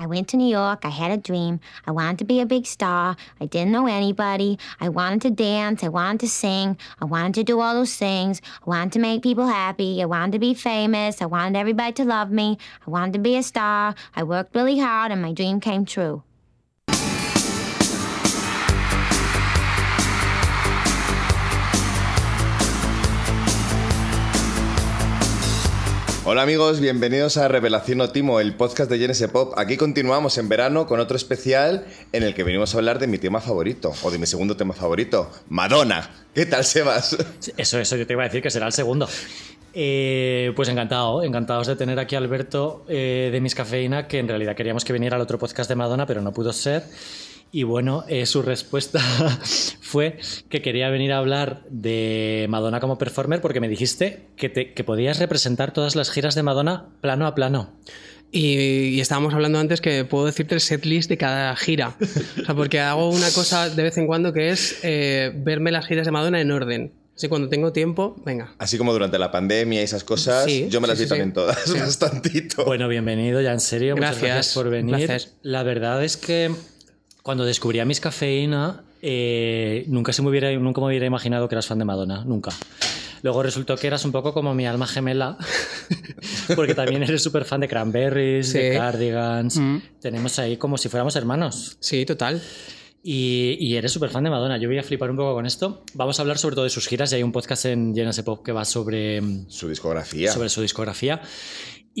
I went to New York. I had a dream. I wanted to be a big star. I didn't know anybody. I wanted to dance. I wanted to sing. I wanted to do all those things. I wanted to make people happy. I wanted to be famous. I wanted everybody to love me. I wanted to be a star. I worked really hard and my dream came true. Hola amigos, bienvenidos a Revelación Otimo, el podcast de Genesis Pop. Aquí continuamos en verano con otro especial en el que venimos a hablar de mi tema favorito, o de mi segundo tema favorito, Madonna. ¿Qué tal, Sebas? Eso, eso, yo te iba a decir que será el segundo. Eh, pues encantado, encantados de tener aquí a Alberto eh, de Mis Cafeína, que en realidad queríamos que viniera al otro podcast de Madonna, pero no pudo ser. Y bueno, eh, su respuesta fue que quería venir a hablar de Madonna como performer porque me dijiste que, te, que podías representar todas las giras de Madonna plano a plano. Y, y estábamos hablando antes que puedo decirte el setlist de cada gira. O sea, porque hago una cosa de vez en cuando que es eh, verme las giras de Madonna en orden. Así cuando tengo tiempo, venga. Así como durante la pandemia y esas cosas, Sí, yo me las sí, vi sí, también sí. todas, bastantito. Bueno, bienvenido ya en serio. Muchas Gracias, gracias por venir. gracias. La verdad es que cuando descubrí a Mis Cafeína, eh, nunca, se me hubiera, nunca me hubiera imaginado que eras fan de Madonna, nunca. Luego resultó que eras un poco como mi alma gemela, porque también eres súper fan de Cranberries, de Sí. Cardigans. Mm. Tenemos ahí como si fuéramos hermanos. Sí, total. Y, y eres súper fan de Madonna. Yo voy a flipar un poco con esto. Vamos a hablar sobre todo de sus giras y hay un podcast en Genesis Pop que va sobre, Su discografía. sobre su discografía.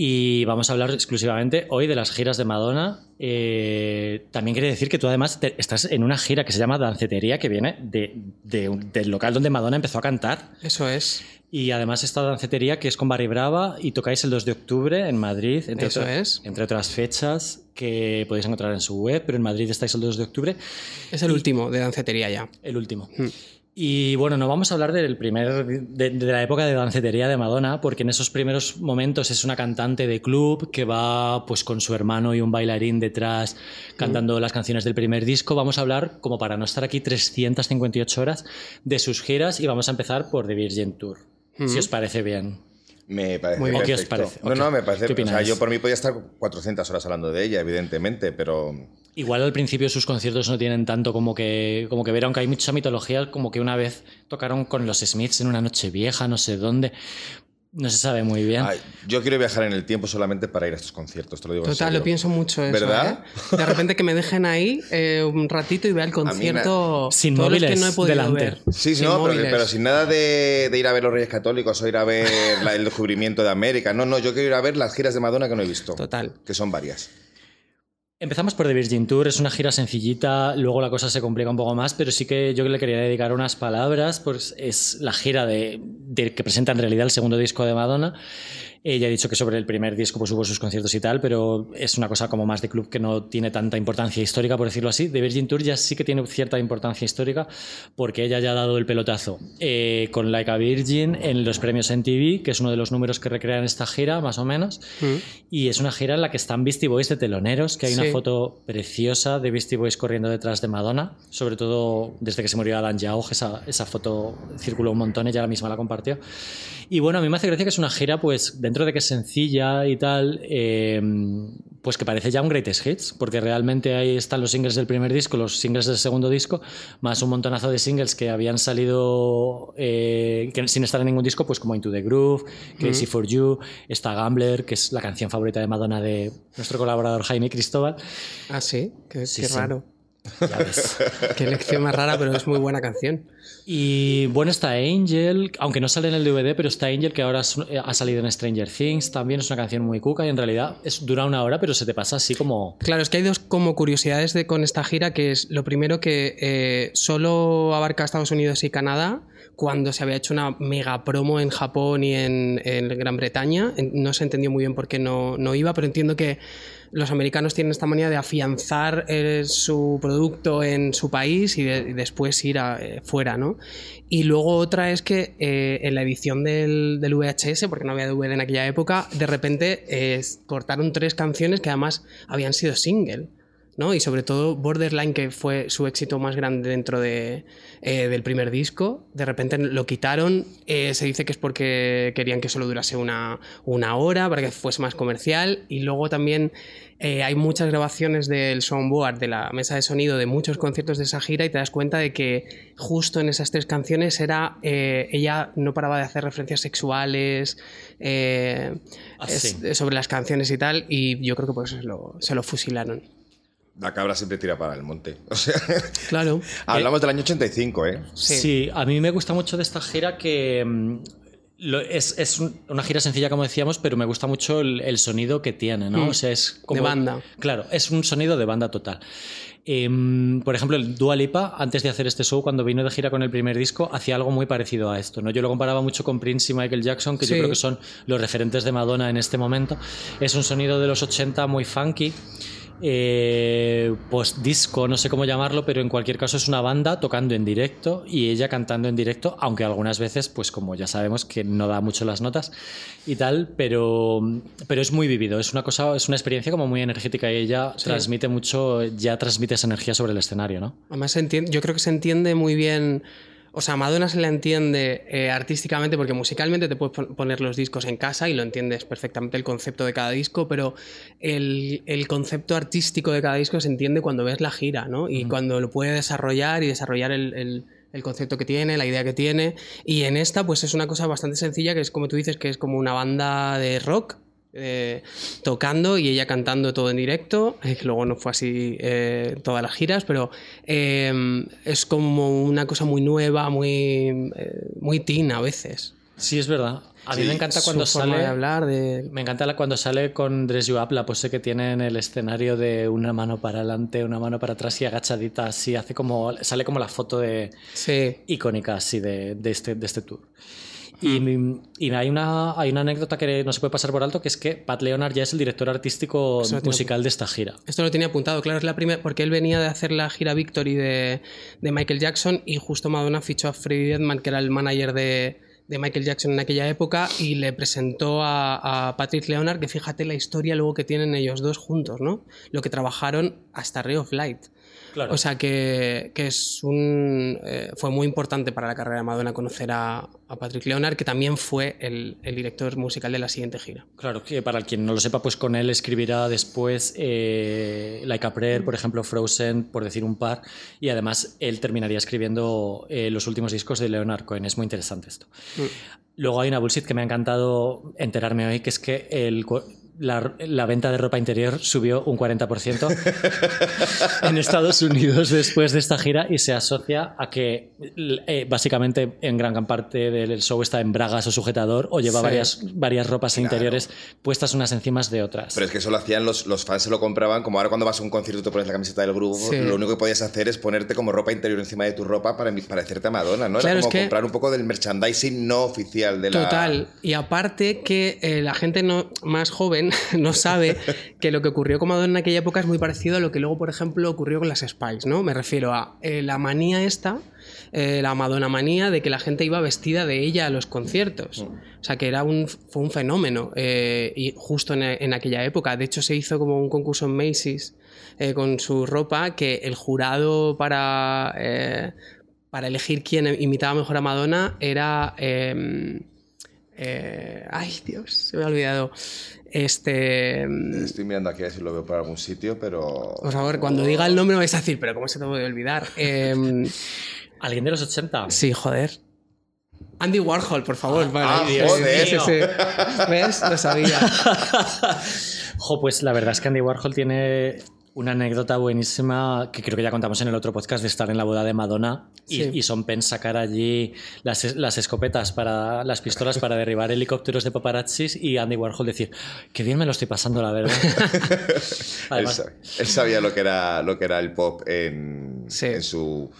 Y vamos a hablar exclusivamente hoy de las giras de Madonna. Eh, también quiere decir que tú además te- estás en una gira que se llama Dancetería, que viene de- de un- del local donde Madonna empezó a cantar. Eso es. Y además esta dancetería que es con Barry Brava y tocáis el 2 de octubre en Madrid, entre, Eso es. entre otras fechas que podéis encontrar en su web, pero en Madrid estáis el 2 de octubre, Es el último de dancetería ya. el último. Hmm. Y bueno, no vamos a hablar del primer, de, de la época de dancetería de Madonna, porque en esos primeros momentos es una cantante de club que va pues con su hermano y un bailarín detrás cantando las canciones del primer disco. Vamos a hablar, como para no estar aquí 358 horas, de sus giras y vamos a empezar por The Virgin Tour, si os parece bien. Me parece Muy bien. ¿O qué os perfecto. parece? No, ¿O no, me parece. qué O sea, yo por mí podía estar 400 horas hablando de ella, evidentemente, pero. Igual al principio sus conciertos no tienen tanto como que, como que ver, aunque hay mucha mitología, como que una vez tocaron con los Smiths en una noche vieja, no sé dónde. No se sabe muy bien. Ay, yo quiero viajar en el tiempo solamente para ir a estos conciertos, te lo digo en Total, serio. lo pienso mucho eso. ¿Verdad? ¿eh? De repente que me dejen ahí eh, un ratito y vea el concierto. Sin los que móviles no he podido delante. ver. Sí, Sin no, pero, móviles. pero sin nada de, de ir a ver los Reyes Católicos o ir a ver la- el descubrimiento de América. No, no, yo quiero ir a ver las giras de Madonna que no he visto. Total. Que son varias. Empezamos por The Virgin Tour, es una gira sencillita, luego la cosa se complica un poco más, pero sí que yo le quería dedicar unas palabras, pues es la gira de, que presenta en realidad el segundo disco de Madonna. Ella ha dicho que sobre el primer disco pues hubo sus conciertos y tal, pero es una cosa como más de club que no tiene tanta importancia histórica, por decirlo así. The Virgin Tour ya sí que tiene cierta importancia histórica porque ella ya ha dado el pelotazo eh, con Like a Virgin en los premios MTV, que es uno de los números que recrean esta gira, más o menos. Mm. Y es una gira en la que están Beastie Boys de teloneros, que hay una Sí. foto preciosa de Beastie Boys corriendo detrás de Madonna, sobre todo desde que se murió Alan Jauch, esa, esa foto circuló un montón, ella misma la compartió. Y bueno, a mí me hace gracia que es una gira, pues dentro de que es sencilla y tal, eh, pues que parece ya un greatest hits, porque realmente ahí están los singles del primer disco, los singles del segundo disco, más un montonazo de singles que habían salido eh, que sin estar en ningún disco, pues como Into the Groove, Crazy for You, está Gambler, que es la canción favorita de Madonna de nuestro colaborador Jaime Cristóbal. Ah, sí. Qué, Sí, qué sí. raro. Ya ves. Qué elección más rara, pero es muy buena canción. Y bueno, está Angel, aunque no sale en el DVD, pero está Angel que ahora eh, ha salido en Stranger Things, también es una canción muy cuca y en realidad dura una hora, pero se te pasa así como... Claro, es que hay dos como curiosidades de, con esta gira, que es lo primero que eh, solo abarca Estados Unidos y Canadá, cuando se había hecho una mega promo en Japón y en, en Gran Bretaña. No se entendió muy bien por qué no, no iba, pero entiendo que los americanos tienen esta manía de afianzar eh, su producto en su país y, de- y después ir a, eh, fuera, ¿no? Y luego otra es que eh, en la edición del, del VHS, porque no había DVD en aquella época, de repente eh, cortaron tres canciones que además habían sido single. ¿No? Y sobre todo Borderline, que fue su éxito más grande dentro de, eh, del primer disco, de repente lo quitaron. Eh, se dice que es porque querían que solo durase una, una hora, para que fuese más comercial. Y luego también eh, hay muchas grabaciones del soundboard, de la mesa de sonido, de muchos conciertos de esa gira, y te das cuenta de que justo en esas tres canciones era ella no paraba de hacer referencias sexuales Ah, sobre las canciones y tal, y yo creo que por eso se lo, se lo fusilaron. La cabra siempre tira para el monte. O sea, Claro. hablamos del año 85, ¿eh? Sí. Sí. a mí me gusta mucho de esta gira que mm, lo- es, es un- una gira sencilla, como decíamos, pero me gusta mucho el, el sonido que tiene, ¿no? Mm. O sea, es como... De banda. Claro, es un sonido de banda total. Em, por ejemplo, el Dua Lipa, antes de hacer este show, cuando vino de gira con el primer disco, hacía algo muy parecido a esto. ¿no? Yo lo comparaba mucho con Prince y Michael Jackson, que yo creo que son los referentes de Madonna en este momento. Es un sonido de los 80 muy funky. Eh, pues disco, no sé cómo llamarlo, pero en cualquier caso es una banda tocando en directo y ella cantando en directo, aunque algunas veces, pues como ya sabemos, que no da mucho las notas y tal, pero, pero es muy vivido, es una cosa, es una experiencia como muy energética y ella transmite mucho, ya transmite esa energía sobre el escenario, ¿no? Además, se entiende, yo creo que se entiende muy bien. O sea, Madonna se la entiende eh, artísticamente porque musicalmente te puedes pon- poner los discos en casa y lo entiendes perfectamente el concepto de cada disco, pero el, el concepto artístico de cada disco se entiende cuando ves la gira, ¿no? Y cuando lo puede desarrollar y desarrollar el, el- el concepto que tiene, la idea que tiene. Y en esta, pues es una cosa bastante sencilla, que es como tú dices, que es como una banda de rock, eh, tocando y ella cantando todo en directo, eh, luego no fue así eh, todas las giras, pero eh, es como una cosa muy nueva, muy, muy teen a veces. Sí, es verdad. A mí Sí, me encanta cuando sale... de hablar, de... Me encanta cuando sale con Dress You Up, la pose que tiene en el escenario de una mano para adelante, una mano para atrás y agachadita así, hace como, sale como la foto de, Sí, icónica así de, de este, de este tour. Y, y hay, una, hay una anécdota que no se puede pasar por alto, que es que Pat Leonard ya es el director artístico musical de esta gira. Esto lo tenía apuntado, claro, es la primera, porque él venía de hacer la gira Victory de, de Michael Jackson y justo Madonna fichó a Freddie Deadman, que era el manager de, de Michael Jackson en aquella época, y le presentó a, a Patrick Leonard, que fíjate la historia luego que tienen ellos dos juntos, ¿no? Lo que trabajaron hasta Ray of Light. Claro. O sea que, que es un, eh, fue muy importante para la carrera de Madonna conocer a, a Patrick Leonard, que también fue el, el director musical de la siguiente gira. Claro, que para quien no lo sepa, pues con él escribirá después eh, Like a Prayer, por ejemplo, Frozen, por decir un par, y además él terminaría escribiendo eh, los últimos discos de Leonard Cohen. Es muy interesante esto. Luego hay una bullshit que me ha encantado enterarme hoy, que es que el, la, la venta de ropa interior subió un 40% en Estados Unidos después de esta gira y se asocia a que eh, básicamente en gran parte del show está en bragas o sujetador o lleva Sí. varias, varias ropas interiores puestas unas encima de otras. Pero es que eso lo hacían los, los fans, se lo compraban. Como ahora cuando vas a un concierto te pones la camiseta del grupo, Sí. lo único que podías hacer es ponerte como ropa interior encima de tu ropa para parecerte a Madonna, ¿no? Era Claro, como es que- comprar un poco del merchandising no oficial de la. Total. Y aparte que eh, la gente no, más joven no sabe que lo que ocurrió con Madonna en aquella época es muy parecido a lo que luego, por ejemplo, ocurrió con las Spice, ¿no? Me refiero a eh, la manía esta, eh, la Madonna manía de que la gente iba vestida de ella a los conciertos. O sea, que era un, fue un fenómeno eh, y justo en, en aquella época. De hecho, se hizo como un concurso en Macy's con su ropa que el jurado para... eh, para elegir quién imitaba mejor a Madonna era... em, eh, ay, Dios, se me ha olvidado. Este. em, Estoy mirando aquí a ver si lo veo por algún sitio, pero. Por favor, cuando diga el nombre me vais a decir, pero ¿cómo se te puede olvidar? Em, ¿Alguien de los 80? sí, joder. Andy Warhol, por favor. vale. ah, Sí, joder. sí, sí. ¿Ves? Lo sabía. Jo, pues la verdad es que Andy Warhol tiene una anécdota buenísima que creo que ya contamos en el otro podcast de estar en la boda de Madonna y, Sí. y Son Penn sacar allí las, las escopetas para las pistolas para derribar helicópteros de paparazzis y Andy Warhol decir qué bien me lo estoy pasando la verdad Él, sabía lo que era, lo que era el pop en, Sí. en su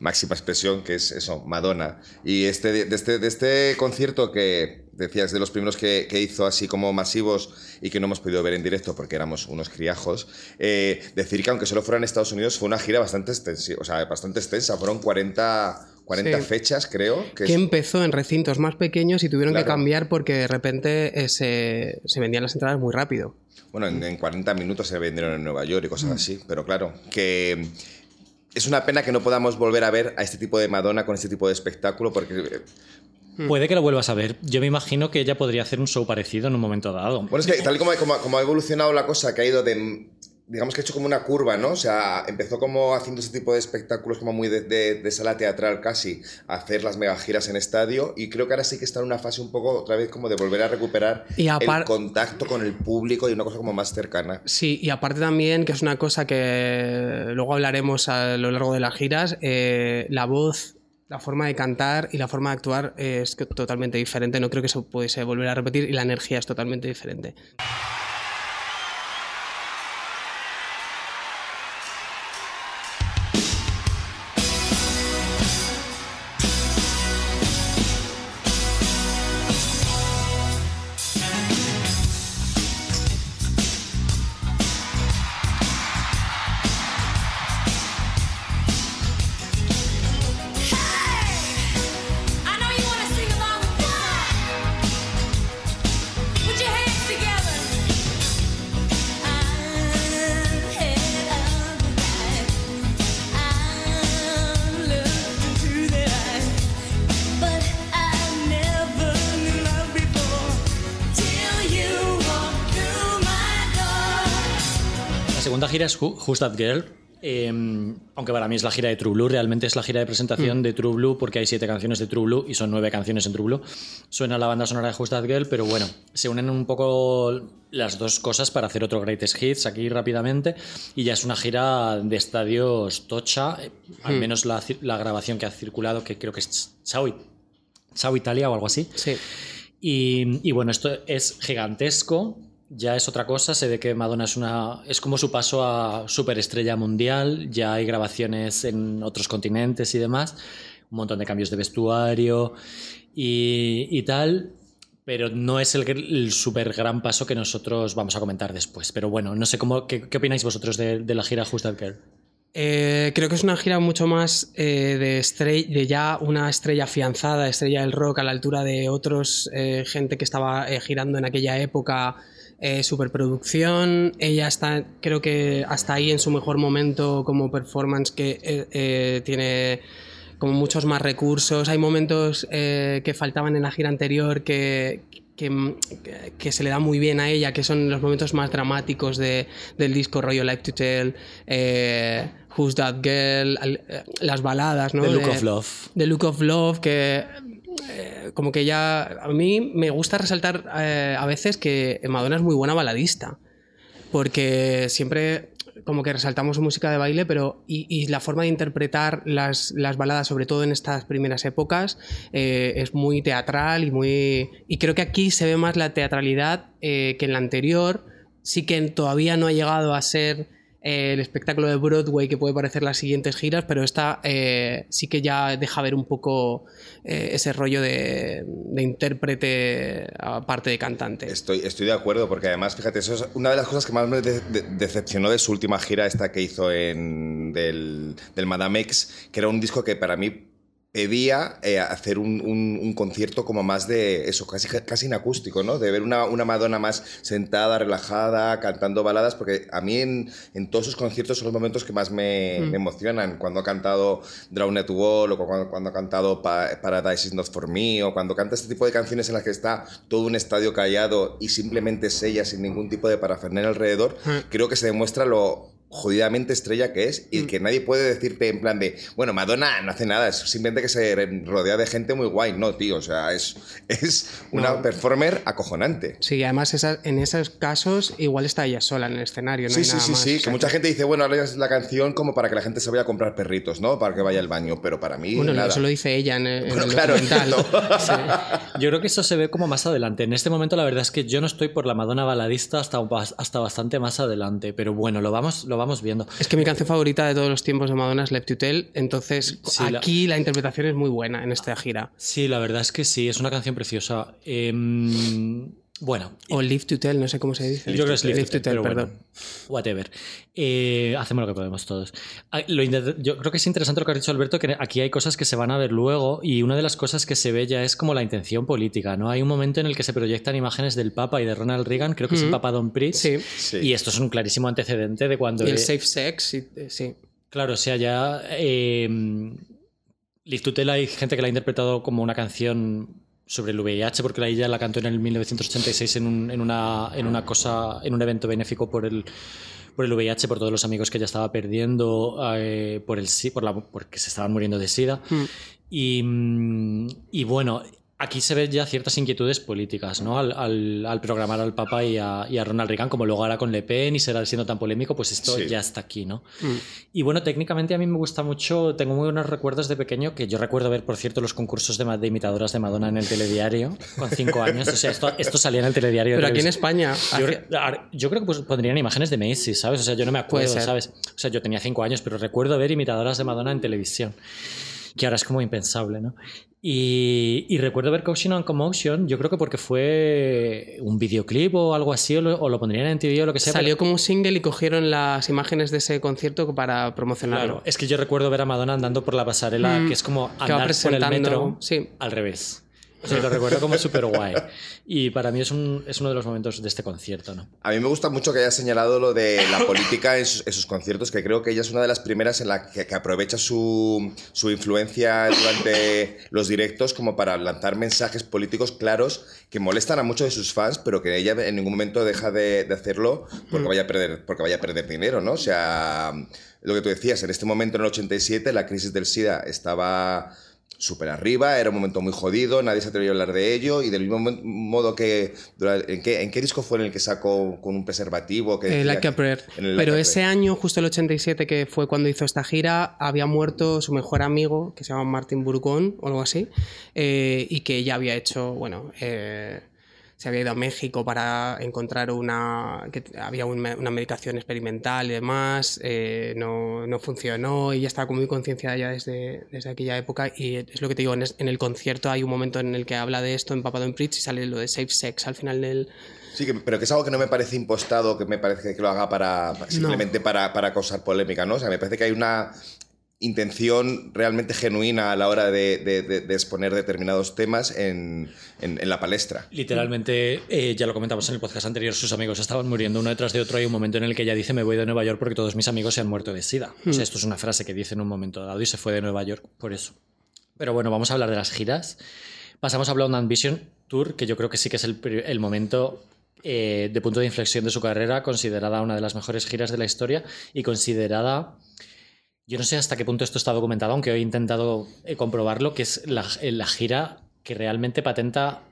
máxima expresión, que es eso, Madonna. Y este, de, este, de este concierto que decías de los primeros que, que hizo así como masivos y que no hemos podido ver en directo porque éramos unos criajos, eh, decir que aunque solo fuera en Estados Unidos fue una gira bastante extensa, o sea, bastante extensa, fueron 40, 40 Sí. fechas, creo. Que Que es- empezó en recintos más pequeños y tuvieron que cambiar porque de repente eh, se, se vendían las entradas muy rápido. Bueno, en, en 40 minutos se vendieron en Nueva York y Mm. cosas así. Pero claro, que es una pena que no podamos volver a ver a este tipo de Madonna con este tipo de espectáculo porque... eh, Puede que lo vuelvas a ver. Yo me imagino que ella podría hacer un show parecido en un momento dado. Bueno, es que tal y como, como- como ha evolucionado la cosa, que ha ido de... Digamos que ha hecho como una curva, ¿no? O sea, empezó como haciendo ese tipo de espectáculos como muy de, de- de sala teatral casi, a hacer las megagiras en estadio y creo que ahora sí que está en una fase un poco otra vez como de volver a recuperar Y el contacto con el público y una cosa como más cercana. Sí, y aparte también, que es una cosa que luego hablaremos a lo largo de las giras, eh, la voz, la forma de cantar y la forma de actuar es totalmente diferente. No creo que se pudiese volver a repetir y la energía es totalmente diferente. Es Who- Who's That Girl. Eh, aunque para mí es la gira de True Blue, realmente es la gira de presentación de True Blue porque hay siete canciones de True Blue y son nueve canciones en True Blue. Suena la banda sonora de Who's That Girl, pero bueno, se unen un poco las dos cosas para hacer otro Greatest Hits aquí rápidamente y ya es una gira de estadios tocha, eh, al menos la, ci- la grabación que ha circulado, que creo que es Chao, Chao Italia o algo así. Sí. Y, y bueno, esto es gigantesco. Ya es otra cosa, se ve que Madonna es una. es como su paso a superestrella mundial. Ya hay grabaciones en otros continentes y demás. Un montón de cambios de vestuario y, y tal. Pero no es el, el super gran paso que nosotros vamos a comentar después. Pero bueno, no sé cómo. ¿Qué, qué opináis vosotros de, de la gira Just That Girl? Eh, creo que es una gira mucho más eh, de, estrella, de ya una estrella afianzada, estrella del rock a la altura de otros eh, gente que estaba eh, girando en aquella época. Eh, superproducción, ella está, creo que hasta ahí en su mejor momento como performance que eh, eh, tiene como muchos más recursos. Hay momentos eh, que faltaban en la gira anterior que, que, que se le da muy bien a ella, que son los momentos más dramáticos de, del disco rollo Like to Tell, eh, Who's That Girl, al- eh, las baladas, ¿no? The Look De- of Love. The Look of Love, que eh, como que ya a mí me gusta resaltar eh, a veces que Madonna es muy buena baladista, porque siempre como que resaltamos su música de baile, pero y, la forma de interpretar las, las baladas, sobre todo en estas primeras épocas, eh, es muy teatral y muy y creo que aquí se ve más la teatralidad que en la anterior. Sí que todavía no ha llegado a ser el espectáculo de Broadway que puede parecer las siguientes giras, pero esta eh, sí que ya deja ver un poco eh, ese rollo de, de intérprete aparte de cantante. Estoy, estoy de acuerdo, porque además, fíjate, eso es una de las cosas que más me de- de- decepcionó de su última gira, esta que hizo en del, del Madame X, que era un disco que para mí pedía eh, hacer un, un- un concierto como más de eso, casi, casi inacústico, ¿no? De ver una, una Madonna más sentada, relajada, cantando baladas, porque a mí en, en todos sus conciertos son los momentos que más me, me emocionan, cuando ha cantado Drowned Wall, o cuando, cuando ha cantado Pa- Paradise is Not For Me, o cuando canta este tipo de canciones en las que está todo un estadio callado y simplemente es ella sin ningún tipo de parafernalia alrededor, creo que se demuestra lo jodidamente estrella que es y que nadie puede decirte en plan de, bueno, Madonna no hace nada, es simplemente que se rodea de gente muy guay. No, tío, o sea, es, es una No. performer acojonante. Sí, además esas- en esos casos igual está ella sola en el escenario. No Sí, hay sí, nada sí, más, sí, o que sea mucha gente dice, bueno, ahora es la canción como para que la gente se vaya a comprar perritos, ¿no? Para que vaya al baño, pero para mí Bueno, nada. eso lo dice ella en el, en Bueno, el claro. Sí. Yo creo que eso se ve como más adelante. En este momento, la verdad es que yo no estoy por la Madonna baladista hasta, hasta bastante más adelante. Pero bueno, lo vamos, lo vamos viendo. Es que mi canción favorita de todos los tiempos de Madonna es Left to Tell, entonces Sí, aquí la... interpretación es muy buena en esta gira. Sí, la verdad es que sí, es una canción preciosa. Em, Bueno, O Live to Tell, no sé cómo se dice. Yo creo que es Live to Tell, Tell, pero perdón. bueno, whatever. Eh, hacemos lo que podemos todos. Ah, lo yo creo que es interesante lo que has dicho, Alberto, que aquí hay cosas que se van a ver luego y una de las cosas que se ve ya es como la intención política, ¿no? Hay un momento en el que se proyectan imágenes del Papa y de Ronald Reagan, creo que es el Papa Don Pritz, Sí. Sí. y esto es un clarísimo antecedente de cuando... Y el eh, Safe Sex, y- eh, sí. Claro, o sea, ya. Eh, Liz Tutela hay gente que la ha interpretado como una canción sobre el VIH, porque ella la cantó en el 1986 en, un- en una, en una cosa, en un evento benéfico por el por el VIH, por todos los amigos que ella estaba perdiendo, eh, por el sí, por la, porque se estaban muriendo de SIDA. Mm. Y, mm, y bueno, aquí se ven ya ciertas inquietudes políticas, ¿no? Al, al- al programar al Papa y a, y a Ronald Reagan, como luego ahora con Le Pen y será siendo tan polémico, pues esto Sí. ya está aquí, ¿no? Mm. Y bueno, técnicamente a mí me gusta mucho, tengo muy buenos recuerdos de pequeño, que yo recuerdo ver, por cierto, los concursos de, de imitadoras de Madonna en el telediario, con cinco años. O sea, esto, esto salía en el telediario. de Pero aquí en. España. Yo, creo que pues, pondrían imágenes de Messi, ¿sabes? O sea, yo no me acuerdo. ¿sabes? O sea, yo tenía cinco años, pero recuerdo ver imitadoras de Madonna en televisión, que ahora es como impensable, ¿no? Y, y recuerdo ver Caution and Commotion, yo creo que porque fue un videoclip o algo así, o lo, o lo pondrían en TV o lo que sea. Salió como single y cogieron las imágenes de ese concierto para promocionarlo. Claro, es que yo recuerdo ver a Madonna andando por la pasarela, Mm, que es como andar por el metro sí. al revés. Sea, lo recuerdo como súper guay. Y para mí es, un- es uno de los momentos de este concierto, ¿no? A mí me gusta mucho que hayas señalado lo de la política en sus, en sus conciertos, que creo que ella es una de las primeras en la que, que aprovecha su, su influencia durante los directos como para lanzar mensajes políticos claros que molestan a muchos de sus fans, pero que ella en ningún momento deja de, de hacerlo porque vaya, a perder, porque vaya a perder dinero, ¿no? O sea, lo que tú decías, en este momento, en el 87, la crisis del SIDA estaba súper arriba, era un momento muy jodido, nadie se atrevió a hablar de ello y del mismo mo- modo que... ¿En qué, en qué disco fue en el que sacó con un preservativo? Que Eh, decía Like a Prayer. el Pero ese Prayer. año, justo el 87, que fue cuando hizo esta gira, había muerto su mejor amigo, que se llama Martin Bourgon o algo así, eh, y que ya había hecho, bueno, eh, se había ido a México para encontrar una. que había una medicación experimental y demás, eh, no, no funcionó, y ya estaba como muy concienciada ya desde, desde aquella época. Y es lo que te digo, en, es- en el concierto hay un momento en el que habla de esto en Papado en Pritz y sale lo de Safe Sex al final del. Sí, que- pero que es algo que no me parece impostado, que me parece que lo haga para para- simplemente para, para causar polémica, ¿no? O sea, me parece que hay una intención realmente genuina a la hora de, de- de- de exponer determinados temas en, en- en la palestra. Literalmente, eh, ya lo comentamos en el podcast anterior, sus amigos estaban muriendo uno detrás de otro. Hay un momento en el que ella dice, me voy de Nueva York porque todos mis amigos se han muerto de SIDA. O sea, esto es una frase que dice en un momento dado y se fue de Nueva York por eso. Pero bueno, vamos a hablar de las giras. Pasamos a Blonde Ambition Tour, que yo creo que sí que es el momento eh, de punto de inflexión de su carrera, considerada una de las mejores giras de la historia y considerada... Yo no sé hasta qué punto esto está documentado, aunque he intentado eh, comprobarlo, que es la, eh, la gira que realmente patenta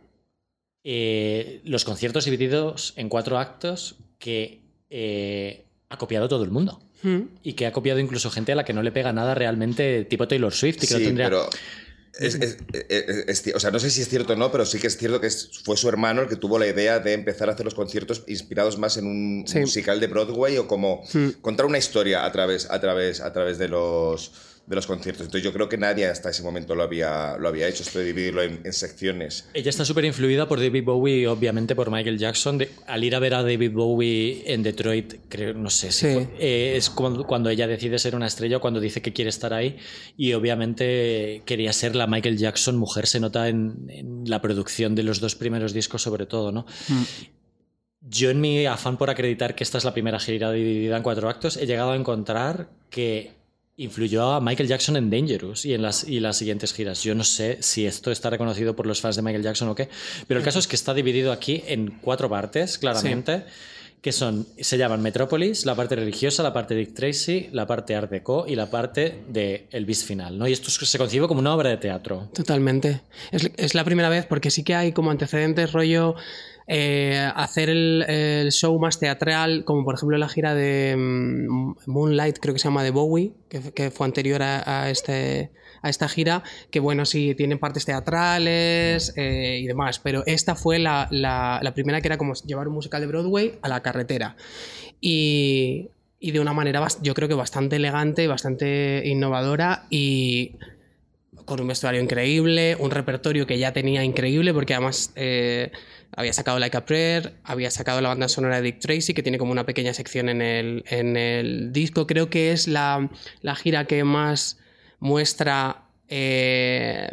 eh, los conciertos divididos en cuatro actos que eh, ha copiado todo el mundo. Hmm. Y que ha copiado incluso gente a la que no le pega nada realmente, tipo Taylor Swift, y que no Sí, tendría... pero... Es, es- es- es ci- o sea, no sé si es cierto o no, pero sí que es cierto que fue su hermano el que tuvo la idea de empezar a hacer los conciertos inspirados más en un Sí. musical de Broadway o como Hmm. contar una historia a través, a través, a través de los de los conciertos. Entonces yo creo que nadie hasta ese momento lo había, lo había hecho, esto de dividirlo en, en secciones. Ella está súper influida por David Bowie y obviamente por Michael Jackson. De- al ir a ver a David Bowie en Detroit, creo, no sé si Sí. fue- eh, es cuando, cuando ella decide ser una estrella, cuando dice que quiere estar ahí. Y obviamente quería ser la Michael Jackson mujer, se nota en, en la producción de los dos primeros discos, sobre todo, ¿no? Yo, en mi afán por acreditar que esta es la primera gira dividida en cuatro actos, he llegado a encontrar que influyó a Michael Jackson en Dangerous y en las, y las siguientes giras. Yo no sé si esto está reconocido por los fans de Michael Jackson o qué, pero el caso es que está dividido aquí en cuatro partes, claramente. Que son, se llaman Metrópolis, la parte religiosa, la parte de Dick Tracy, la parte Art Deco y la parte de Elvis final, ¿no? Y esto se concibe como una obra de teatro. Totalmente. Es, es la primera vez porque sí que hay como antecedentes rollo eh, hacer el, el show más teatral, como por ejemplo la gira de mm, Moonlight, creo que se llama de Bowie, que, fue anterior a, a este, a esta gira, que bueno, sí, tiene partes teatrales eh, y demás, pero esta fue la, la- la primera que era como llevar un musical de Broadway a la carretera. Y, y de una manera, yo creo que bastante elegante, bastante innovadora y con un vestuario increíble, un repertorio que ya tenía increíble, porque además eh, había sacado Like a Prayer, había sacado la banda sonora de Dick Tracy, que tiene como una pequeña sección en el, en el disco. Creo que es la, la gira que más muestra eh,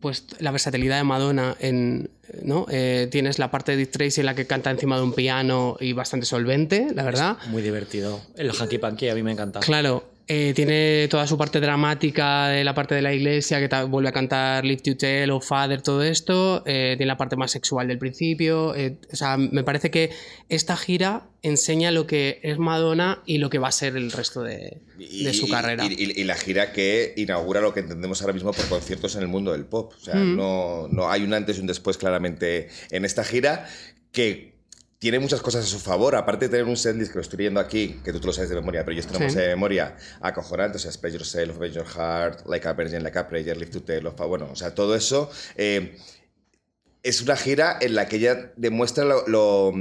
pues la versatilidad de Madonna en ¿no? Eh, tienes la parte de Dick Tracy en la que canta encima de un piano y bastante solvente, la verdad. Muy divertido. El hanky panky a mí me encanta. Claro, eh, tiene toda su parte dramática de la parte de la iglesia, que vuelve a cantar Live to Tell o Father, todo esto. Eh, tiene la parte más sexual del principio. eh, o sea, me parece que esta gira enseña lo que es Madonna y lo que va a ser el resto de, Y- de su carrera. Y, y- y la gira que inaugura lo que entendemos ahora mismo por conciertos en el mundo del pop. O sea, Mm. no, no hay un antes y un después claramente en esta gira que tiene muchas cosas a su favor. Aparte de tener un setlist que lo estoy leyendo aquí, que tú te lo sabes de memoria, pero yo esto no me sé de memoria, acojonante. O sea, Spread Yourself, Obey Your Heart, Like a Virgin, Like a Prayer, Live to Tell, of- bueno, o sea, todo eso. eh, es una gira en la que ella demuestra lo, lo-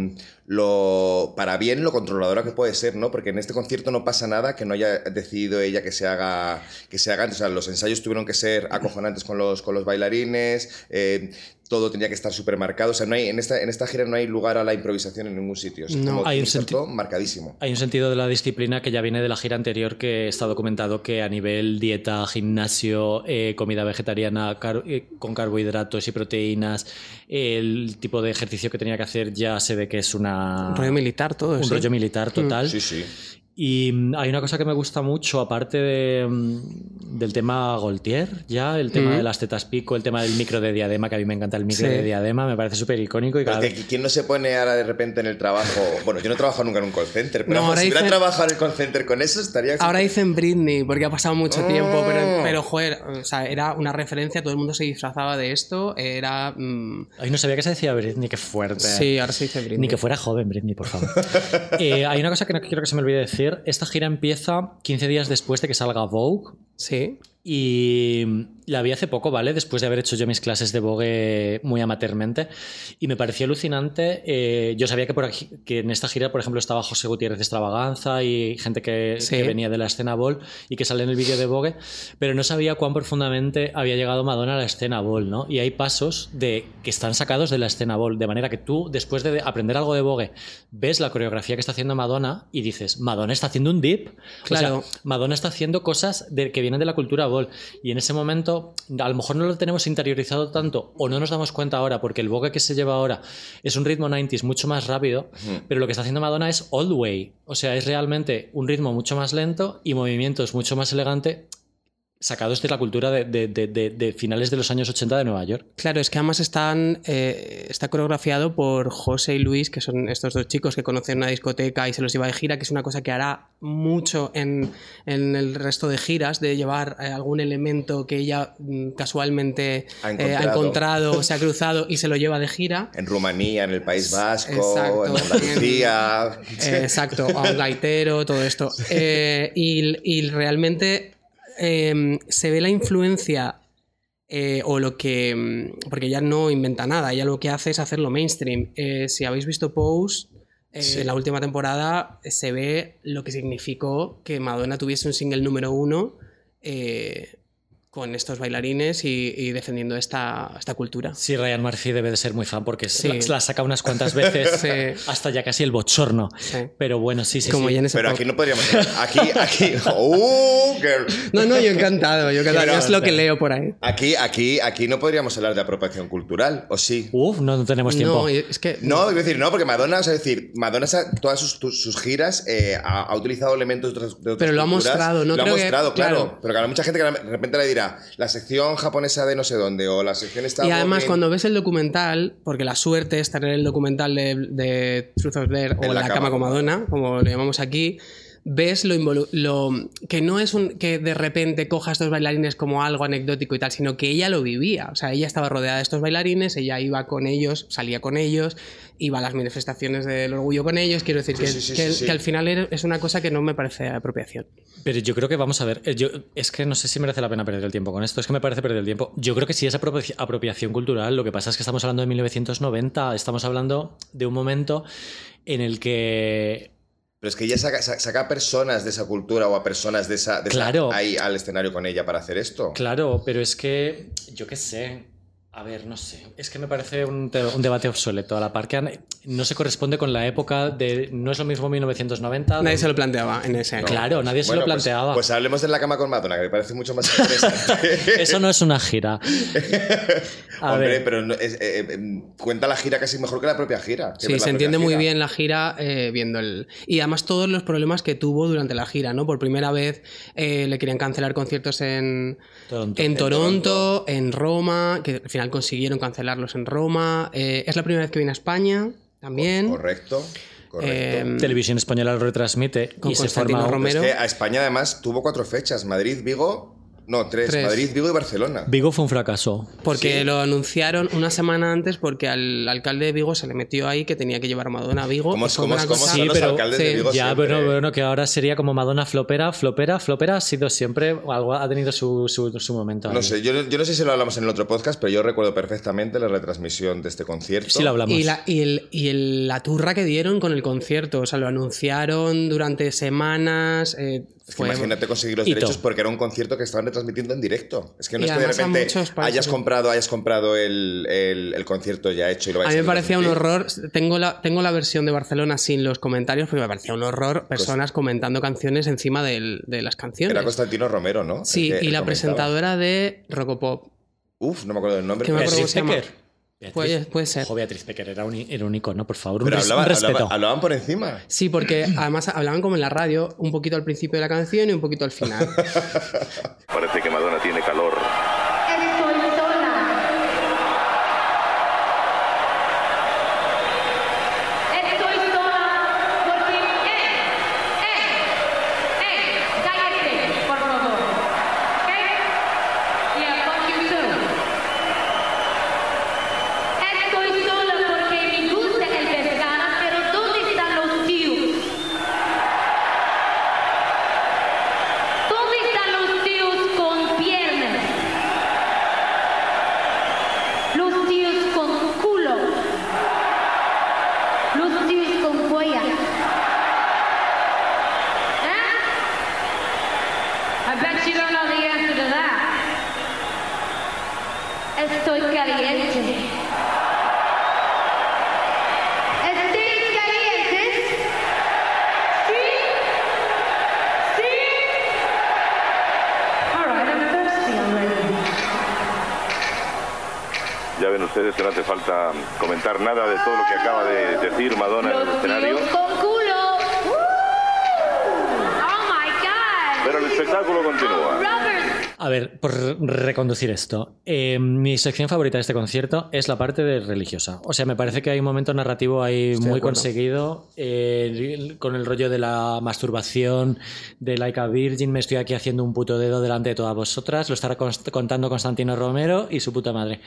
lo- para bien lo controladora que puede ser, ¿no? Porque en este concierto no pasa nada que no haya decidido ella que se haga, que se hagan. O sea, los ensayos tuvieron que ser acojonantes con los, con los bailarines, eh, todo tenía que estar súper marcado. O sea, no hay, en, esta, en esta gira no hay lugar a la improvisación en ningún sitio. No. Hay un concierto marcadísimo. Hay un sentido de la disciplina que ya viene de la gira anterior que está documentado que a nivel dieta, gimnasio, eh, comida vegetariana car- eh, con carbohidratos y proteínas, el tipo de ejercicio que tenía que hacer ya se ve que es una, Un rollo militar, todo un eso. rollo militar total. Sí, sí. Y mm, hay una cosa que me gusta mucho, aparte de, mm, del tema Goltier, ya, el tema Mm. de las tetas pico, el tema del micro de diadema, que a mí me encanta el micro Sí. de diadema, me parece súper icónico. Y cada ¿quién no se pone ahora de repente en el trabajo? Bueno, yo no he trabajado nunca en un call center, pero No, vamos, ahora si hubiera dicen- trabajado en el call center con eso estaría... Ahora dicen Britney, porque ha pasado mucho tiempo, pero, pero joder, o sea, era una referencia, todo el mundo se disfrazaba de esto, era... mm, Ay, no sabía que se decía Britney, qué fuerte. sí, ahora se dice Britney. Ni que fuera joven, Britney, por favor. Eh, hay una cosa que no quiero que se me olvide decir. Esta gira empieza 15 días después de que salga Vogue. Sí, Y la vi hace poco, ¿vale? Después de haber hecho yo mis clases de Vogue muy amateurmente. Y me pareció alucinante. eh, yo sabía que, por aquí- que en esta gira, por ejemplo, estaba José Gutiérrez de Extravaganza y gente que, Sí. que venía de la escena Ball y que sale en el vídeo de Vogue. Pero no sabía cuán profundamente había llegado Madonna a la escena Ball, ¿no? Y hay pasos de, que están sacados de la escena Ball. De manera que tú, después de aprender algo de Vogue, ves la coreografía que está haciendo Madonna y dices, Madonna está haciendo un dip. Claro. O sea, Madonna está haciendo cosas de, que vienen de la cultura ball. Y en ese momento, a lo mejor no lo tenemos interiorizado tanto o no nos damos cuenta ahora, porque el vogue que se lleva ahora es un ritmo 90s mucho más rápido, pero lo que está haciendo Madonna es old way. O sea, es realmente un ritmo mucho más lento y movimientos mucho más elegantes sacados de la cultura de, de- de- de- de finales de los años 80 de Nueva York. Claro, es que además están, eh, está coreografiado por José y Luis, que son estos dos chicos que conocen una discoteca y se los lleva de gira, que es una cosa que hará mucho en, en el resto de giras, de llevar eh, algún elemento que ella mm, casualmente Ha eh, encontrado. ha encontrado, se ha cruzado y se lo lleva de gira. En Rumanía, en el País Vasco, Exacto. en Andalucía... Eh, exacto, a un gaitero, todo esto. Eh, y, y realmente eh, se ve la influencia eh, o lo que. mm, Porque ella no inventa nada, ella lo que hace es hacerlo mainstream. Eh, si habéis visto Pose. eh, Sí. En la última temporada eh, se ve lo que significó que Madonna tuviese un single número uno eh, con estos bailarines y, y defendiendo esta, esta cultura. Sí, Ryan Murphy debe de ser muy fan porque Sí. la, la saca unas cuantas veces Sí. hasta ya casi el bochorno. Sí. Pero bueno, sí, sí, Como sí. ya en ese Pero aquí no podríamos... Aquí, aquí... ¡Uh! girl! No, no, yo encantado, yo encantado. Pero- es lo que leo por ahí. Aquí, aquí, aquí no podríamos hablar de apropiación cultural, ¿o sí? Uf, no, no tenemos tiempo. No, es que. No, es decir, no, porque Madonna, o sea, es decir, Madonna, todas sus, sus giras eh, ha, ha utilizado elementos de otras, de otras Pero lo ha mostrado, ¿no? Lo Creo ha que- mostrado, claro. claro. Pero que habrá mucha gente que de repente le dirá, la sección japonesa de no sé dónde, o la sección esta... Y además, cuando ves el documental, porque la suerte es tener el documental de, de Truth or Dare o En La, cama, con Madonna, como lo llamamos aquí, ves lo, lo que no es un que de repente coja a estos bailarines como algo anecdótico y tal, sino que ella lo vivía. O sea, ella estaba rodeada de estos bailarines, ella iba con ellos, salía con ellos, iba a las manifestaciones del orgullo con ellos. Quiero decir Sí, que, sí, sí, que- sí, sí. que al final er- es una cosa que no me parece apropiación. Pero yo creo que vamos a ver. eh, Yo, es que no sé si merece la pena perder el tiempo con esto. Es que me parece perder el tiempo. Yo creo que sí es apropi- apropiación cultural. Lo que pasa es que estamos hablando de 1990. Estamos hablando de un momento en el que. Pero es que ella saca, sa- saca a personas de esa cultura o a personas de esa... de esa- Claro. ahí al escenario con ella para hacer esto. Claro, pero es que. Yo qué sé. A ver, no sé. Es que me parece un, te- un debate obsoleto. A la par que no se corresponde con la época de. No es lo mismo 1990. Nadie se lo planteaba en ese año. Claro, nadie se lo pues- planteaba. Pues, hablemos de la cama con Madonna, que me parece mucho más interesante. Eso no es una gira. A Hombre, ver. pero no- es- eh, eh, cuenta la gira casi mejor que la propia gira. Sí, se entiende muy gira. bien la gira eh, viendo el... Y además todos los problemas que tuvo durante la gira, ¿no? Por primera vez eh, le querían cancelar conciertos en Toronto. en En Toronto, en Roma, que al final consiguieron cancelarlos en Roma. Eh, es la primera vez que viene a España también. Correcto, correcto. Eh, Televisión Española lo retransmite Con y se forma. Romero. Es que a España además tuvo cuatro fechas: Madrid, Vigo. No, tres. Tres. Madrid, Vigo y Barcelona. Vigo fue un fracaso. Porque Sí. lo anunciaron una semana antes porque al alcalde de Vigo se le metió ahí que tenía que llevar a Madonna a Vigo. ¿Cómo, cómo, cómo cosa- Sí, los pero- alcaldes sí. de Vigo Ya, siempre? bueno, bueno, que ahora sería como Madonna flopera, flopera, flopera, ha sido siempre, algo ha tenido su, su, su momento. No ahí. sé, yo, yo no sé si lo hablamos en el otro podcast, pero yo recuerdo perfectamente la retransmisión de este concierto. Sí, lo hablamos. Y, la, y, el, y el- la turra que dieron con el concierto, o sea, lo anunciaron durante semanas. eh, Es que imagínate conseguir los Hito. derechos porque era un concierto que estaban retransmitiendo en directo. Es que no Y es que de a repente hayas comprado, hayas comprado el, el- el concierto ya hecho y lo A vayas mí me parecía un horror. Tengo la, tengo la versión de Barcelona sin los comentarios porque me parecía un horror personas comentando canciones encima del- de las canciones. Era Constantino Romero, ¿no? Sí, que y la comentaba. presentadora de Rocopop. Uf, no me acuerdo del nombre. Que me pero acuerdo Beatriz Beatriz- Puede, puede ser. Ojo, Beatriz Becker era un, era un icono, por favor. Un, Pero res- hablaba- un respeto. hablaba- hablaban por encima. Sí, porque además hablaban como en la radio, un poquito al principio de la canción y un poquito al final. Parece que Madonna tiene calor. Estoy sola. Estoy sola porque... ¡Eh! ¡Eh! ¡Eh! ¡Cállate, por favor! ¿Ok? Yeah, fuck you too. Estoy sola porque me gusta el pescado, pero ¿dónde están los tíos? ¿Dónde están los tíos con piernas? Los tíos con culo. Los tíos con polla. ¿Eh? I bet you don't know the answer to that. Estoy caliente. ¿Estáis calientes? ¿Sí? ¿Sí? All right, I'm thirsty already. Ya ven ustedes que no hace falta comentar nada de todo lo que acaba de decir Madonna en el Los escenario. tíos con culo. Oh my God. Pero el espectáculo continúa. Robbers. A ver, por reconducir esto, eh, mi sección favorita de este concierto es la parte de religiosa. O sea, me parece que hay un momento narrativo ahí Estoy muy conseguido eh, con el rollo de la masturbación, de Like a Virgin, me estoy aquí haciendo un puto dedo delante de todas vosotras, lo estará contando Constantino Romero y su puta madre.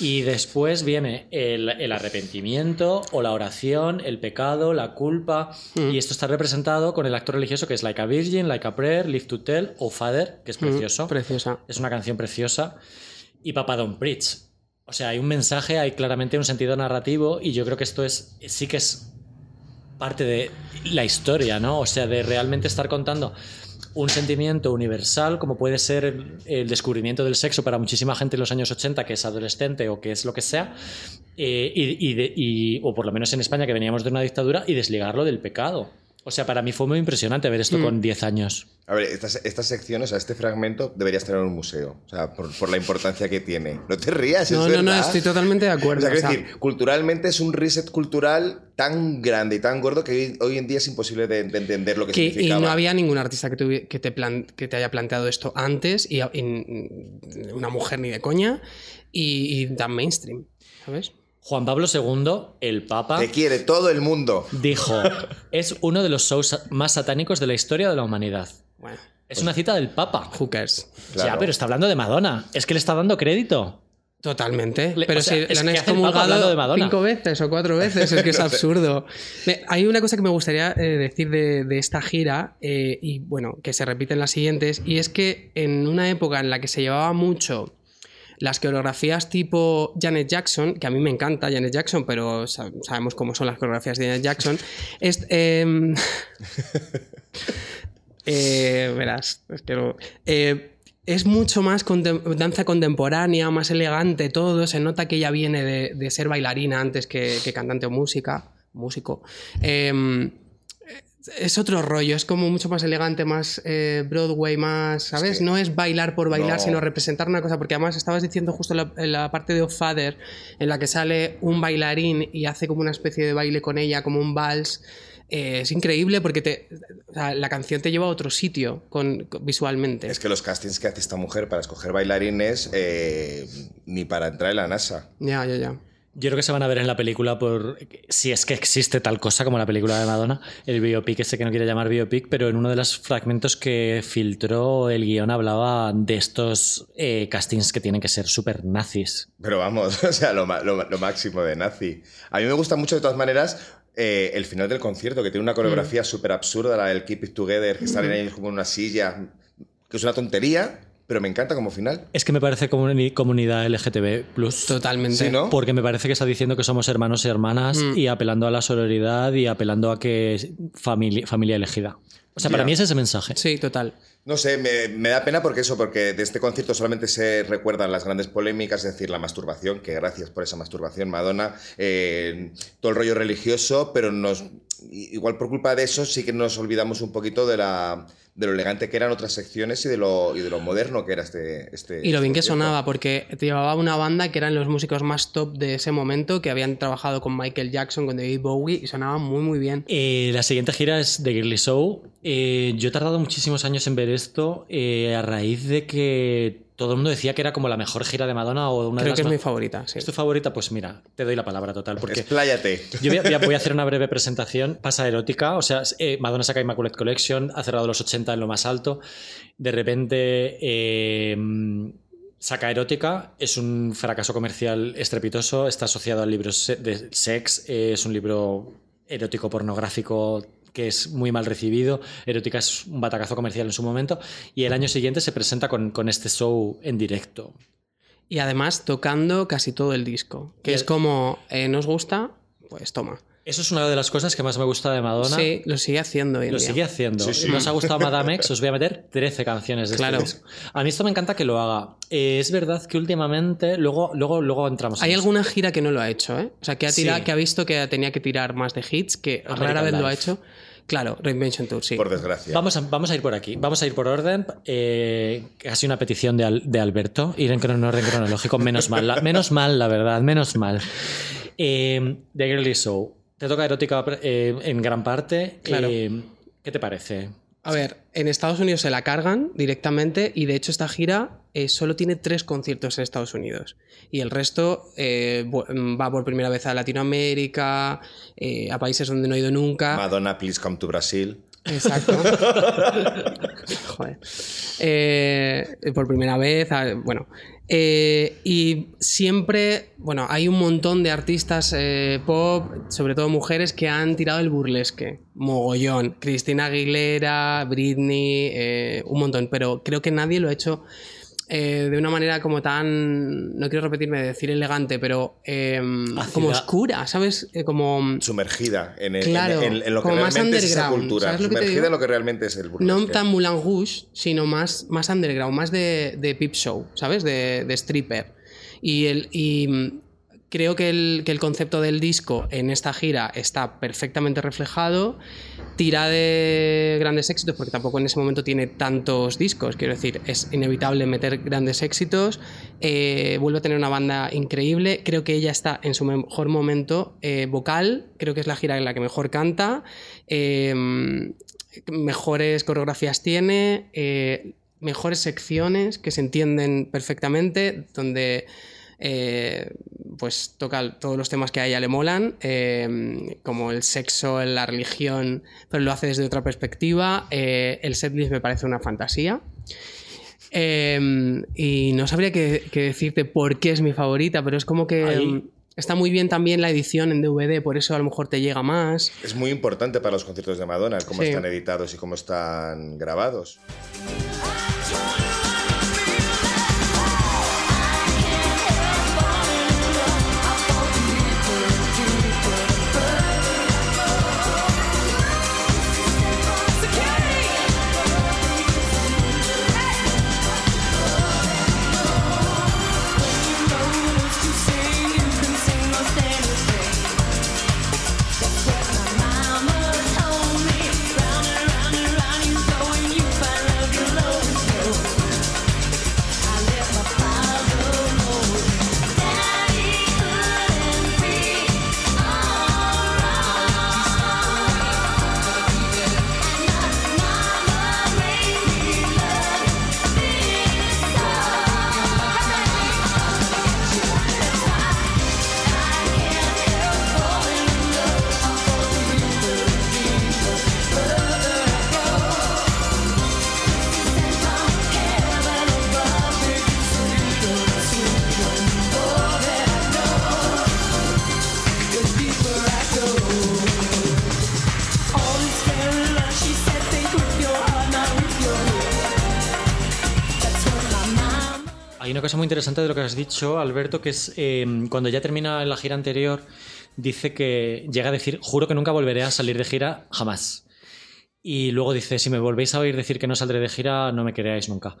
Y después viene el, el arrepentimiento o la oración, el pecado, la culpa, Mm. y esto está representado con el acto religioso que es Like a Virgin, Like a Prayer, Live to Tell o Father, que es precioso. Preciosa. Es una canción preciosa. Y Papa Don't Preach. O sea, hay un mensaje, hay claramente un sentido narrativo y yo creo que esto es sí que es parte de la historia, ¿no? O sea, de realmente estar contando un sentimiento universal como puede ser el, descubrimiento del sexo para muchísima gente en los años 80 que es adolescente o que es lo que sea, eh, y- o por lo menos en España que veníamos de una dictadura y desligarlo del pecado. O sea, para mí fue muy impresionante ver esto con 10 años. A ver, esta, esta sección, o sea, este fragmento debería estar en un museo. O sea, por, por la importancia que tiene. No te rías, No, es no, no, verdad. estoy totalmente de O acuerdo. sea, o quiero sea, decir, culturalmente es un reset cultural tan grande y tan gordo que hoy, hoy en día es imposible de, de entender lo que, que- y significaba. no había ningún artista que, tuvi- que, te plan- que te haya planteado esto antes, y, y una mujer ni de coña, y, y tan mainstream, ¿sabes? Juan Pablo II, el Papa, Te quiere todo el mundo. dijo, es uno de los shows más satánicos de la historia de la humanidad. Bueno, Es una cita del Papa. cares? Claro. Ya, pero está hablando de Madonna. Es que le está dando crédito. Totalmente. Le- pero o sea, si es la han excomulgado Madonna. cinco veces o cuatro veces, es que es absurdo. Hay una cosa que me gustaría eh, decir de, de esta gira, eh, y bueno, que se repite en las siguientes, y es que en una época en la que se llevaba mucho las coreografías tipo Janet Jackson, que a mí me encanta Janet Jackson, pero sa- sabemos cómo son las coreografías de Janet Jackson, es, em, eh, verás, es que no- eh, es mucho más danza contemporánea, más elegante todo. Se nota que ella viene de, ser bailarina antes que, que cantante o música, músico. Em, es otro rollo, es como mucho más elegante, más eh, Broadway, más, ¿sabes? que- no es bailar por bailar, No. sino representar una cosa, porque además estabas diciendo justo la, en la parte de Off Father, en la que sale un bailarín y hace como una especie de baile con ella, como un vals. Eh, es increíble porque te, o sea, la canción te lleva a otro sitio con, con- visualmente. Es que los castings que hace esta mujer para escoger bailarines, eh, ni para entrar en la NASA. Ya, ya, ya. Yo creo que se van a ver en la película por si es que existe tal cosa como la película de Madonna, el biopic ese que no quiere llamar biopic, pero en uno de los fragmentos que filtró el guion hablaba de estos eh, castings que tienen que ser súper nazis. Pero vamos, o sea, lo, máximo de nazi. A mí me gusta mucho, de todas maneras, eh, el final del concierto, que tiene una coreografía súper absurda, la del Keep It Together, que salen ahí como en una silla, que es una tontería, pero me encanta como final. Es que me parece comuni- comunidad LGTB Totalmente. Sí, ¿no? Porque me parece que está diciendo que somos hermanos y hermanas y apelando a la sororidad y apelando a que es familia, familia elegida. O sea, para mí es ese mensaje. Sí, total. No sé, me, me da pena porque eso, porque de este concierto solamente se recuerdan las grandes polémicas, es decir, la masturbación, que gracias por esa masturbación, Madonna, eh, todo el rollo religioso, pero nos igual por culpa de eso sí que nos olvidamos un poquito de la de lo elegante que eran otras secciones y de lo, y de lo moderno que era este, este Y lo bien que este sonaba, porque te llevaba una banda que eran los músicos más top de ese momento, que habían trabajado con Michael Jackson, con David Bowie, y sonaban muy, muy bien. Eh, la siguiente gira es The Girly Show. Eh, yo he tardado muchísimos años en ver esto eh, a raíz de que todo el mundo decía que era como la mejor gira de Madonna o una de Creo las que es mi favorita, sí. ¿Es tu favorita? Pues mira, te doy la palabra total. Porque Expláyate. yo voy a, voy hacer una breve presentación. Pasa erótica. O sea, eh, Madonna saca Immaculate Collection, ha cerrado los 80 en lo más alto. De repente. eh, Saca erótica, es un fracaso comercial estrepitoso, está asociado al libro de sex, eh, es un libro erótico pornográfico que es muy mal recibido, erótica es un batacazo comercial en su momento, y el año siguiente se presenta con, con este show en directo. Y además tocando casi todo el disco, que es como, eh, ¿nos gusta? Pues toma. Eso es una de las cosas que más me gusta de Madonna. Sí, lo sigue haciendo hoy en Lo día. sigue haciendo. Sí, sí. ¿No os ha gustado Madame X? Os voy a meter 13 canciones de Claro. este disco. A mí esto me encanta que lo haga. Eh, es verdad que últimamente, luego, luego, luego entramos en Hay eso. alguna gira que no lo ha hecho, ¿eh? O sea, que ha, tirado, Sí. que ha visto que tenía que tirar más de hits, que American rara vez lo ha hecho. Claro, Reinvention Tour, sí. Por desgracia. Vamos a, vamos a ir por aquí. Vamos a ir por orden. Eh, casi una petición de, Al- de Alberto. Ir en crono- orden cronológico. Menos mal. la- menos mal, la verdad. Menos mal. Eh, The Girly Show. Te toca erótica eh, en gran parte. Claro. Eh, ¿Qué te parece? A ver, en Estados Unidos se la cargan directamente y de hecho esta gira eh, solo tiene tres conciertos en Estados Unidos y el resto eh, bu- va por primera vez a Latinoamérica, eh, a países donde no ha ido nunca. Madonna, please come to Brasil. Exacto. Joder. Eh, por primera vez, a- bueno. Eh, y siempre, bueno, hay un montón de artistas eh, pop, sobre todo mujeres, que han tirado el burlesque. Mogollón. Cristina Aguilera, Britney, eh, un montón. Pero creo que nadie lo ha hecho eh, de una manera como tan. No quiero repetirme de decir elegante, pero eh, como oscura, ¿sabes? Eh, como. Sumergida en, el- Claro, en, en- en lo que realmente es esa cultura. ¿sabes lo que te Sumergida en lo que realmente es el burlesque. No tan Moulin Rouge, sino más, más underground, más de, de peep show, ¿sabes? De, de stripper. Y, el, y mm, creo que el, que el concepto del disco en esta gira está perfectamente reflejado. Tira de grandes éxitos, porque tampoco en ese momento tiene tantos discos. Quiero decir, es inevitable meter grandes éxitos. Eh, vuelve a tener una banda increíble. Creo que ella está en su mejor momento eh, vocal. Creo que es la gira en la que mejor canta. Eh, mejores coreografías tiene, eh, mejores secciones que se entienden perfectamente, donde eh, pues toca todos los temas que a ella le molan, eh, como el sexo, la religión, pero lo hace desde otra perspectiva. Eh, el setlist me parece una fantasía. Eh, y no sabría qué, qué decirte por qué es mi favorita, pero es como que Ahí- mm, está muy bien también la edición en DVD, por eso a lo mejor te llega más. Es muy importante para los conciertos de Madonna el cómo Sí. están editados y cómo están grabados. Interesante de lo que has dicho, Alberto, que es eh, cuando ya termina la gira anterior, dice que llega a decir, juro que nunca volveré a salir de gira jamás. Y luego dice, si me volvéis a oír decir que no saldré de gira, no me queráis nunca.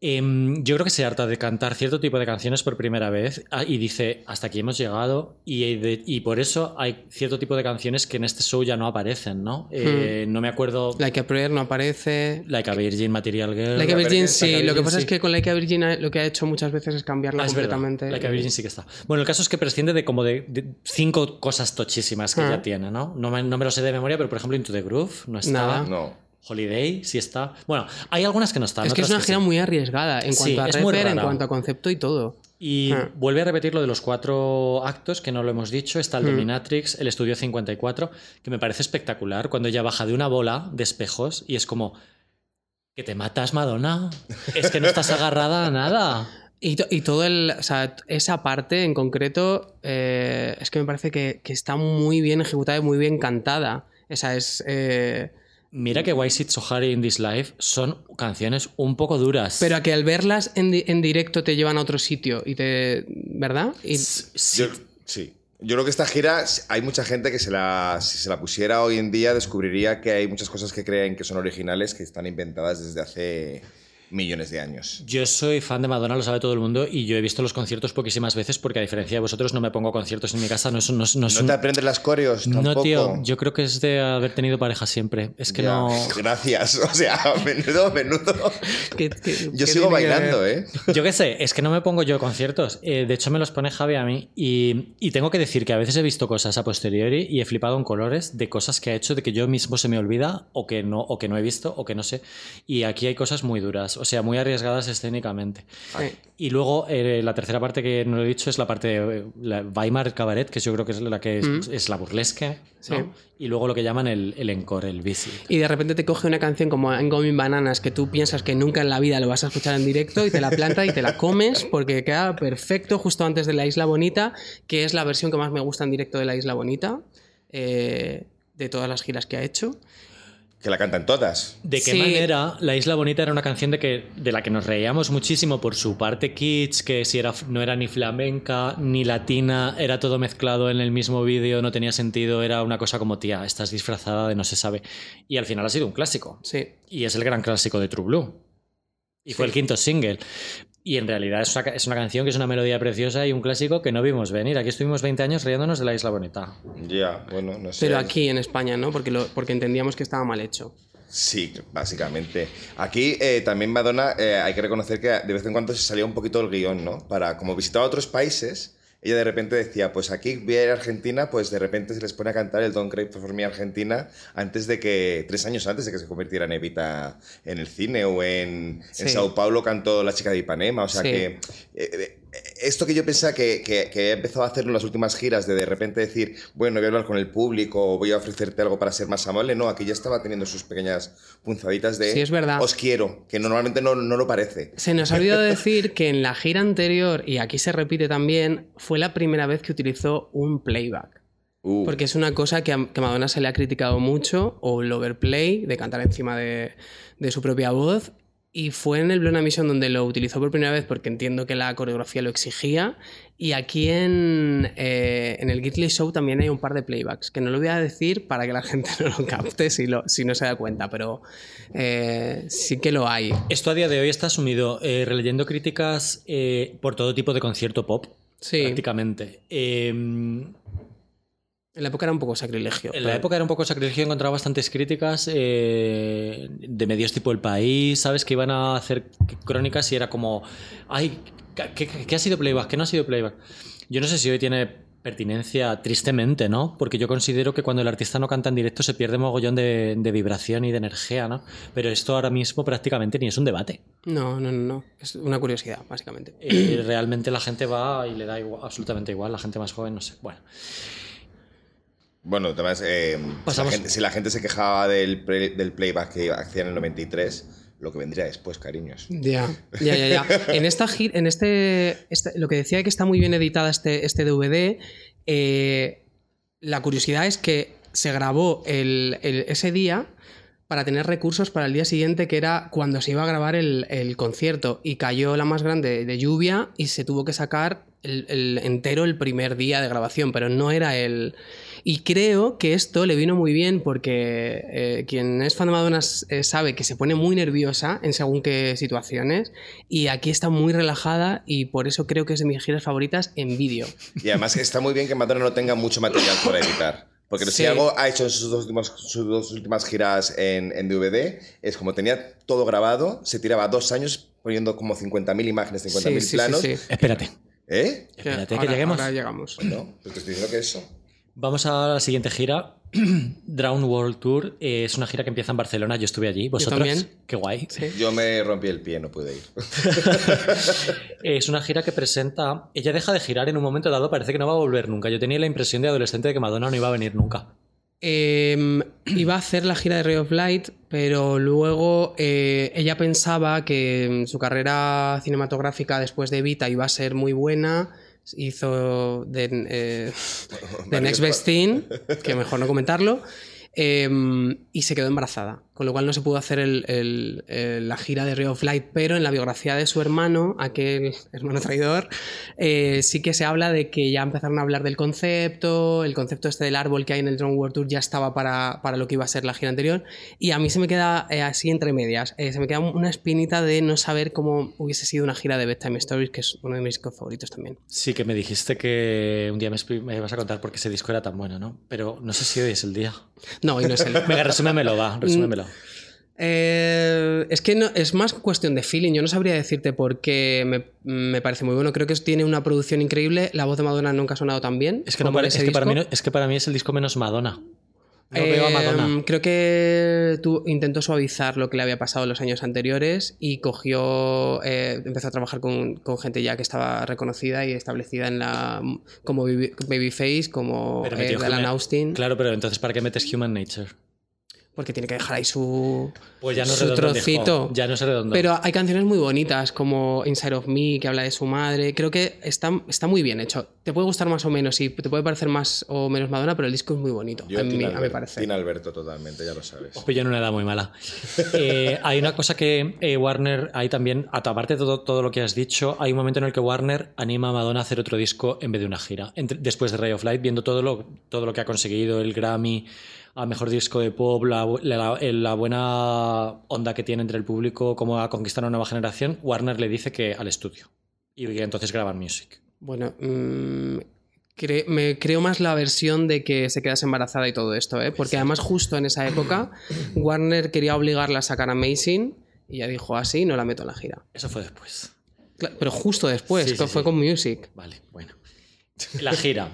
Em, yo creo que se harta de cantar cierto tipo de canciones por primera vez ah, y dice, hasta aquí hemos llegado y, de- y por eso hay cierto tipo de canciones que en este show ya no aparecen, ¿no? Eh, No me acuerdo... Like a Prayer no aparece. Like a Virgin, Material Girl... Like a Virgin Like sí, a lo que Virgin, pasa es sí. que con Like a Virgin lo que ha hecho muchas veces es cambiarla Ah, es verdad. completamente. Like a Virgin sí que está. Bueno, el caso es que prescinde de como de, de cinco cosas tochísimas que Ah. ya tiene, ¿no? No me, no me lo sé de memoria, pero por ejemplo Into the Groove no estaba. Nada. No. Holiday sí está. Bueno, hay algunas que no están. es que es una gira sí. muy arriesgada en Sí, cuanto a rapper, en cuanto a concepto y todo. Y Ah. vuelve a repetir lo de los cuatro actos, que no lo hemos dicho. Está el Hmm. Dominatrix, el Estudio 54, que me parece espectacular, cuando ella baja de una bola de espejos y es como... Que te matas, Madonna. Es que no estás agarrada a nada. Y, to- y todo el. O sea, esa parte en concreto eh, es que me parece que, que está muy bien ejecutada y muy bien cantada. Esa es. eh, Mira que Why Sit So Hard in This Life son canciones un poco duras. pero a que al verlas en, di- en directo te llevan a otro sitio y te. ¿Verdad? Y, Sí. Yo, sí. Yo creo que esta gira, hay mucha gente que se la, si se la pusiera hoy en día, descubriría que hay muchas cosas que creen que son originales, que están inventadas desde hace millones de años. Yo soy fan de Madonna, lo sabe todo el mundo, y yo he visto los conciertos poquísimas veces porque a diferencia de vosotros no me pongo conciertos en mi casa, no es, no es- no es ¿No un- te aprendes las coreos No, tampoco? tío, yo creo que es de haber tenido pareja siempre. Es que Ya, no... Gracias. O sea, menudo, menudo. ¿qué- qué- Yo qué sigo bailando? ¿eh? Yo qué sé, es que no me pongo yo conciertos. Eh, de hecho, me los pone Javi a mí. Y, y tengo que decir que a veces he visto cosas a posteriori y he flipado en colores de cosas que ha hecho de que yo mismo se me olvida o que no, o que no he visto o que no sé. Y aquí hay cosas muy duras, o sea, muy arriesgadas escénicamente. Sí. Y luego eh, la tercera parte que no he dicho es la parte de la Weimar Cabaret, que yo creo que es la que es, es la burlesque. ¿no? Sí. Y luego lo que llaman el, el encore, el visit. Y de repente te coge una canción como I'm Going Bananas que tú piensas que nunca en la vida lo vas a escuchar en directo y te la planta y te la comes porque queda perfecto justo antes de La Isla Bonita, que es la versión que más me gusta en directo de La Isla Bonita, eh, de todas las giras que ha hecho. Que la cantan todas. ¿De qué Sí. manera La Isla Bonita era una canción de, que, de la que nos reíamos muchísimo por su parte kitsch, que si era, no era ni flamenca ni latina, era todo mezclado en el mismo vídeo, no tenía sentido, era una cosa como, tía, estás disfrazada de no se sabe. Y al final ha sido un clásico. Sí. Y es el gran clásico de True Blue. Y fue el quinto single. Y en realidad es una, ca- es una canción que es una melodía preciosa y un clásico que no vimos venir. Aquí estuvimos 20 años riéndonos de La Isla Bonita. Ya, bueno, no sé. Pero aquí en España, ¿no? Porque, lo, porque entendíamos que estaba mal hecho. Sí, básicamente. Aquí eh, también Madonna, eh, hay que reconocer que de vez en cuando se salía un poquito el guion, ¿no? Para, como visitaba otros países, ella de repente decía, pues aquí voy a ir a Argentina, pues de repente se les pone a cantar el Don't Cry for Me Argentina antes de que, tres años antes de que se convirtiera en Evita en el cine o en, en. Sao Paulo cantó La chica de Ipanema, o sea Sí. que... eh, eh, esto que yo pensaba que, que, que he empezado a hacerlo en las últimas giras, de de repente decir, bueno, voy a hablar con el público, o voy a ofrecerte algo para ser más amable, no, aquí ya estaba teniendo sus pequeñas punzaditas de Sí, es verdad. os quiero, que normalmente no, no lo parece. Se nos ha olvidado decir que en la gira anterior, y aquí se repite también, fue la primera vez que utilizó un playback. Uh, Porque es una cosa que a, que Madonna se le ha criticado mucho, o el overplay, de cantar encima de, de su propia voz. Y fue en el Blona Mission donde lo utilizó por primera vez porque entiendo que la coreografía lo exigía. Y aquí en, eh, en el Gitley Show también hay un par de playbacks, que no lo voy a decir para que la gente no lo capte si, lo, si no se da cuenta, pero eh, sí que lo hay. Esto a día de hoy está asumido eh, releyendo críticas eh, por todo tipo de concierto pop, Sí, prácticamente. En la época era un poco sacrilegio. en la pero- época era un poco sacrilegio, encontraba bastantes críticas eh, de medios tipo El País, ¿sabes? Que iban a hacer crónicas y era como, ay, ¿qué, qué- ha sido playback? ¿Qué no ha sido playback? Yo no sé si hoy tiene pertinencia, tristemente, ¿no? Porque yo considero que cuando el artista no canta en directo se pierde mogollón de, de vibración y de energía, ¿no? Pero esto ahora mismo prácticamente ni es un debate. No, no, no, no. Es una curiosidad, básicamente. Eh, realmente la gente va y le da igual- absolutamente igual, la gente más joven, no sé. Bueno, Bueno, además, eh, si, la gente, si la gente se quejaba del, play- del playback que hacían en el 93, lo que vendría después, cariños. Ya, ya, ya, ya. En esta en este, este- lo que decía que está muy bien editada este, este DVD, eh, la curiosidad es que se grabó el- el- ese día para tener recursos para el día siguiente, que era cuando se iba a grabar el, el concierto. Y cayó la más grande de lluvia y se tuvo que sacar el, el entero el primer día de grabación, pero no era el... Y creo que esto le vino muy bien porque eh, quien es fan de Madonna eh, sabe que se pone muy nerviosa en según qué situaciones y aquí está muy relajada y por eso creo que es de mis giras favoritas en vídeo. Y además está muy bien que Madonna no tenga mucho material por editar. Porque si Sí. algo ha hecho en sus dos, últimos- sus dos últimas giras en, en DVD, es como tenía todo grabado, se tiraba dos años poniendo como 50.000 imágenes, 50.000 Sí, sí, sí, planos. sí. Espérate. ¿Eh? Espérate que lleguemos. ahora llegamos. No, pues te estoy diciendo que eso. Vamos a la siguiente gira. Drown World Tour. Eh, es una gira que empieza en Barcelona. Yo estuve allí. ¿Vosotros? también. Qué guay. Sí. Yo me rompí el pie, no pude ir. Es una gira que presenta. Ella deja de girar en un momento dado. Parece que no va a volver nunca. Yo tenía la impresión de adolescente de que Madonna no iba a venir nunca. Eh, iba a hacer la gira de Ray of Light, pero luego eh, ella pensaba que su carrera cinematográfica después de Evita iba a ser muy buena. Hizo The, eh, Next Best Thing, que mejor no comentarlo, eh, y se quedó embarazada. Con lo cual no se pudo hacer el- el- el- la gira de Ray of Light, pero en la biografía de su hermano, aquel hermano traidor, eh, sí que se habla de que ya empezaron a hablar del concepto, el concepto este del árbol que hay en el Drone World Tour ya estaba para, para lo que iba a ser la gira anterior, y a mí se me queda eh, así entre medias, eh, se me queda una espinita de no saber cómo hubiese sido una gira de Bedtime Stories, que es uno de mis discos favoritos también. Sí, que me dijiste que un día me, ibas a contar por qué ese disco era tan bueno, ¿no? Pero no sé si hoy es el día. No, hoy no es el... Venga, resúmemelo, va. Resúmemelo. Eh, es que no, es más cuestión de feeling. Yo no sabría decirte por qué me, me parece muy bueno. Creo que tiene una producción increíble. La voz de Madonna nunca ha sonado tan bien. Es que, no es, que para mí es que para mí es el disco menos Madonna. No Eh, veo a Madonna. Creo que tú intentó suavizar lo que le había pasado en los años anteriores y cogió, eh, empezó a trabajar con, con gente ya que estaba reconocida y establecida en la como Baby- Babyface, como Alan Austin, Claro, pero entonces ¿para qué metes Human Nature? Porque tiene que dejar ahí su, Pues ya no su trocito. Ya no es redondo. Pero hay canciones muy bonitas, como Inside of Me, que habla de su madre. Creo que está, está muy bien hecho. Te puede gustar más o menos y te puede parecer más o menos Madonna, pero el disco es muy bonito, Yo, a, mí, Tina a mi Albert- parecer. Tina Alberto, totalmente, ya lo sabes. Os pillo en una edad muy mala. Eh, hay una cosa que eh, Warner, hay también, aparte de todo, todo lo que has dicho, hay un momento en el que Warner anima a Madonna a hacer otro disco en vez de una gira. Entre- después de Ray of Light, viendo todo lo, todo lo que ha conseguido, el Grammy, a mejor disco de pop, la, bu- la- la buena onda que tiene entre el público, cómo ha conquistado una nueva generación, Warner le dice que al estudio. Y que entonces graban music. Bueno, mm, cre- me creo más la versión de que se quedase embarazada y todo esto, ¿eh? porque además justo en esa época Warner quería obligarla a sacar Amazing y ella dijo así, no la meto en la gira. Eso fue después. Pero justo después, Sí, fue sí. con Music. Vale, bueno. La gira.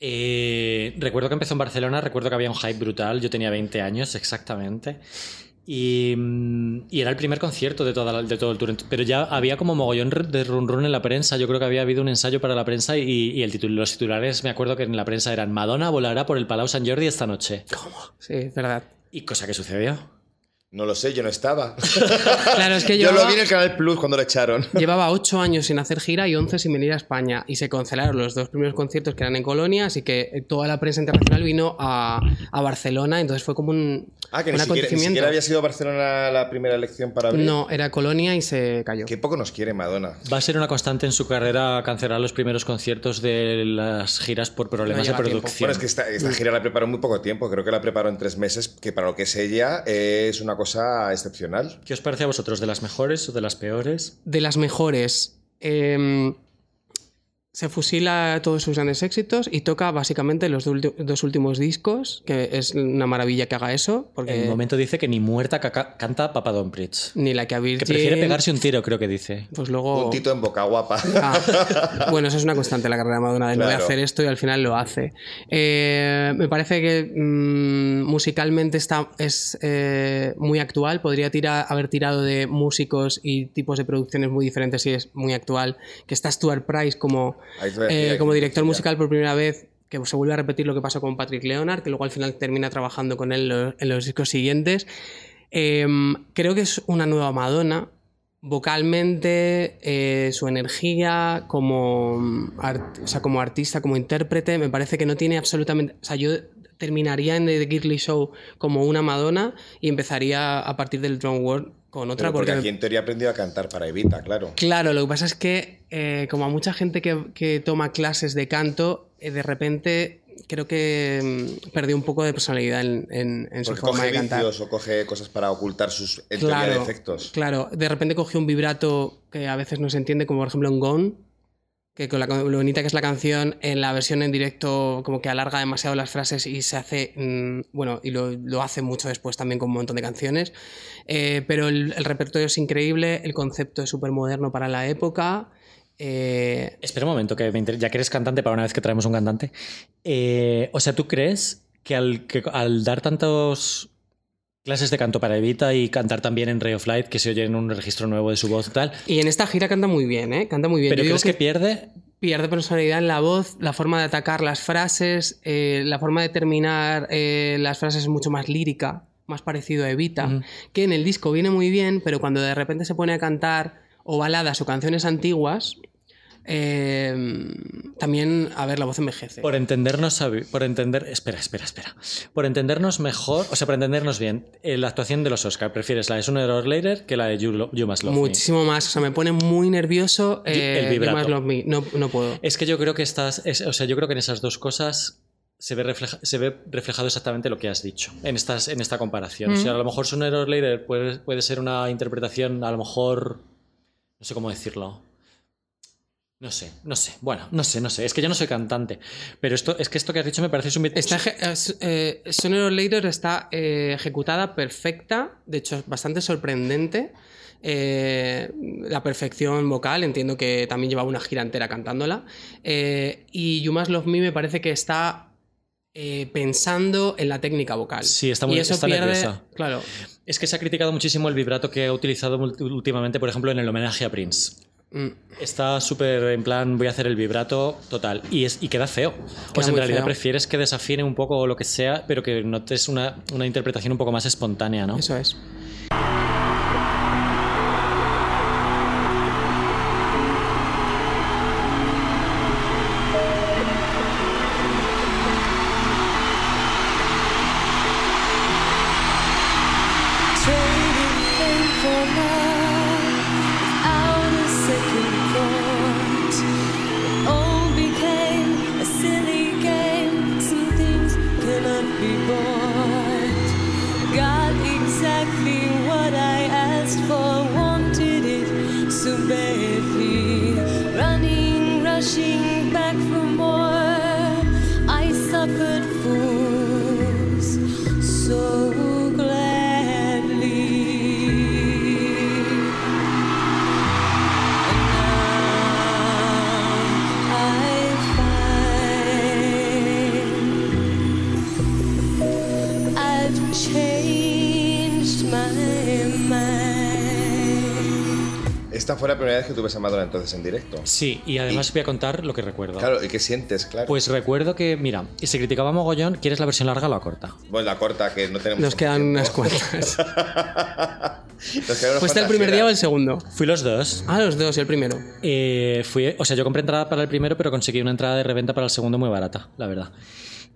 Eh, recuerdo que empezó en Barcelona, recuerdo que había un hype brutal, yo tenía 20 años exactamente. Y, mm, y era el primer concierto de, toda la- de todo el tour. Pero ya había como mogollón de run run en la prensa. Yo creo que había habido un ensayo para la prensa y, y el título, los titulares, me acuerdo que en la prensa eran Madonna volará por el Palau San Jordi esta noche. Sí, es verdad. Y cosa que sucedió. No lo sé, yo no estaba. Claro, es que yo llevaba, lo vi en el Canal Plus cuando lo echaron. llevaba 8 años sin hacer gira y 11 sin venir a España. Y se cancelaron los dos primeros conciertos que eran en Colonia, así que eh, toda la prensa internacional vino a, a Barcelona. Entonces fue como un, Ah, que un ni siquiera, ni acontecimiento. siquiera había sido Barcelona la primera elección para abrir. No, era Colonia y se cayó. Qué poco nos quiere Madonna. Va a ser una constante en su carrera cancelar los primeros conciertos de las giras por problemas de lleva tiempo. producción. Bueno, es que esta, esta gira la preparó en muy poco tiempo. Creo que la preparó en tres meses, que para lo que es ella eh, es una cosa excepcional. ¿Qué os parece a vosotros? ¿De las mejores o de las peores? de las mejores. em, se fusila todos sus grandes éxitos y toca básicamente los dos últimos discos, que es una maravilla que haga eso, En porque el momento dice que ni muerta caca- canta Papa Don Pritz. ni la que a Virgin... Que prefiere pegarse un tiro, creo que dice. Pues luego... Puntito en boca guapa. Ah, bueno, eso es una constante en la carrera de Madonna, de no de Claro. hacer esto y al final lo hace. Eh, me parece que mm, musicalmente está, es eh, muy actual, podría tira- haber tirado de músicos y tipos de producciones muy diferentes y es muy actual. Que está Stuart Price como, Eh, como director musical por primera vez. Que se vuelve a repetir lo que pasó con Patrick Leonard, que luego al final termina trabajando con él en los- discos siguientes. Eh, creo que es una nueva Madonna, vocalmente, eh, su energía como, art- o sea, como artista, como intérprete, me parece que no tiene absolutamente... O sea, yo terminaría en The Girly Show como una Madonna y empezaría a partir del Drone World con otra Pero porque porque aquí en teoría aprendió a cantar para Evita, claro. Claro, lo que pasa es que, eh, como a mucha gente que, que toma clases de canto, eh, de repente creo que mm, perdió un poco de personalidad en, en- en su Porque forma coge de cantar. vicios o coge cosas para ocultar sus Claro, defectos. claro, de repente cogió un vibrato que a veces no se entiende, como por ejemplo en Gone, que con la, lo bonita que es la canción, en la versión en directo como que alarga demasiado las frases y se hace, mm, bueno, y lo, lo hace mucho después también con un montón de canciones, Eh, pero el, repertorio es increíble, el concepto es súper moderno para la época. eh, Espera un momento, que me ya que eres cantante, para una vez que traemos un cantante. Eh, o sea, ¿tú crees que al, que al dar tantos clases de canto para Evita y cantar también en Ray of Light, que se oye en un registro nuevo de su voz y tal, y en esta gira canta muy bien, ¿eh? Canta muy bien. pero Yo digo crees que, pierde? pierde personalidad en la voz, la forma de atacar las frases, eh, la forma de terminar eh, las frases es mucho más lírica, más parecido a Evita, que en el disco viene muy bien, pero cuando de repente se pone a cantar o baladas o canciones antiguas, eh, también, a ver, la voz envejece. Por entendernos, por entender, espera, espera, espera. Por entendernos mejor, o sea, por entendernos bien, eh, la actuación de los Oscar, ¿prefieres la de Sooner or Later que la de You, You Must Love Me? Muchísimo más, o sea, me pone muy nervioso eh, El You vibrato. Must Love Me. No, no puedo. Es que yo creo que estás, es- o sea, yo creo que en esas dos cosas se ve, refleja- se ve reflejado exactamente lo que has dicho en, estas, en esta comparación. O sea, a lo mejor Sooner or Later puede, puede ser una interpretación, a lo mejor, no sé cómo decirlo. No sé, no sé. Bueno, no sé, no sé. Es que yo no soy cantante. Pero esto, es que esto que has dicho me parece un bit- Está, eje- es- eh, Sooner or Later está eh, ejecutada perfecta, de hecho bastante sorprendente. Eh, la perfección vocal, entiendo que también llevaba una gira entera cantándola. Eh, y You Must Love Me me parece que está eh, pensando en la técnica vocal. Sí, está muy- y eso está pierde, nerviosa. Claro, Es que se ha criticado muchísimo el vibrato que ha utilizado últimamente, por ejemplo, en el homenaje a Prince. Mm, Está súper en plan, voy a hacer el vibrato total. Y, es, y queda feo. Queda Pues en realidad feo. prefieres que desafine un poco o lo que sea, pero que notes una, una interpretación un poco más espontánea, ¿no? eso es. 心。Esta fue la primera vez que tú ves a Madonna entonces en directo. Sí, y además voy a contar lo que recuerdo. Claro, ¿y qué sientes? Claro. Pues recuerdo que, mira, y se criticaba mogollón, ¿quieres la versión larga o la corta? bueno, la corta, que no tenemos. Nos quedan tiempo. unas cuantas. ¿Fuiste el primer día o el segundo? Fui los dos. Ah, los dos, el primero. Eh, fui, o sea, yo compré entrada para el primero, pero conseguí una entrada de reventa para el segundo muy barata, la verdad.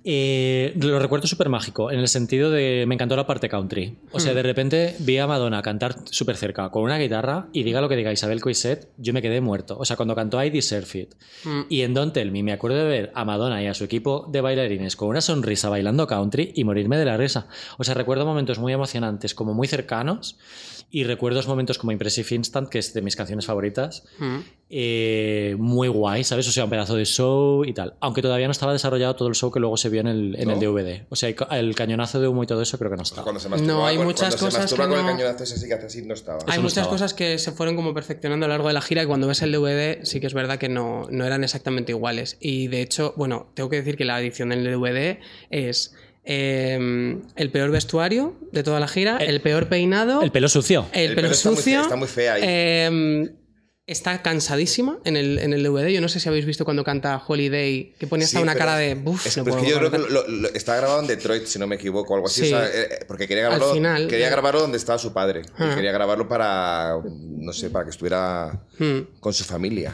Eh, lo recuerdo súper mágico, en el sentido de me encantó la parte country. O sea, de repente vi a Madonna cantar súper cerca con una guitarra y diga lo que diga Isabel Coixet, yo me quedé muerto. O sea, cuando cantó I Deserve It. Y en Don't Tell Me me acuerdo de ver a Madonna y a su equipo de bailarines con una sonrisa bailando country y morirme de la risa. O sea, recuerdo momentos muy emocionantes, como muy cercanos. Y recuerdo momentos como Impressive Instant, que es de mis canciones favoritas. Mm. Eh, muy guay, ¿sabes? O sea, un pedazo de show y tal. Aunque todavía no estaba desarrollado todo el show que luego se vio en el, en ¿No? el DVD. O sea, el ca- el cañonazo de humo y todo eso creo que no está. Cuando se masturba, No, hay con- muchas cuando cosas se que con no- el cañonazo ese sí que así, no estaba. Hay no muchas estaba. cosas que se fueron como perfeccionando a lo largo de la gira y cuando ves el DVD sí que es verdad que no, no eran exactamente iguales. Y de hecho, bueno, tengo que decir que la edición del DVD es eh, el peor vestuario de toda la gira, el, peor peinado, El pelo sucio. el, El pelo, pelo está muy fe- sucio, está muy fea ahí. eh, Está cansadísima en el, en el DVD. Yo no sé si habéis visto cuando canta Holiday, que pone hasta Sí, una cara de. Buf, es, no puedo que yo creo que cantar". lo- lo- está grabado en Detroit, si no me equivoco, o algo así. Sí. o sea, eh, porque quería Al grabarlo, final, quería ya. grabarlo donde estaba su padre. Y Ah. quería grabarlo para, no sé, para que estuviera Hmm. con su familia.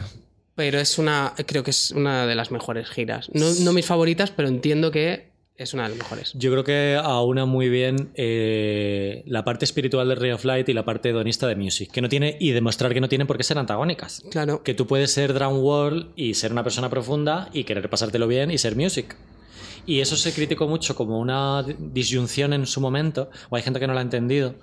Pero es una. Creo que es una de las mejores giras. No, no mis favoritas, pero entiendo que es una de las mejores. Yo creo que aúna muy bien eh, la parte espiritual de Ray of Light y la parte hedonista de Music, que no tiene, y demostrar que no tienen por qué ser antagónicas. Claro. Que tú puedes ser Drown World y ser una persona profunda y querer pasártelo bien y ser Music. Y eso se criticó mucho como una disyunción en su momento, o hay gente que no lo ha entendido.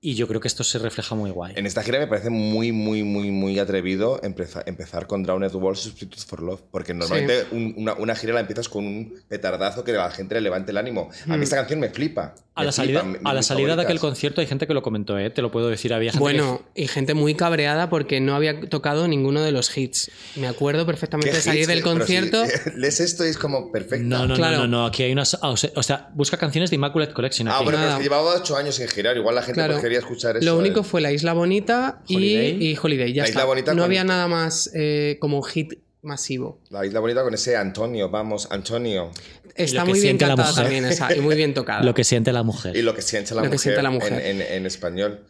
Y yo creo que esto se refleja muy guay. En esta gira me parece muy, muy, muy, muy atrevido empeza- empezar con Drowned World Substitute for Love, porque normalmente un- una, una gira la empiezas con un petardazo que a la gente le levante el ánimo. A mí esta canción me flipa. A me la flipa, salida, mi- a la salida de aquel concierto hay gente que lo comentó, ¿eh? te lo puedo decir. Había gente Bueno, y gente muy cabreada porque no había tocado ninguno de los hits. Me acuerdo ¿Qué perfectamente de salir hits? del Pero si concierto. lees esto y es como perfecto. No, no, Claro. no, no, no, aquí hay unas... O sea, o sea, busca canciones de Immaculate Collection. Ah, bueno, pero es que llevaba ocho años sin girar. Igual la gente Claro. Quería escuchar eso. Lo único fue La Isla Bonita y Holiday. y Holiday. Ya La está. Isla Bonita no con- había nada más eh, como hit masivo. La isla bonita con ese Antonio, vamos, Antonio. Está que muy bien cantada también esa, y muy bien tocada. Lo que siente la mujer. Y lo que siente la, Lo que mujer, siente la mujer. En, en- en español.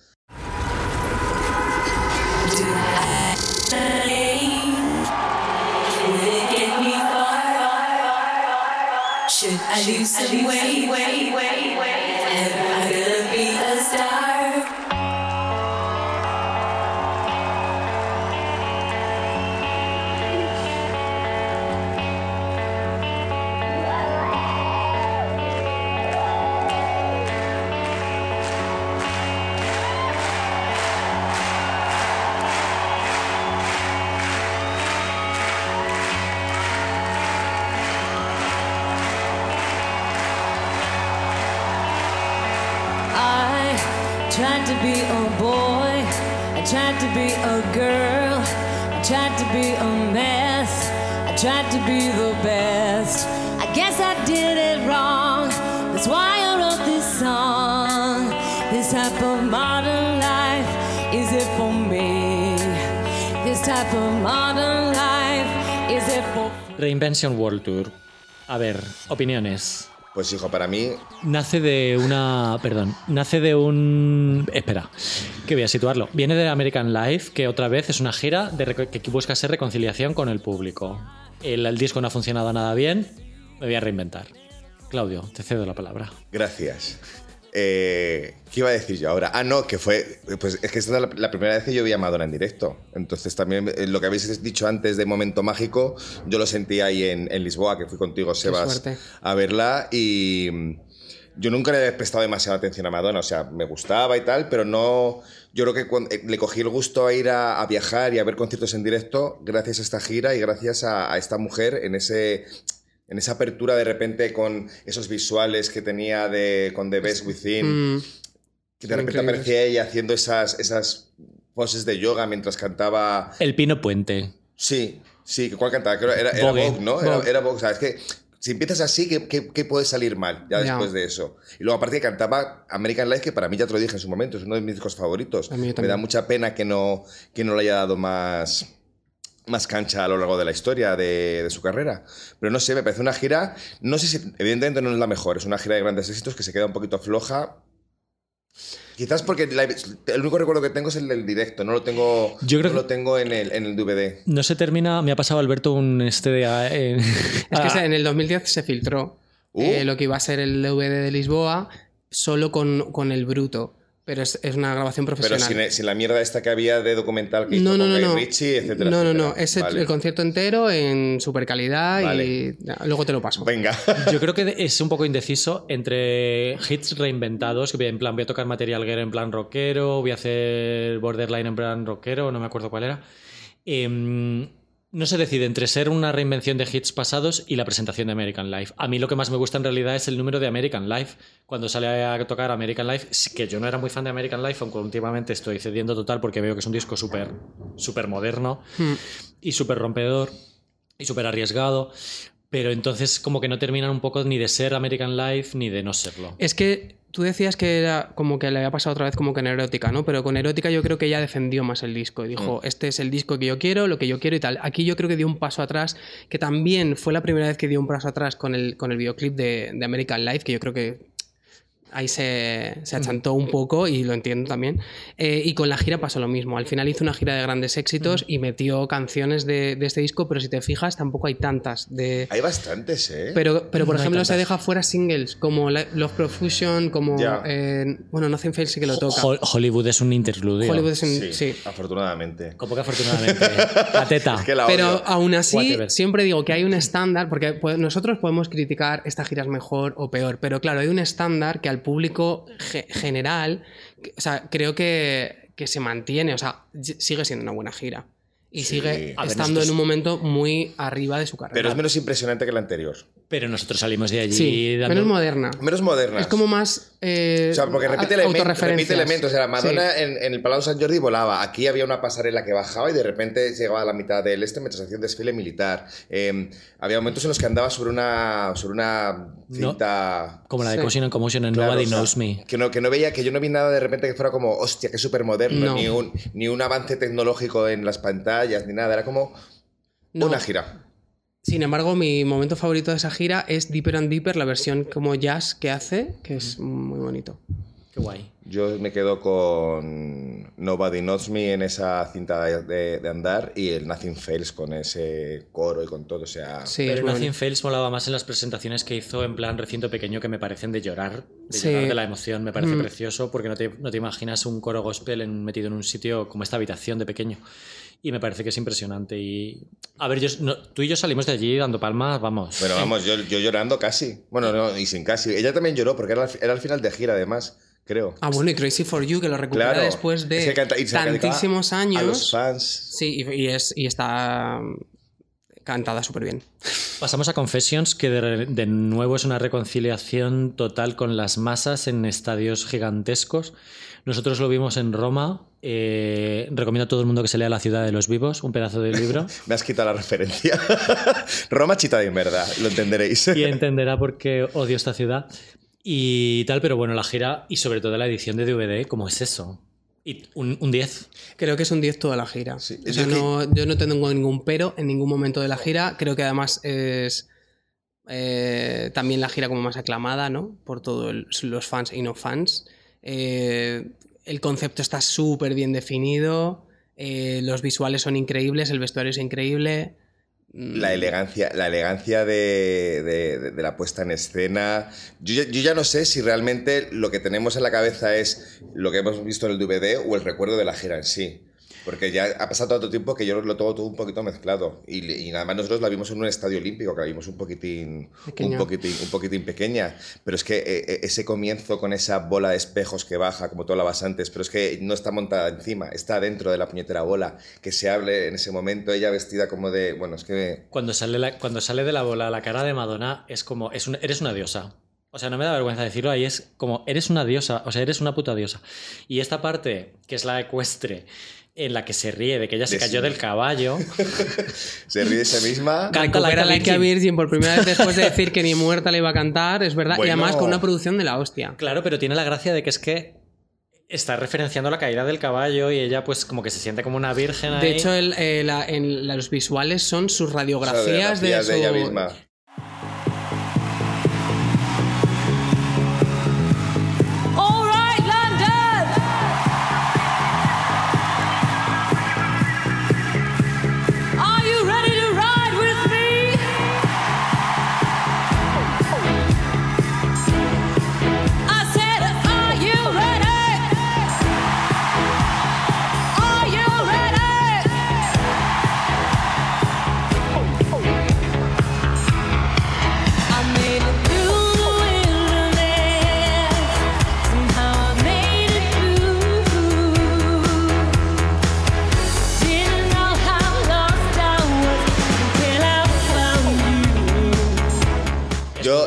Should I lose some weight? To be a boy, I tried to be a girl, I tried to be a mess, I tried to be the best. I guess I did it wrong, that's why I wrote this song. This type of modern life, is it for me? This type of modern life, is it for Reinvention World Tour. A ver, opiniones. Pues hijo, para mí, Nace de una. Perdón. Nace de un. Espera, que voy a situarlo. Viene de American Life, que otra vez es una gira de que busca ser reconciliación con el público. El, el disco no ha funcionado nada bien, me voy a reinventar. Claudio, te cedo la palabra. gracias. Eh, ¿Qué iba a decir yo ahora? Ah, no, que fue. Pues es que esta es la, la primera vez que yo vi a Madonna en directo. Entonces también eh, lo que habéis dicho antes de Momento Mágico, yo lo sentí ahí en, en Lisboa, que fui contigo, Sebas, a verla. Y mm, yo nunca le he prestado demasiada atención a Madonna. O sea, me gustaba y tal, pero no. Yo creo que cuando- eh, le cogí el gusto a ir a, a viajar y a ver conciertos en directo gracias a esta gira y gracias a, a esta mujer en ese en esa apertura de repente con esos visuales que tenía de, con The Best Within, Mm, que de son repente increíbles. aparecía ella haciendo esas, esas poses de yoga mientras cantaba. El Pino Puente. Sí, sí, ¿cuál cantaba? Creo era, era Vogue. Vogue, ¿no? Era, Vogue. era Vogue, o sea, es que si empiezas así, ¿qué, qué, qué puede salir mal ya después de eso? Y luego aparte cantaba American Life, que para mí ya te lo dije en su momento, es uno de mis discos favoritos. A mí Me da mucha pena que no, que no le haya dado más más cancha a lo largo de la historia de, de su carrera. Pero no sé, me parece una gira, no sé si, evidentemente no es la mejor, es una gira de grandes éxitos que se queda un poquito floja. Quizás porque la- el único recuerdo que tengo es el del directo, no lo tengo, Yo creo no que- lo tengo en el, en el DVD. No se termina. Me ha pasado Alberto un este de. eh, Es que en el 2010 se filtró Uh. eh, lo que iba a ser el DVD de Lisboa solo con, con el bruto. Pero es, es una grabación Pero profesional. sin, sin la mierda esta que había de documental que hizo no, no, con no, Guy no. Ritchie, etcétera, no, no, etcétera. no. Es el- Vale. el concierto entero en super calidad Vale. y ya, luego te lo paso. Venga. Yo creo que es un poco indeciso entre hits reinventados, que en plan voy a tocar Material Girl en plan rockero, voy a hacer Borderline en plan rockero, no me acuerdo cuál era. Em, no se decide entre ser una reinvención de hits pasados y la presentación de American Life. A mí lo que más me gusta en realidad es el número de American Life. Cuando sale a tocar American Life, que yo no era muy fan de American Life, aunque últimamente estoy cediendo total porque veo que es un disco súper súper moderno Hmm. y súper rompedor y súper arriesgado. pero entonces como que no terminan un poco ni de ser American Life ni de no serlo. Es que tú decías que era como que le había pasado otra vez como que en erótica, ¿no? Pero con erótica yo creo que ella defendió más el disco y dijo, este es el disco que yo quiero, lo que yo quiero y tal. Aquí yo creo que dio un paso atrás, que también fue la primera vez que dio un paso atrás con el, con el videoclip de, de American Life, que yo creo que ahí se, se achantó un poco y lo entiendo también. Eh, y con la gira pasó lo mismo. Al final hizo una gira de grandes éxitos y metió canciones de, de este disco, pero si te fijas tampoco hay tantas. De... Hay bastantes, ¿eh? Pero, pero por No ejemplo, se deja fuera singles como Love Profusion, como. Eh, bueno, Nothing Fails sí que lo toca. Ho- Hollywood es un interludio. Hollywood es un. sí, sí. afortunadamente. Como que afortunadamente. La teta. Es que la Pero aún así, Whatever. siempre digo que hay un estándar, porque nosotros podemos criticar esta gira es mejor o peor, pero claro, hay un estándar que al público ge- general, o sea, creo que, que se mantiene, o sea, sigue siendo una buena gira. Y Sí. sigue ver, estando en un momento muy arriba de su carrera. Pero es menos impresionante que la anterior. Pero nosotros salimos de allí Sí, dando- menos moderna. Menos moderna. Es como más. eh, O sea, porque repite, a- elemen- repite elementos. Era Madonna Sí. en, en el Palau San Jordi volaba. Aquí había una pasarela que bajaba y de repente llegaba a la mitad del este mientras hacía un desfile militar. Eh, había momentos en los que andaba sobre una, sobre una cinta. Como la de Sí. Caution and Commotion en Claro, Nobody o sea, Knows Me. Que no, que no veía, que yo no vi nada de repente que fuera como, hostia, que súper moderno, No. ni, un, ni un avance tecnológico en las pantallas, ni nada. Era como No. una gira. Sin embargo, mi momento favorito de esa gira es Deeper and Deeper, la versión como jazz que hace, que es muy bonito. Qué guay. Yo me quedo con Nobody Knows Me en esa cinta de, de- andar y el Nothing Fails con ese coro y con todo. O sea, Sí, Pero Nothing. Fails molaba más en las presentaciones que hizo en plan recinto pequeño que me parecen de llorar, de Sí. llorar de la emoción. Me parece Mm. precioso porque no te, no te imaginas un coro gospel en- metido en un sitio como esta habitación de pequeño. Y me parece que es impresionante. Y a ver, yo, no- tú y yo salimos de allí dando palmas, vamos. Bueno, vamos, yo, yo llorando casi. Bueno, no, y sin casi. Ella también lloró porque era, al- era al final de gira, además, creo. Ah, bueno, y Crazy for You, que lo recupera Claro. después de canta- tantísimos A años. los fans. Sí, y, y es, y está mm, cantada súper bien. Pasamos a Confessions, que de, de nuevo es una reconciliación total con las masas en estadios gigantescos. Nosotros lo vimos en Roma. eh, recomiendo a todo el mundo que se lea La ciudad de los vivos, un pedazo del libro, Me has quitado la referencia. Roma chita de verdad, lo entenderéis. y entenderá por qué odio esta ciudad. Y tal, pero bueno, la gira y sobre todo la edición de DVD, ¿cómo es eso? Y un, un 10. Creo que es un 10 toda la gira. Sí, O es sea, que- no, yo no tengo ningún pero en ningún momento de la gira. Creo que además es eh, también la gira como más aclamada, ¿no? Por todos los fans y no fans. Eh, el concepto está súper bien definido. eh, los visuales son increíbles, el vestuario es increíble. Mm, La elegancia, la elegancia de, de- de- la puesta en escena. Yo yo ya no sé si realmente lo que tenemos en la cabeza es lo que hemos visto en el DVD o el recuerdo de la gira en sí. Porque ya ha pasado tanto tiempo que yo lo tengo todo un poquito mezclado. Y, y nada más nosotros la vimos en un estadio olímpico, que la vimos un poquitín, un Pequeña. poquitín, un poquitín pequeña. Pero es que eh, eh, ese comienzo con esa bola de espejos que baja, como tú hablabas antes, pero es que no está montada encima, está dentro de la puñetera bola. Que se hable en ese momento, ella vestida como de. Bueno, es que. Cuando sale, la- cuando sale de la bola la cara de Madonna, es como, es un- eres una diosa. O sea, no me da vergüenza decirlo, ahí es como, eres una diosa, o sea, eres una puta diosa. Y esta parte, que es la ecuestre, en la que se ríe de que ella se De cayó sí. del caballo, Se ríe de sí misma. Canta Recupera Like a Like a Virgin. Por primera vez después de decir que ni muerta le iba a cantar, es verdad. Bueno. Y además con una producción de la hostia. claro, pero tiene la gracia de que es que está referenciando la caída del caballo y ella pues como que se siente como una virgen ahí. De hecho, el- eh, la- en los visuales son sus radiografías de, Radiografías de ella misma.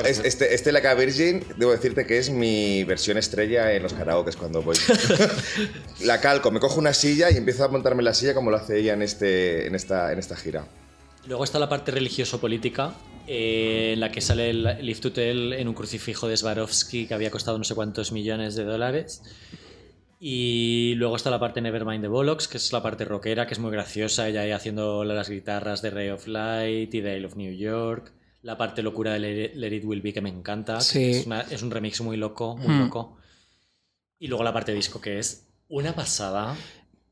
Es- este, este Like a Virgin, debo decirte que es mi versión estrella en los karaokes cuando voy. la calco, me cojo una silla y empiezo a montarme en la silla como lo hace ella en, este, en, esta, en esta gira. Luego está la parte religioso-política, eh, en la que sale el Lift Hotel en un crucifijo de Swarovski que había costado no sé cuántos millones de dólares. Y luego está la parte Nevermind de Bollocks, que es la parte rockera, que es muy graciosa, ella ahí haciendo las guitarras de Ray of Light y Dale of New York. La parte locura de Let It- Let It Will Be, que me encanta. que Sí. Es, una- es un remix muy loco, muy Hmm. loco. Y luego la parte disco, que es una pasada.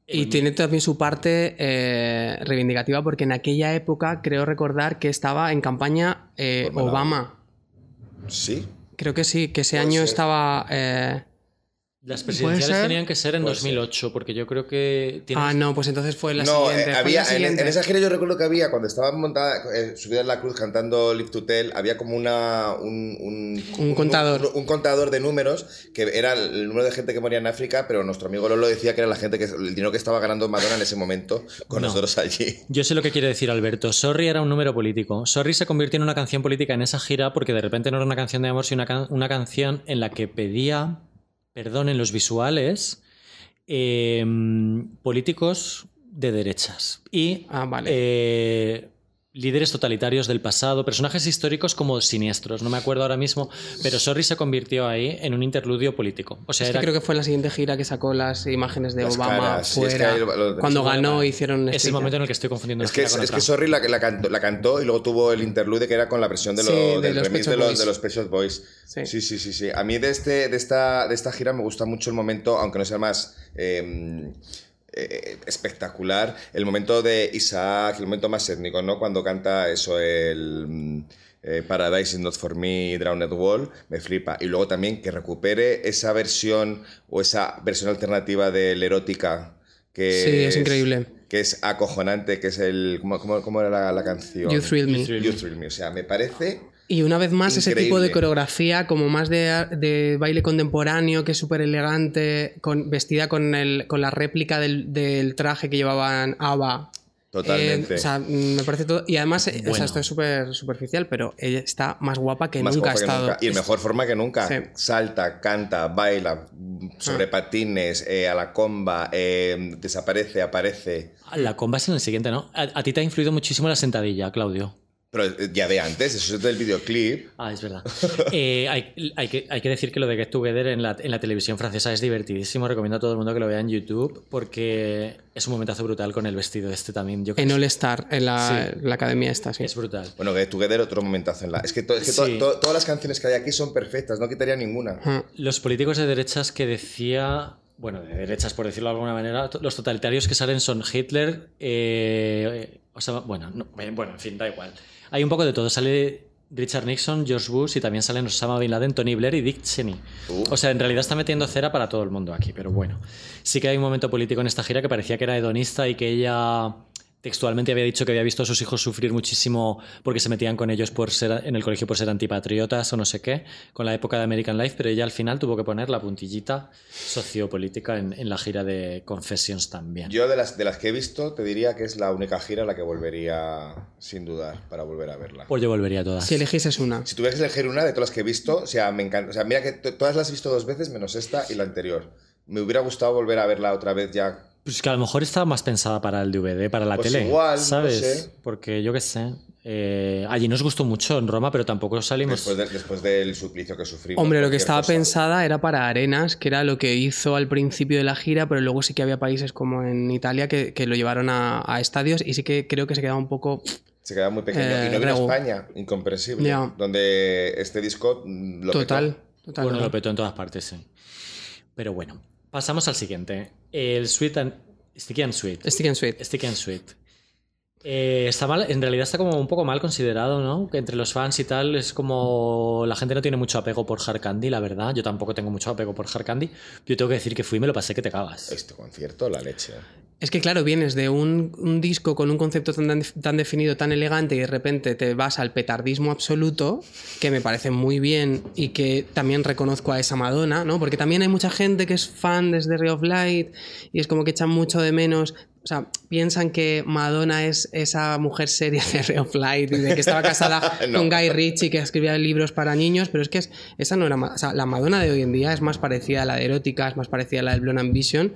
Y El- tiene también su parte eh, reivindicativa porque en aquella época creo recordar que estaba en campaña eh, Malawi. Obama. Sí. Creo que sí, que ese Puede año ser. estaba... eh, Las ¿Puede presidenciales tenían que ser en Puede 2008, porque yo creo que... tienes- Ah, no, pues entonces fue la no, siguiente. eh, fue había, la en, siguiente. en esa gira yo recuerdo que había, cuando estaba montada, eh, subida en la cruz cantando Lift to Tell, había como una, un, un, Un contador. Un, un contador de números, que era el número de gente que moría en África, pero nuestro amigo Lolo decía que era la gente que el dinero que estaba ganando Madonna en ese momento con No. nosotros allí. Yo sé lo que quiere decir Alberto. Sorry era un número político. Sorry se convirtió en una canción política en esa gira porque de repente no era una canción de amor, sino una, can- una canción en la que pedía perdón en los visuales eh, políticos de derechas y Ah, vale. eh, líderes totalitarios del pasado, personajes históricos como siniestros. No me acuerdo ahora mismo, pero Sorry se convirtió ahí en un interludio político. O sea, Es que creo que fue la siguiente gira que sacó las imágenes de Las Obama caras, sí, es que fuera. ahí lo- lo- cuando ganó hicieron es el momento en el que estoy confundiendo Es que, gira es, con es que otra. Sorry la, la, cantó, la cantó y luego tuvo el interlude que era con la versión de, Sí, los de del los remix de los, Boys. de los Boys. Sí. Sí, sí, sí, sí. A mí de, este, de, esta, de esta gira me gusta mucho el momento, aunque no sea más eh, eh, espectacular, el momento de Isaac, el momento más étnico, ¿no? Cuando canta eso, el... mm, eh, Paradise is not for me, Drowned Wall, me flipa. Y luego también que recupere esa versión o esa versión alternativa del erótica que Sí, es increíble. que es acojonante, que es el... ¿Cómo, cómo, cómo era la, la canción? You Thrill Me. You Thrill You Thrill Me. O sea, me parece... Y una vez más ese tipo de coreografía como más de, de baile contemporáneo que es súper elegante, con, vestida con, el, con la réplica del, del traje que llevaban ABBA. Totalmente. Eh, o sea, me parece todo. Y además, eh, o sea, esto es súper superficial, pero ella está más guapa que más nunca ha guapa que estado. nunca. Y en mejor forma que nunca. Sí. Salta, canta, baila, sobre patines, eh, a la comba, eh, desaparece, aparece. La comba es en el siguiente, ¿no? A, a ti te ha influido muchísimo la sentadilla, Claudio. Pero eh, ya de antes, eso es del videoclip. Ah, es verdad. Eh, hay, hay que, hay que decir que lo de Get Together en la, en la televisión francesa es divertidísimo. Recomiendo a todo el mundo que lo vea en YouTube porque es un momentazo brutal con el vestido este también. Yo En All Star, en la, Sí. la academia esta, sí. es brutal. Bueno, Get Together, otro momentazo en la. Es que, to- es que to- Sí. to- todas las canciones que hay aquí son perfectas, no quitaría ninguna. Los políticos de derechas que decía, bueno, de derechas por decirlo de alguna manera, los totalitarios que salen son Hitler, eh, o sea, bueno, no, eh, bueno, en fin, da igual. Hay un poco de todo. Sale Richard Nixon, George Bush y también salen Osama Bin Laden, Tony Blair y Dick Cheney. Uh. O sea, en realidad está metiendo cera para todo el mundo aquí, pero bueno. Sí que hay un momento político en esta gira que parecía que era hedonista y que ella textualmente había dicho que había visto a sus hijos sufrir muchísimo porque se metían con ellos por ser en el colegio por ser antipatriotas o no sé qué, con la época de American Life, pero ella al final tuvo que poner la puntillita sociopolítica en, en la gira de Confessions también. Yo de las, de las que he visto, te diría que es la única gira a la que volvería sin dudar para volver a verla. Pues yo volvería a todas. Si elegieses una. Si tuvieras que elegir una de todas las que he visto, o sea, me encanta. O sea, mira que todas las he visto dos veces, menos esta y la anterior. Me hubiera gustado volver a verla otra vez ya. Pues que a lo mejor estaba más pensada para el DVD, para la Pues tele. igual, no ¿Sabes? sé. Porque yo qué sé. eh, allí nos gustó mucho en Roma, pero tampoco salimos. Después, de- después del suplicio que sufrimos. Hombre, lo que estaba cosa. pensada era para Arenas, que era lo que hizo al principio de la gira, pero luego sí que había países como en Italia que, que lo llevaron a, a estadios y sí que creo que se quedaba un poco... Se quedaba muy pequeño. Eh, y no vino a. España, incomprensible. Donde este disco lo total. petó. total, bueno, total. lo petó en todas partes, sí. Pero bueno, pasamos al siguiente. El Sweet and... Sticky and Sweet. Stick and Sweet. Sticky and Sweet. Eh, está mal, en realidad está como un poco mal considerado, ¿no? Que entre los fans y tal es como la gente no tiene mucho apego por Hard Candy, la verdad. Yo tampoco tengo mucho apego por Hard Candy. Yo tengo que decir que fui y me lo pasé que te cagas. Este concierto, la leche. Es que claro, vienes de un, un disco con un concepto tan, tan definido, tan elegante y de repente te vas al petardismo absoluto, que me parece muy bien y que también reconozco a esa Madonna, ¿no? Porque también hay mucha gente que es fan desde Ray of Light y es como que echan mucho de menos, o sea, piensan que Madonna es esa mujer seria de Ray of Light y de que estaba casada No. con Guy Ritchie que escribía libros para niños, pero es que es- esa no era, o sea, la Madonna de hoy en día es más parecida a la de erótica, es más parecida a la de Blonde Ambition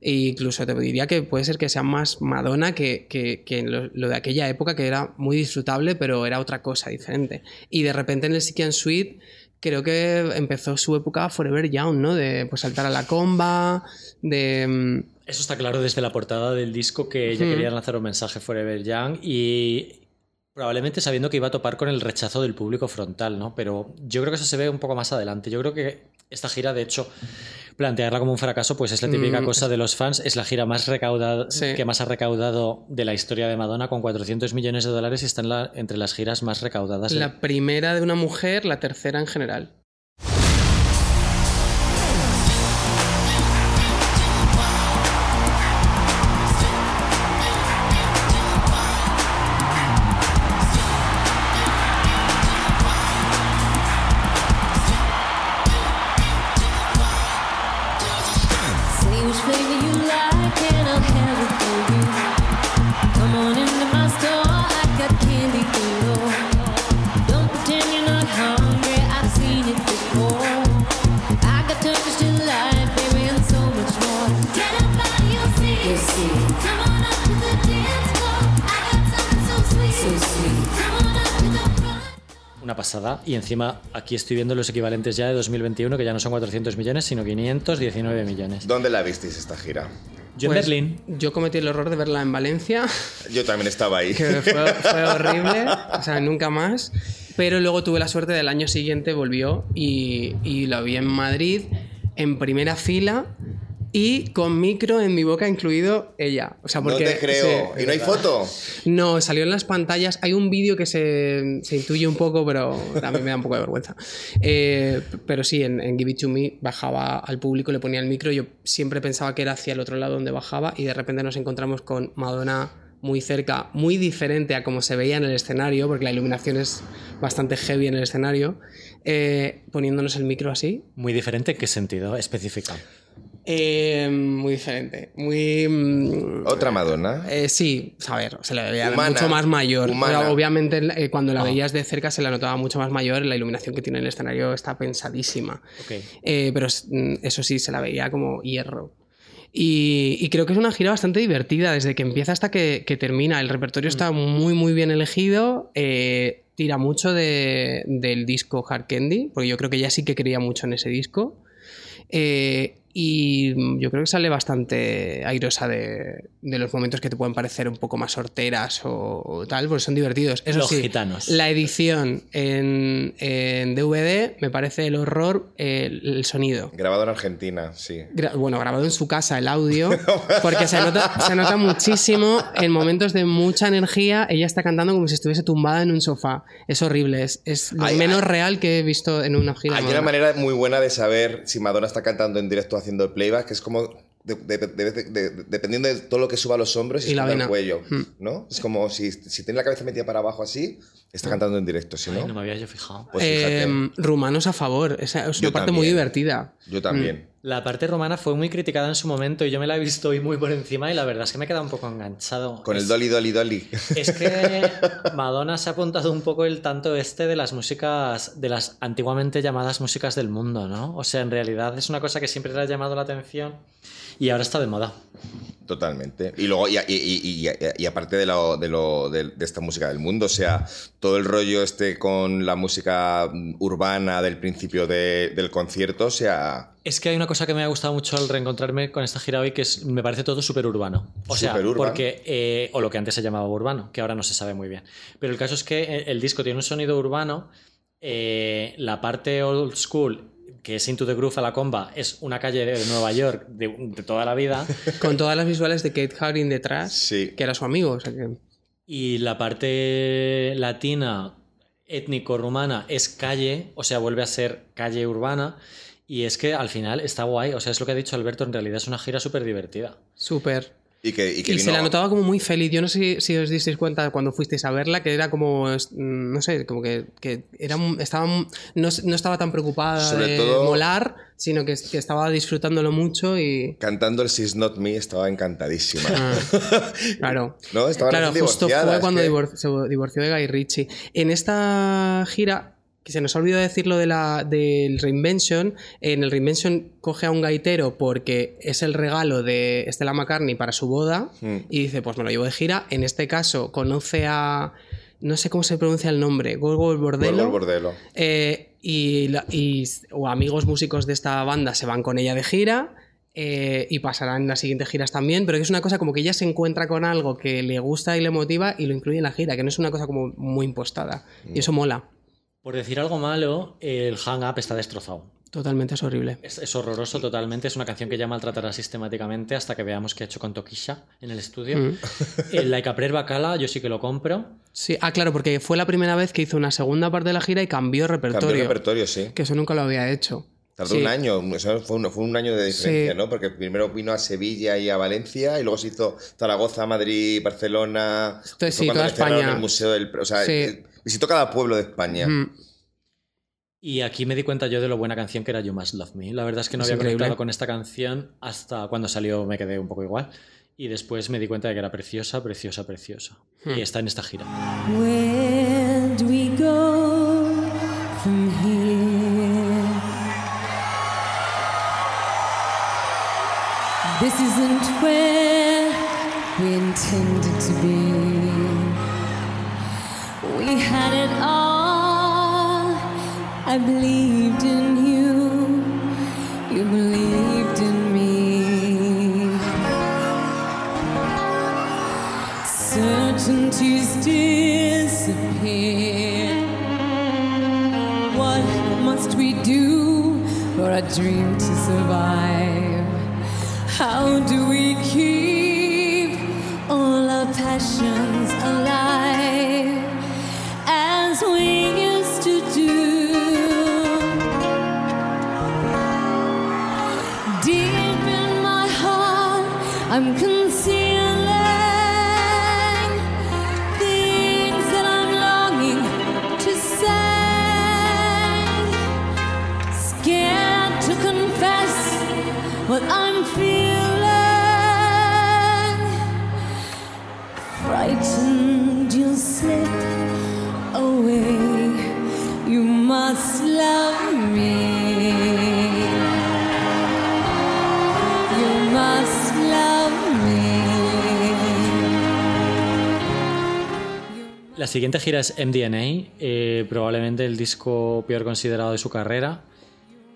E incluso te diría que puede ser que sea más Madonna que, que- que lo, lo de aquella época que era muy disfrutable, pero era otra cosa diferente. Y de repente en el and Sweet creo que empezó su época Forever Young, ¿no? De pues, saltar a la comba, de... mm, Eso está claro desde la portada del disco que ella Hmm. quería lanzar un mensaje Forever Young y probablemente sabiendo que iba a topar con el rechazo del público frontal, ¿no? Pero yo creo que eso se ve un poco más adelante. Yo creo que esta gira, de hecho, plantearla como un fracaso, pues es la típica Mm, cosa de los fans. Es la gira más recaudada, Sí. que más ha recaudado de la historia de Madonna, con 400 millones de dólares y está en la- entre las giras más recaudadas. de- La primera de una mujer, la tercera en general. Pasada. Y encima aquí estoy viendo los equivalentes ya de 2021, que ya no son 400 millones, sino 519 millones. ¿Dónde la visteis esta gira? Yo en Pues, Berlín. Yo cometí el error de verla en Valencia, Yo también estaba ahí. que fue, fue horrible, o sea, nunca más. Pero luego tuve la suerte del año siguiente volvió y, y la vi en Madrid, en primera fila y con micro en mi boca incluido ella. O sea, porque, no te creo. sí, ¿Y no hay foto? No, salió en las pantallas. Hay un vídeo que se, se intuye un poco, pero a mí me da un poco de vergüenza. Eh, pero sí, en, en Give It To Me bajaba al público, le ponía el micro. Yo siempre pensaba que era hacia el otro lado donde bajaba y de repente nos encontramos con Madonna muy cerca, muy diferente a como se veía en el escenario, porque la iluminación es bastante heavy en el escenario, eh, poniéndonos el micro así. Muy diferente, ¿en qué sentido? Específica. Eh, muy diferente, muy... mm, Otra Madonna. eh, sí, a ver, se la veía Humana. mucho más mayor. Humana. Pero obviamente eh, cuando Ah. la veías de cerca se la notaba mucho más mayor. La iluminación que tiene el escenario está pensadísima. Eh, pero mm, eso sí, se la veía como hierro. Y, y creo que es una gira bastante divertida desde que empieza hasta que, que termina. El repertorio Mm. está muy, muy bien elegido. eh, tira mucho de- del disco Hard Candy, porque yo creo que ella sí que creía mucho en ese disco. Eh, y yo creo que sale bastante airosa de, de los momentos que te pueden parecer un poco más horteras o, o tal, porque son divertidos. Eso Los sí, gitanos. la edición en, en DVD me parece el horror el, el sonido. Grabado en Argentina, sí. Gra- bueno, grabado en su casa el audio, porque se nota, se nota muchísimo en momentos de mucha energía. Ella está cantando como si estuviese tumbada en un sofá. Es horrible, es, es lo Hay- menos hay- real que he visto en una gira. Hay Madonna. una manera muy buena de saber si Madonna está cantando en directo o haciendo el playback, que es como de- de- de- de- de- dependiendo de todo lo que suba a los hombros y, Y la el cuello, Hmm. ¿no? Es como si, si tiene la cabeza metida para abajo así, está cantando en directo, si no, Ay, no me había yo fijado. pues fíjate, Eh, rumanos a favor, esa es una Yo parte muy divertida. yo también. La parte romana fue muy criticada en su momento y yo me la he visto hoy muy por encima y la verdad es que me he quedado un poco enganchado. Con el dolly, dolly, dolly. Es que Madonna se ha apuntado un poco el tanto este de las músicas, de las antiguamente llamadas músicas del mundo, ¿no? O sea, en realidad es una cosa que siempre le ha llamado la atención y ahora está de moda. Totalmente. Y luego, y, y- y- y- y aparte de, lo, de, lo, de, de esta música del mundo, o sea, todo el rollo este con la música urbana del principio de- del concierto, o sea, Es que hay una cosa que me ha gustado mucho al reencontrarme con esta gira hoy, que es, me parece todo súper urbano. O sea, Superurban. porque, eh, o lo que antes se llamaba urbano, que ahora no se sabe muy bien. Pero el caso es que eh, el disco tiene un sonido urbano, eh, la parte old school, que es Into the Groove a la comba, es una calle de Nueva York de, de toda la vida. Con todas las visuales de Kate Haring detrás, Sí. que era su amigo. o sea que- Y la parte latina, étnico-rumana, es calle, o sea, vuelve a ser calle urbana. Y es que al final está guay, o sea, es lo que ha dicho Alberto, en realidad es una gira súper divertida. Súper. Y que, y que Y se la notaba como muy feliz. Yo no sé si, os disteis cuenta cuando fuisteis a verla, que era como, mm, no sé, como que, que era, estaba, no, no estaba tan preocupada Sobre de todo- molar, sino que, que estaba disfrutándolo mucho y... Cantando el She's Not Me estaba encantadísima. Ah, claro. No, estaba claro, justo fue cuando divor- se divorció de Guy Ritchie. En esta gira, que se nos ha olvidado decir lo de la, del Reinvention. En el Reinvention coge a un gaitero porque es el regalo de Stella McCartney para su boda Mm. y dice, pues me lo llevo de gira. En este caso conoce a... No sé cómo se pronuncia el nombre, Gorgol Bordello. Gorgol Bordello. Eh, y, la- y- o amigos músicos de esta banda se van con ella de gira eh, y pasarán en las siguientes giras también, pero que es una cosa como que ella se encuentra con algo que le gusta y le motiva y lo incluye en la gira, que no es una cosa como muy impostada. Y eso mola. Por decir algo malo, el Hang Up está destrozado. Totalmente es horrible. Es, es horroroso totalmente. Es una canción que ya maltratará sistemáticamente hasta que veamos qué ha hecho con Tokisha en el estudio. Mm. El Like a Prayer Bacala, yo sí que lo compro. Sí, ah, claro, porque fue la primera vez que hizo una segunda parte de la gira y cambió repertorio. Cambió repertorio, sí. Que eso nunca lo había hecho. Tardó Sí. un año, eso fue un, fue un año de diferencia, Sí. ¿no? Porque primero vino a Sevilla y a Valencia y luego se hizo Zaragoza, Madrid, Barcelona. Entonces, sí, toda España. el museo del... O sea, Sí. Visitó cada pueblo de España. Mm. Y aquí me di cuenta yo de lo buena canción que era You Must Love Me. La verdad es que no Es había increíble. conectado con esta canción hasta cuando salió me quedé un poco igual. Y después me di cuenta de que era preciosa, preciosa, preciosa. Hmm. Y está en esta gira. Where do we go from here? This isn't where we intended to be. Had it all. I believed in you. You believed in me. Certainties disappear. What must we do for a dream to survive? How do we keep all our passions alive I'm concealing La siguiente gira es MDNA, eh, probablemente el disco peor considerado de su carrera.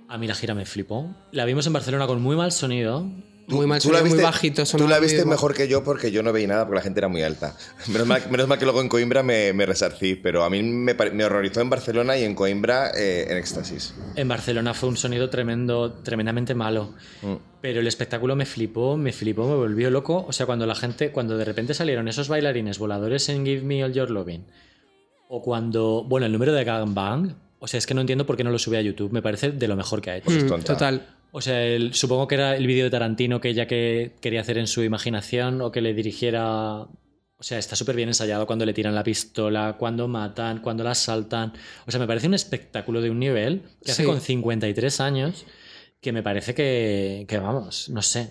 A mí la gira me flipó. La vimos en Barcelona con muy mal sonido. Muy mal sonido, muy bajito. Tú la viste mejor que yo porque yo no veía nada porque la gente era muy alta. Menos mal, menos mal que luego en Coimbra me, me resarcí, pero a mí me horrorizó en Barcelona y en Coimbra eh, en éxtasis. En Barcelona fue un sonido tremendo, tremendamente malo. Mm. Pero el espectáculo me flipó, me flipó, me volvió loco. O sea, cuando la gente, cuando de repente salieron esos bailarines voladores en Give Me All Your Loving, o cuando, bueno, el número de Gang Bang, o sea, es que no entiendo por qué no lo sube a YouTube, me parece de lo mejor que ha hecho. Pues es Mm, tonta. Total. O sea, el- supongo que era el vídeo de Tarantino que ella que quería hacer en su imaginación o que le dirigiera. O sea, está súper bien ensayado cuando le tiran la pistola, cuando matan, cuando la asaltan. O sea, me parece un espectáculo de un nivel que hace con 53 años que me parece que, que vamos, no sé.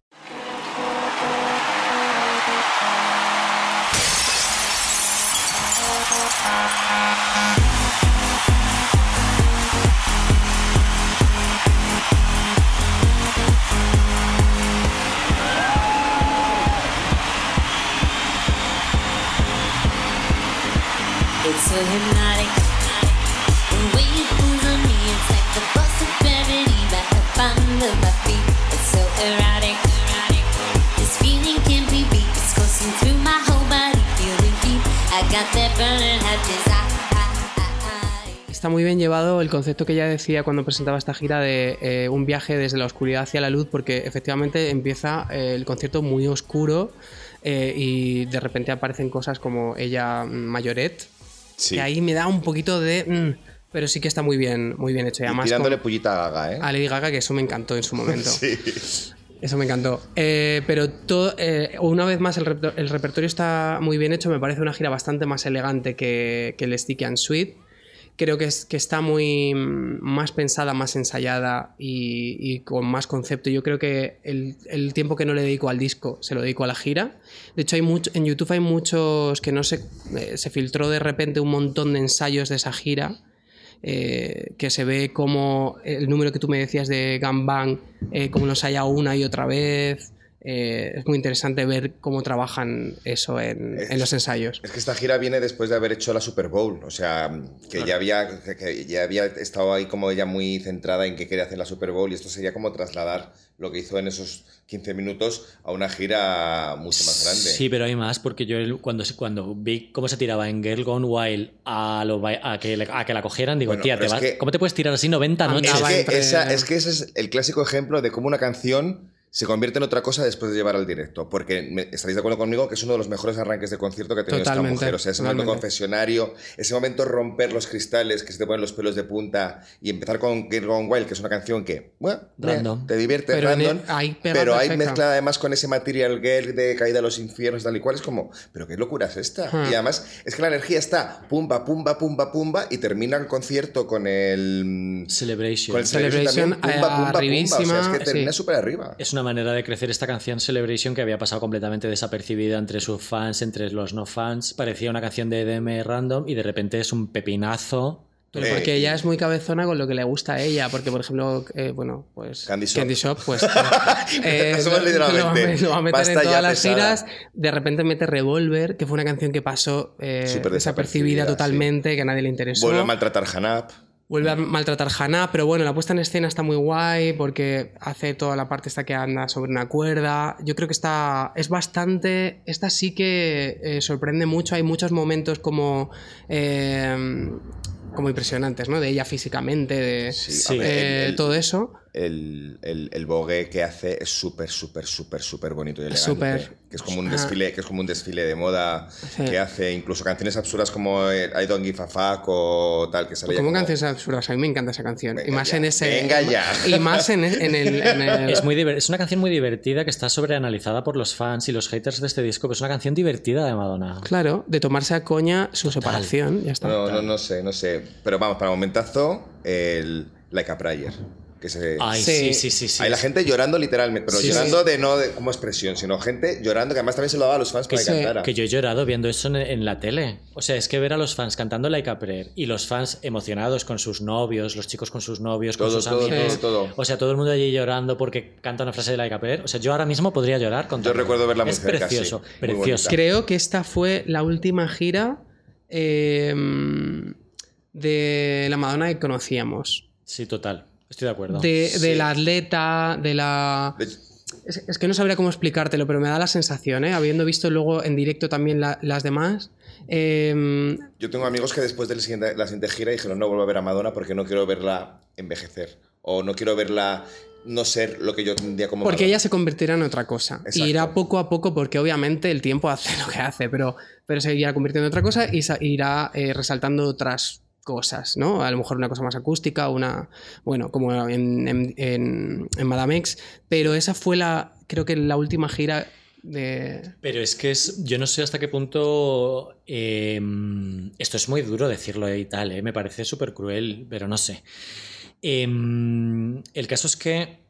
Está muy bien llevado el concepto que ella decía cuando presentaba esta gira de eh, un viaje desde la oscuridad hacia la luz, porque efectivamente empieza eh, el concierto muy oscuro eh, y de repente aparecen cosas como ella mm, mayoret, Sí. que ahí me da un poquito de... mm, pero sí que está muy bien, muy bien hecho. Y Y además tirándole con- pullita a Gaga, ¿eh? a Lady Gaga, que eso me encantó en su momento. Sí. Eso me encantó. Eh, pero todo, eh, una vez más, el, el repertorio está muy bien hecho. Me parece una gira bastante más elegante que, que el Sticky and Sweet. Creo que, es, que está muy mm, más pensada, más ensayada y, con más concepto. Yo creo que el, el tiempo que no le dedico al disco se lo dedico a la gira. De hecho, hay mucho, en YouTube hay muchos que no sé, eh, se filtró de repente un montón de ensayos de esa gira eh, que se ve como el número que tú me decías de Gangbang, eh, como los haya una y otra vez. Eh, es muy interesante ver cómo trabajan eso en, en los ensayos. Es que esta gira viene después de haber hecho la Super Bowl, o sea, que ya había que- que ya había estado ahí como ella muy centrada en que quería hacer la Super Bowl y esto sería como trasladar lo que hizo en esos 15 minutos a una gira mucho más grande. Sí, pero hay más, porque yo cuando, cuando vi cómo se tiraba en Girl Gone Wild a, lo a, que, le- a que la cogieran, digo, Bueno, tía, te vas- que- ¿cómo te puedes tirar así 90 Anda, noches? Es que, entre- esa- es que ese es el clásico ejemplo de cómo una canción se convierte en otra cosa después de llevar al directo. Porque me- estaréis de acuerdo conmigo que es uno de los mejores arranques de concierto que ha tenido Totalmente, esta mujer. O sea, ese momento confesionario, ese momento romper los cristales, que se te ponen los pelos de punta y empezar con Get Gone Wild, que es una canción que, bueno, Random. te divierte, Pero en random. el- ahí pega pero hay perfecta. mezclada además con ese material girl de caída a los infiernos, tal y cual. Es como, pero qué locura es esta. Hmm. Y además es que la energía está pumba, pumba, pumba, pumba y termina el concierto con el. Celebration. Con el Celebration, también, pumba, pumba, pumba. arribísima, O sea, es que termina sí. súper arriba. Es una manera de crecer esta canción Celebration que había pasado completamente desapercibida entre sus fans, entre los no fans. Parecía una canción de EDM random y de repente es un pepinazo. Pero Eh, porque ella es muy cabezona con lo que le gusta a ella, porque por ejemplo, eh, bueno, pues Candy Shop. pues eh, Eso lo, literalmente. lo va a meter Basta en todas las pesada. giras. De repente mete Revolver, que fue una canción que pasó eh, desapercibida, totalmente, que a nadie le interesó. Vuelve a maltratar Hanap. Vuelve a maltratar Hannah, pero bueno, la puesta en escena está muy guay porque hace toda la parte esta que anda sobre una cuerda. Yo creo que está es bastante, esta sí que eh, sorprende mucho. Hay muchos momentos como eh, como impresionantes, ¿no? De ella físicamente, de Sí. eh, el- el- todo eso. El, el, el bogue que hace es súper, súper, súper, súper bonito y elegante. Súper. Que es como un Ah. desfile, que es como un desfile de moda Sí. que hace incluso canciones absurdas como eh, I Don't Give a Fuck o tal que sale ya Como como- canciones absurdas, a mí me encanta esa canción. Venga y más ya, en ese. venga ya. Y más en, en el. en el- Es, muy es una canción muy divertida que está sobreanalizada por los fans y los haters de este disco, pero es una canción divertida de Madonna. Claro, de tomarse a coña su separación, ya está. No, no, no sé, no sé. Pero vamos, para momentazo, el Like a Prayer. Que se... Ay, Sí. sí, sí, sí. sí, Hay la gente llorando literalmente, pero Sí, llorando de no de, como expresión, sino gente llorando que además también se lo daba a los fans para que sí, cantara. Que yo he llorado viendo eso en, en la tele. O sea, es que ver a los fans cantando Like a Prayer y los fans emocionados con sus novios, los chicos con sus novios, con sus todo, amigos. todo, todo. O sea, todo el mundo allí llorando porque canta una frase de Like a Prayer. O sea, yo ahora mismo podría llorar con Yo recuerdo verla muy Es cerca, sí. precioso, Muy precioso. Creo que esta fue la última gira eh, de la Madonna que conocíamos. Sí, total. Estoy de acuerdo. De, Sí. de la atleta, de la... De- Es, es que no sabría cómo explicártelo, pero me da la sensación, ¿eh? habiendo visto luego en directo también la- las demás. eh, Yo tengo amigos que después de la siguiente, la siguiente gira dijeron no vuelvo a ver a Madonna porque no quiero verla envejecer. O no quiero verla no ser lo que yo tendría como porque Madonna. ella se convertirá en otra cosa. Exacto. Y irá poco a poco, porque obviamente el tiempo hace lo que hace, pero, pero se irá convirtiendo en otra cosa y irá eh, resaltando otras cosas, ¿no? A lo mejor una cosa más acústica, una. Bueno, como en, en, en- Madame X. Pero esa fue la. Creo que la última gira de. Pero es que es, yo no sé hasta qué punto eh, esto es muy duro decirlo y tal, eh, me parece súper cruel, pero no sé. Eh, el caso es que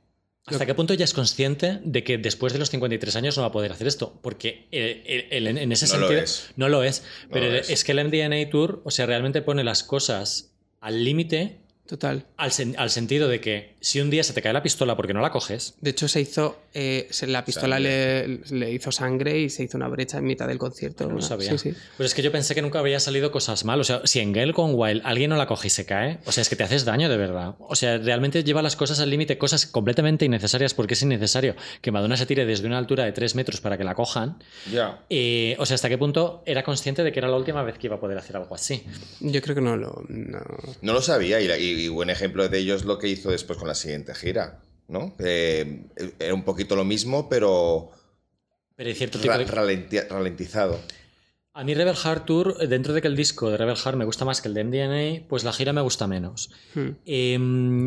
hasta qué punto ella es consciente de que después de los 53 años no va a poder hacer esto, porque eh, el- el- en ese No lo sentido es. no lo es, No pero lo es. es. que el MDNA Tour, o sea, realmente pone las cosas al límite Total. al, sen- al sentido de que si un día se te cae la pistola porque no la coges, De hecho, se hizo. eh, se- la pistola le, le hizo sangre y se hizo una brecha en mitad del concierto. No lo Una- sabía. Sí, sí. Pues es que yo pensé que nunca había salido cosas mal. O sea, si en Girl Gone Wild alguien no la coge y se cae, o sea, es que te haces daño de verdad. O sea, realmente lleva las cosas al límite, cosas completamente innecesarias porque es innecesario que Madonna se tire desde una altura de 3 metros para que la cojan. Ya. Eh, o sea, ¿hasta qué punto era consciente de que era la última vez que iba a poder hacer algo así? Yo creo que no lo. no. No lo sabía y, la- y- y buen ejemplo de ello es lo que hizo después con la siguiente gira, ¿no? Eh, era un poquito lo mismo, pero Pero hay cierto tipo de... ralentizado. A mí Rebel Heart Tour, eh, dentro de que el disco de Rebel Heart me gusta más que el de MDNA, pues la gira me gusta menos. Hmm. Eh,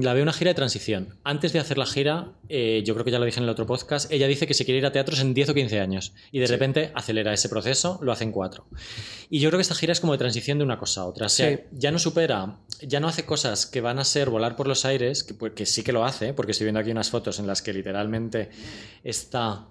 la veo una gira de transición. Antes de hacer la gira, eh, yo creo que ya lo dije en el otro podcast, ella dice que se quiere ir a teatros en 10 o 15 años y de repente acelera ese proceso, lo hace en 4. Y yo creo que esta gira es como de transición de una cosa a otra. O sea, Sí. ya no supera, ya no hace cosas que van a ser volar por los aires, que, pues, que sí que lo hace, porque estoy viendo aquí unas fotos en las que literalmente está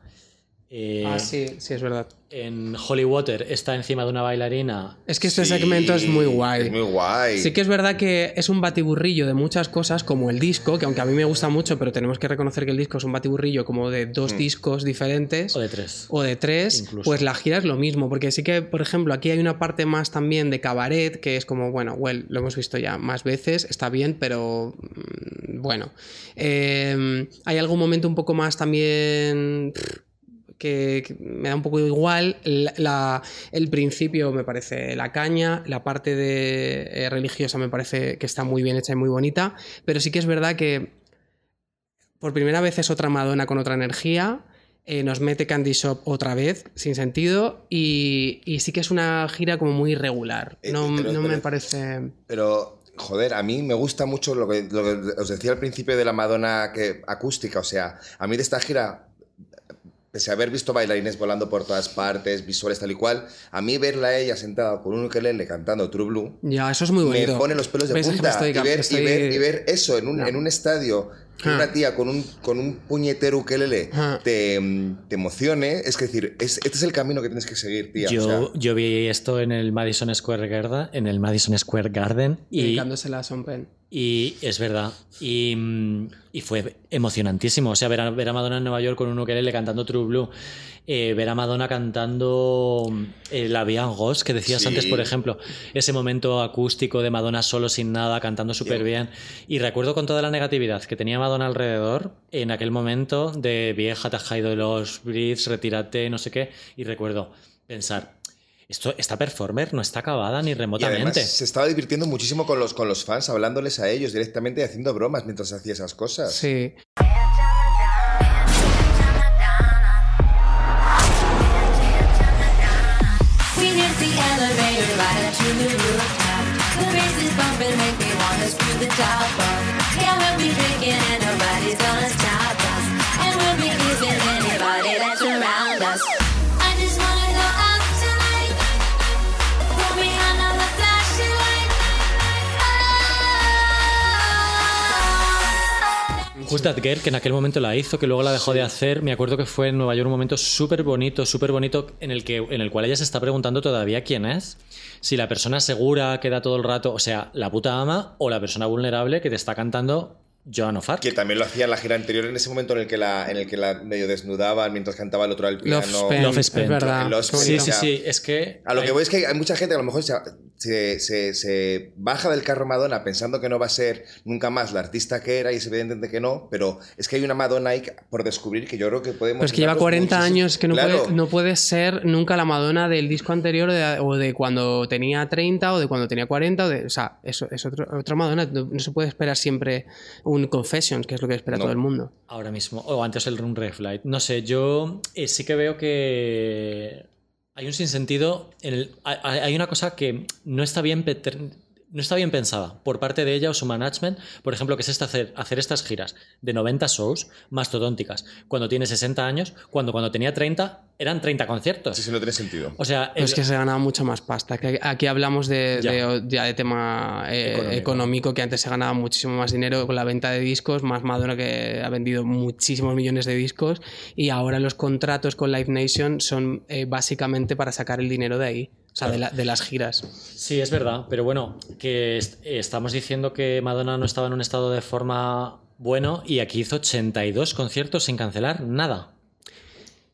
Eh, Ah, sí, sí, es verdad. En Holy Water está encima de una bailarina. Es que este Sí, segmento es muy guay. Es muy guay. Sí que es verdad que es un batiburrillo de muchas cosas, como el disco, que aunque a mí me gusta mucho, pero tenemos que reconocer que el disco es un batiburrillo como de dos Mm. discos diferentes. O de tres. o de tres, Incluso. pues la gira es lo mismo, porque sí que, por ejemplo, aquí hay una parte más también de cabaret, que es como, bueno, well, lo hemos visto ya más veces, está bien, pero mm, bueno. Eh, hay algún momento un poco más también pff, que, que me da un poco igual. La- la- el principio me parece la caña, la parte de eh, religiosa me parece que está muy bien hecha y muy bonita, pero sí que es verdad que por primera vez es otra Madonna con otra energía. eh, nos mete Candy Shop otra vez, sin sentido. Y, y sí que es una gira como muy irregular. Eh, No, pero- no me parece. Pero, joder, a mí me gusta mucho lo que, lo que os decía al principio de la Madonna que, acústica. O sea, a mí de esta gira, pese a haber visto bailarines volando por todas partes, visuales tal y cual, a mí verla a ella sentada con un ukelele cantando True Blue, Ya, eso es muy bonito. me pone los pelos de punta. estoy- y, ver, y estoy- ver- y ver eso en un, No. en un estadio. Una tía con un, con un puñetero ukelele Ah. te, mm, te emocione, es que decir, es- este es el camino que tienes que seguir, tía. Yo, o sea, yo vi esto en el Madison Square Garden, en el Madison Square Garden y, Dedicándosela a Sean Penn. y es verdad. Y, mm, y fue emocionantísimo. O sea, ver a, ver a Madonna en Nueva York con un ukelele cantando True Blue. Eh, ver a Madonna cantando eh, La en Ghost, que decías Sí. antes, por ejemplo. Ese momento acústico de Madonna solo sin nada, cantando súper bien. Y recuerdo con toda la negatividad que tenía Madonna alrededor en aquel momento de vieja, te has caído de los breeds, retírate, no sé qué. Y recuerdo pensar. Esto, esta performer no está acabada ni Y remotamente. además se estaba divirtiendo muchísimo con los, con los fans, hablándoles a ellos directamente y haciendo bromas mientras hacía esas cosas. Sí. Just That Girl, que en aquel momento la hizo, que luego la dejó de hacer. Me acuerdo que fue en Nueva York un momento súper bonito, súper bonito, en el, que, en el cual ella se está preguntando todavía quién es. Si la persona segura que da todo el rato, o sea, la puta ama, o la persona vulnerable que te está cantando Joan of Arc. Que también lo hacía en la gira anterior, en ese momento en el que la, en el que la medio desnudaban mientras cantaba el otro al piano. Love Spent, Love es Spent. verdad. Sí, sí, sí, es que... A lo que voy es que hay mucha gente que a lo mejor se, se, se- se baja del carro Madonna pensando que no va a ser nunca más la artista que era y es evidente que no, pero es que hay una Madonna ahí por descubrir que yo creo que podemos... Pues que lleva 40 años, que no, Claro. puede, no puede ser nunca la Madonna del disco anterior o de, o de cuando tenía 30 o de cuando tenía 40. O, de, o sea, eso es otro, otra Madonna. No, no se puede esperar siempre un Confessions, que es lo que espera No. todo el mundo. Ahora mismo, o antes el Run Red Flight. No sé, yo eh, sí que veo que hay un sinsentido. En el, hay, una cosa que no está bien no está bien pensada por parte de ella o su management, por ejemplo, que es esta hacer, hacer estas giras de 90 shows mastodónticas cuando tiene 60 años, cuando cuando tenía 30 eran 30 conciertos. Sí, sí, no tiene sentido. O sea, es que se ganaba mucha más pasta. Que aquí hablamos de, Ya. de- ya de tema eh, Económico. económico. que antes se ganaba muchísimo más dinero con la venta de discos, más Madonna que ha vendido muchísimos millones de discos y ahora los contratos con Live Nation son eh, básicamente para sacar el dinero de ahí, o sea, de, la- de las giras. Sí, es verdad, pero bueno, que est- estamos diciendo que Madonna no estaba en un estado de forma bueno y aquí hizo 82 conciertos sin cancelar nada.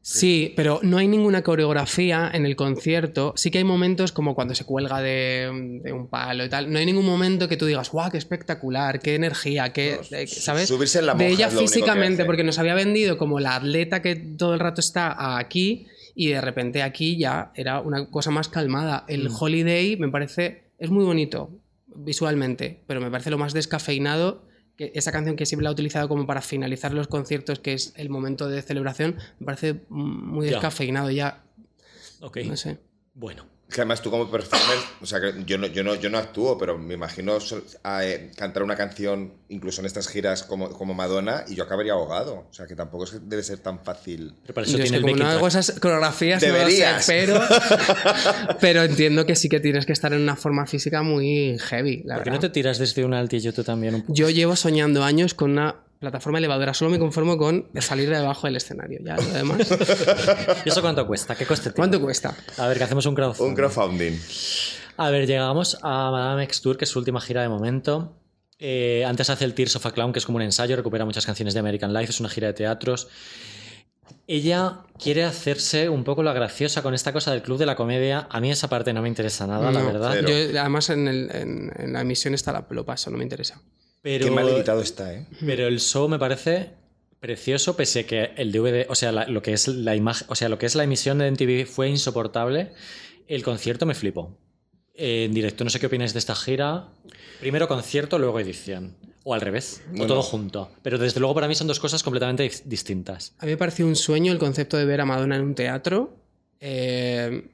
Sí, pero no hay ninguna coreografía en el concierto. Sí que hay momentos como cuando se cuelga de, de un palo y tal. No hay ningún momento que tú digas, ¡guau, qué espectacular! ¡Qué energía! Qué, eh, ¿Sabes? subirse en la De monja ella es lo único que físicamente, hace. porque nos había vendido como la atleta que todo el rato está aquí y de repente aquí ya era una cosa más calmada. El Mm. Holiday me parece, es muy bonito visualmente, pero me parece lo más descafeinado. Que esa canción que siempre la he utilizado como para finalizar los conciertos, que es el momento de celebración, me parece muy Ya. descafeinado ya. Ok. No sé. Bueno. Que además tú como performer, o sea, que yo no, yo no, yo no actúo, pero me imagino a, eh, cantar una canción, incluso en estas giras como, como Madonna, y yo acabaría ahogado. O sea, que tampoco es que debe ser tan fácil. Pero para eso Yo es tiene que el como no hago esas coreografías, no lo sé, Deberías. pero, pero entiendo que sí que tienes que estar en una forma física muy heavy, la ¿Por qué verdad. no te tiras desde un altillo tú también un poco? Yo llevo soñando años con una plataforma elevadora. Solo me conformo con salir de debajo del escenario. Ya, lo demás. ¿Y eso cuánto cuesta? ¿Qué coste tiene? ¿Cuánto cuesta? A ver, que hacemos un crowdfunding. Un crowdfunding. A ver, llegamos a Madame X Tour, que es su última gira de momento. Eh, antes hace el Tears of a Clown, que es como un ensayo, recupera muchas canciones de American Life, es una gira de teatros. Ella quiere hacerse un poco la graciosa con esta cosa del club de la comedia. A mí esa parte no me interesa nada, la verdad. yo, además, en, el- en- en la emisión está la, lo paso, no me interesa. Pero, Qué mal editado está, ¿eh? pero el show me parece precioso, pese que el DVD, o sea, la- lo que es la imagen, o sea, lo que es la emisión de MTV fue insoportable. El concierto me flipó. Eh, en directo, no sé qué opináis de esta gira. Primero concierto, luego edición. O al revés, o Bueno. todo junto. Pero desde luego para mí son dos cosas completamente dis- distintas. A mí me pareció un sueño el concepto de ver a Madonna en un teatro. Eh,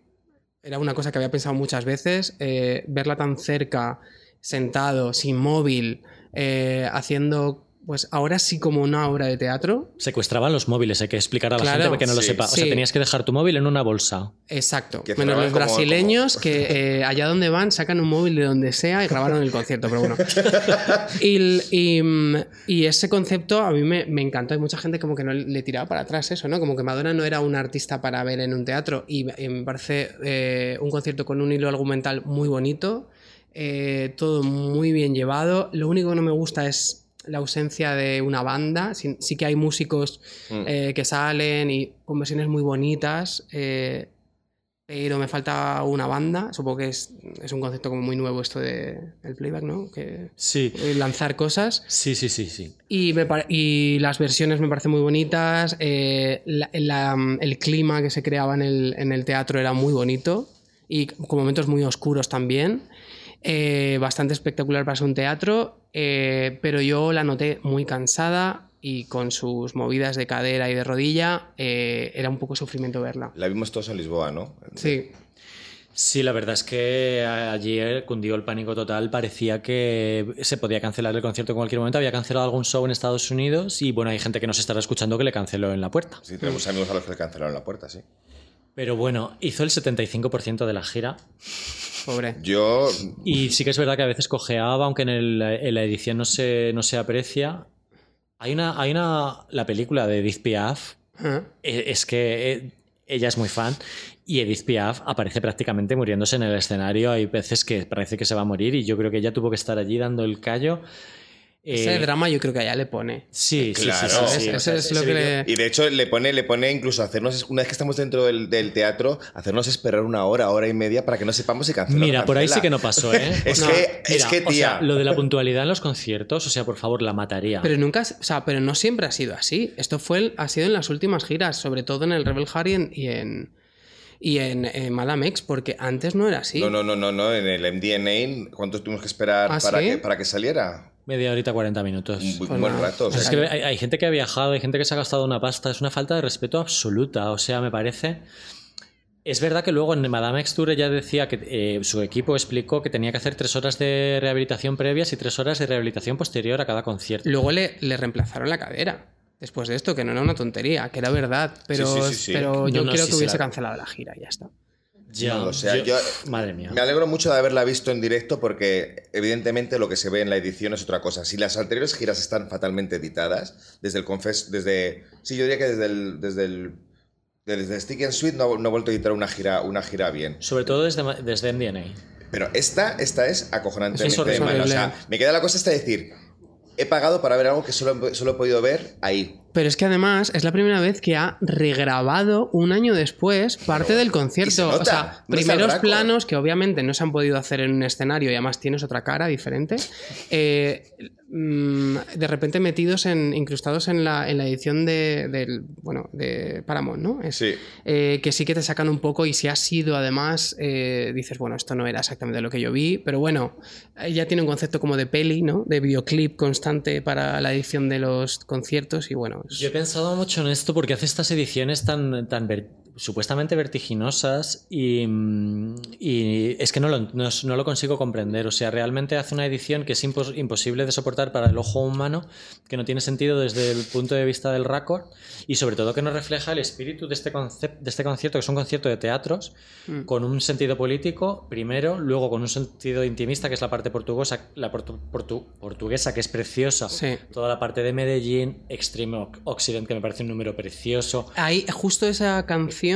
era una cosa que había pensado muchas veces. eh, verla tan cerca, sentado, sin móvil, eh, haciendo, pues ahora sí como una obra de teatro. Secuestraban los móviles, hay que explicar a la Claro, gente que no lo sepa. O sea, sí. tenías que dejar tu móvil en una bolsa. Exacto. Que Menos los como- brasileños que eh, allá donde van sacan un móvil de donde sea y grabaron el concierto, pero bueno. Y, el- y, mm, y ese concepto a mí me, me encantó. Hay mucha gente como que no le tiraba para atrás eso, ¿no? Como que Madonna no era un artista para ver en un teatro y, y me parece eh, un concierto con un hilo argumental muy bonito, eh, todo muy bien llevado. Lo único que no me gusta es la ausencia de una banda. Sí, sí que hay músicos eh, que salen y con versiones muy bonitas. eh, pero me falta una banda. Supongo que es, es un concepto como muy nuevo esto de el playback, ¿no? Que Sí. lanzar cosas. Sí, sí, sí, sí. Y, me y las versiones me parecen muy bonitas. eh, la- la- el clima que se creaba en el, en el teatro era muy bonito. Y con momentos muy oscuros también. Eh, bastante espectacular para ser un teatro. eh, pero yo la noté muy cansada y con sus movidas de cadera y de rodilla. eh, era un poco sufrimiento verla. La vimos todos en Lisboa, ¿no? Sí. Sí, la verdad es que ayer cundió el pánico total. Parecía que se podía cancelar el concierto en cualquier momento. Había cancelado algún show en Estados Unidos y bueno, hay gente que nos estará escuchando que le canceló en la puerta. Sí, tenemos amigos a los que le cancelaron la puerta, sí. Pero bueno, hizo el 75% de la gira Pobre. Yo, y sí que es verdad que a veces cojeaba, aunque en, el- en la edición no se, no se aprecia. Hay una, hay una, la película de Edith Piaf, eh, es que eh, ella es muy fan y Edith Piaf aparece prácticamente muriéndose en el escenario. Hay veces que parece que se va a morir y yo creo que ella tuvo que estar allí dando el callo. Ese Eh, drama yo creo que allá le pone. Sí, sí, Claro. sí, sí, sí. Eso es lo que le- y de hecho le pone, le pone incluso hacernos, una vez que estamos dentro del, del teatro, hacernos esperar una hora, hora y media para que no sepamos si cancela o Mira, por ahí sí que no pasó, ¿eh? Es No, que- es que, o sea, tía. lo de la puntualidad en los conciertos, o sea, por favor, la mataría. Pero nunca, o sea, pero no siempre ha sido así. Esto fue, el- ha sido en las últimas giras, sobre todo en el Rebel Harry en- y en y en, en Madame X, porque antes no era así. No, no, no, no, no, en el MDNA, ¿cuánto tuvimos que esperar ¿Ah, para, sí? que, para que saliera? Media horita, 40 minutos. Un, buen rato. o sea, Es que hay, hay gente que ha viajado, hay gente que se ha gastado una pasta, es una falta de respeto absoluta, o sea, me parece... Es verdad que luego en Madame X Tour ella decía que eh, su equipo explicó que tenía que hacer tres horas de rehabilitación previas y tres horas de rehabilitación posterior a cada concierto. Luego le, le reemplazaron la cadera. Después de esto, que no era una tontería, que era verdad. Pero, Sí, sí, sí, sí. pero yo No, no, creo sí, que hubiese la- cancelado la gira y ya está. Ya, No, o sea, yo- Madre mía. Me alegro mucho de haberla visto en directo porque evidentemente lo que se ve en la edición es otra cosa. Si las anteriores giras están fatalmente editadas, desde el Confess, desde... Sí, yo diría que desde el... Desde el desde Stick and Sweet no, no ha vuelto a editar una gira, una gira bien. Sobre todo desde, desde MDNA. Pero esta, esta es acojonantemente Es horrible. O sea, me queda la cosa esta de decir, he pagado para ver algo que solo, solo he podido ver ahí. Pero es que además es la primera vez que ha regrabado un año después parte del se concierto. nota, o sea, no primeros planos que obviamente no se han podido hacer en un escenario y además tienes otra cara diferente. eh, mm, de repente metidos en. incrustados en la, en la edición de, del. Bueno, de Paramount, ¿no? Es- Sí. eh, que sí que te sacan un poco y si ha sido además, eh, dices, bueno, esto no era exactamente lo que yo vi, pero bueno, ya tiene un concepto como de peli, ¿no? De videoclip constante para la edición de los conciertos y bueno, Yo he pensado mucho en esto porque hace estas ediciones tan, tan supuestamente vertiginosas y, mm, y es que no lo, no, no lo consigo comprender. O sea, realmente hace una edición que es impos- imposible de soportar para el ojo humano, que no tiene sentido desde el punto de vista del récord y sobre todo que no refleja el espíritu de este, de este concierto, que es un concierto de teatros, con un sentido político primero, luego con un sentido intimista, que es la parte portuguesa, la portu- portu- portuguesa, que es preciosa, Sí. toda la parte de Medellín, Extreme Oc- Occident, que me parece un número precioso. Ahí, justo esa canción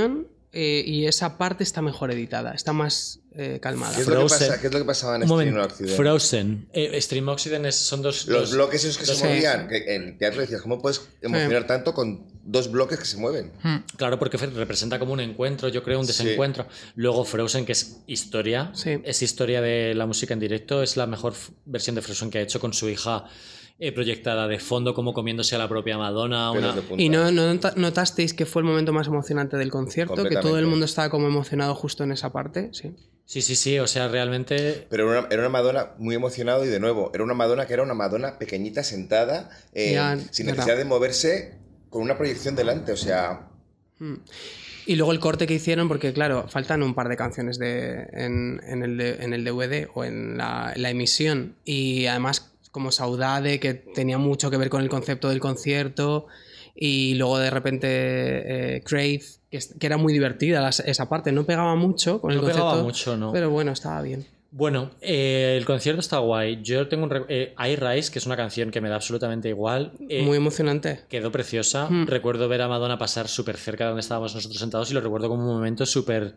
eh, y esa parte está mejor editada, está más eh, calmada. ¿Qué es, lo que Frozen. pasa, qué es lo que pasaba en Stream Occident? Frozen. Eh, Extreme Occident es- son dos... Los dos- bloques esos que se movían, que en teatro decías, ¿cómo puedes emocionar tanto con dos bloques que se mueven? Claro, porque representa como un encuentro, yo creo, un Sí. desencuentro. Luego Frozen, que es historia, Sí. es historia de la música en directo, es la mejor versión de Frozen que ha hecho con su hija eh, proyectada de fondo, como comiéndose a la propia Madonna. Una... ¿Y no, no nota- notasteis que fue el momento más emocionante del concierto? Que todo el mundo estaba como emocionado justo en esa parte. Sí. Sí, sí, sí, o sea, realmente... Pero era una, era una Madonna muy emocionado y de nuevo, era una Madonna que era una Madonna pequeñita, sentada, eh, Ya, sin verdad. necesidad de moverse, con una proyección delante. O sea, Y luego el corte que hicieron, porque claro, faltan un par de canciones de, en, en el, de- en el DVD o en la, la emisión. Y además, como Saudade, que tenía mucho que ver con el concepto del concierto. Y luego de repente eh, Crave, que, era muy divertida las- esa parte. No pegaba mucho con el No concepto. pegaba mucho, no. Pero bueno, estaba bien. Bueno, eh, el concierto está guay. Yo tengo un... eh, I Rise, que es una canción que me da absolutamente igual. Eh, muy emocionante. Quedó preciosa. Mm. Recuerdo ver a Madonna pasar súper cerca de donde estábamos nosotros sentados y lo recuerdo como un momento súper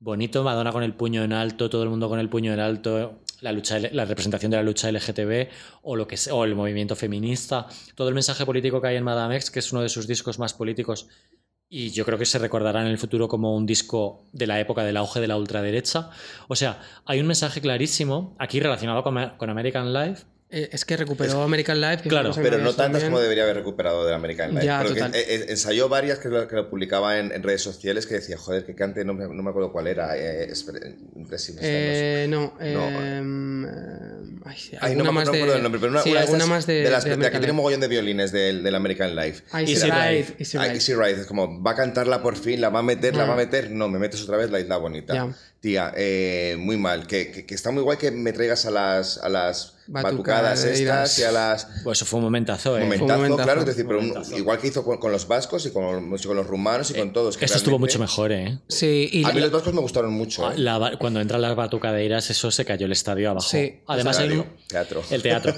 bonito. Madonna con el puño en alto, todo el mundo con el puño en alto, la, lucha, la representación de la lucha LGTB o, lo que sea, o el movimiento feminista, todo el mensaje político que hay en Madame X, que es uno de sus discos más políticos. Y yo creo que se recordará en el futuro como un disco de la época del auge de la ultraderecha. O sea, hay un mensaje clarísimo aquí relacionado con, con American Life. Eh, es que recuperó American Life. que Claro, pero no tantas como debería haber recuperado de American Life. Ya, Pero que, total. eh, eh, ensayó varias que lo, que lo publicaba en, en redes sociales que decía, joder, que cante, no me, no me acuerdo cuál era. Eh, espera, impresible, Eh, no, No. em, ay, Ay, no alguna me más acuerdo de. el nombre, pero una, sí, una de alguna estas más de. de las de de la que tiene un mogollón de violines del, del American Life. Easy Easy Ride. Easy Ah, Ride. Easy Ride, es como, va a cantarla por fin, la va a meter, la Ah. va a meter, no, me metes otra vez la isla bonita. Ya. Tía, eh, muy mal, que, que- que está muy guay que me traigas a las, a las Batucadas, batucadas estas y a las... Pues eso fue un momentazo, ¿eh? Momentazo, momentazo. claro, es decir, pero un- Momentazo. igual que hizo con, con los vascos y con, con los rumanos y con todos. que Esto estuvo mucho mejor, ¿eh? Sí, y A mí la- los vascos me gustaron mucho. ¿eh? La cuando entran las batucadeiras, eso se cayó el estadio abajo. Sí. Además, hay un- teatro. el teatro.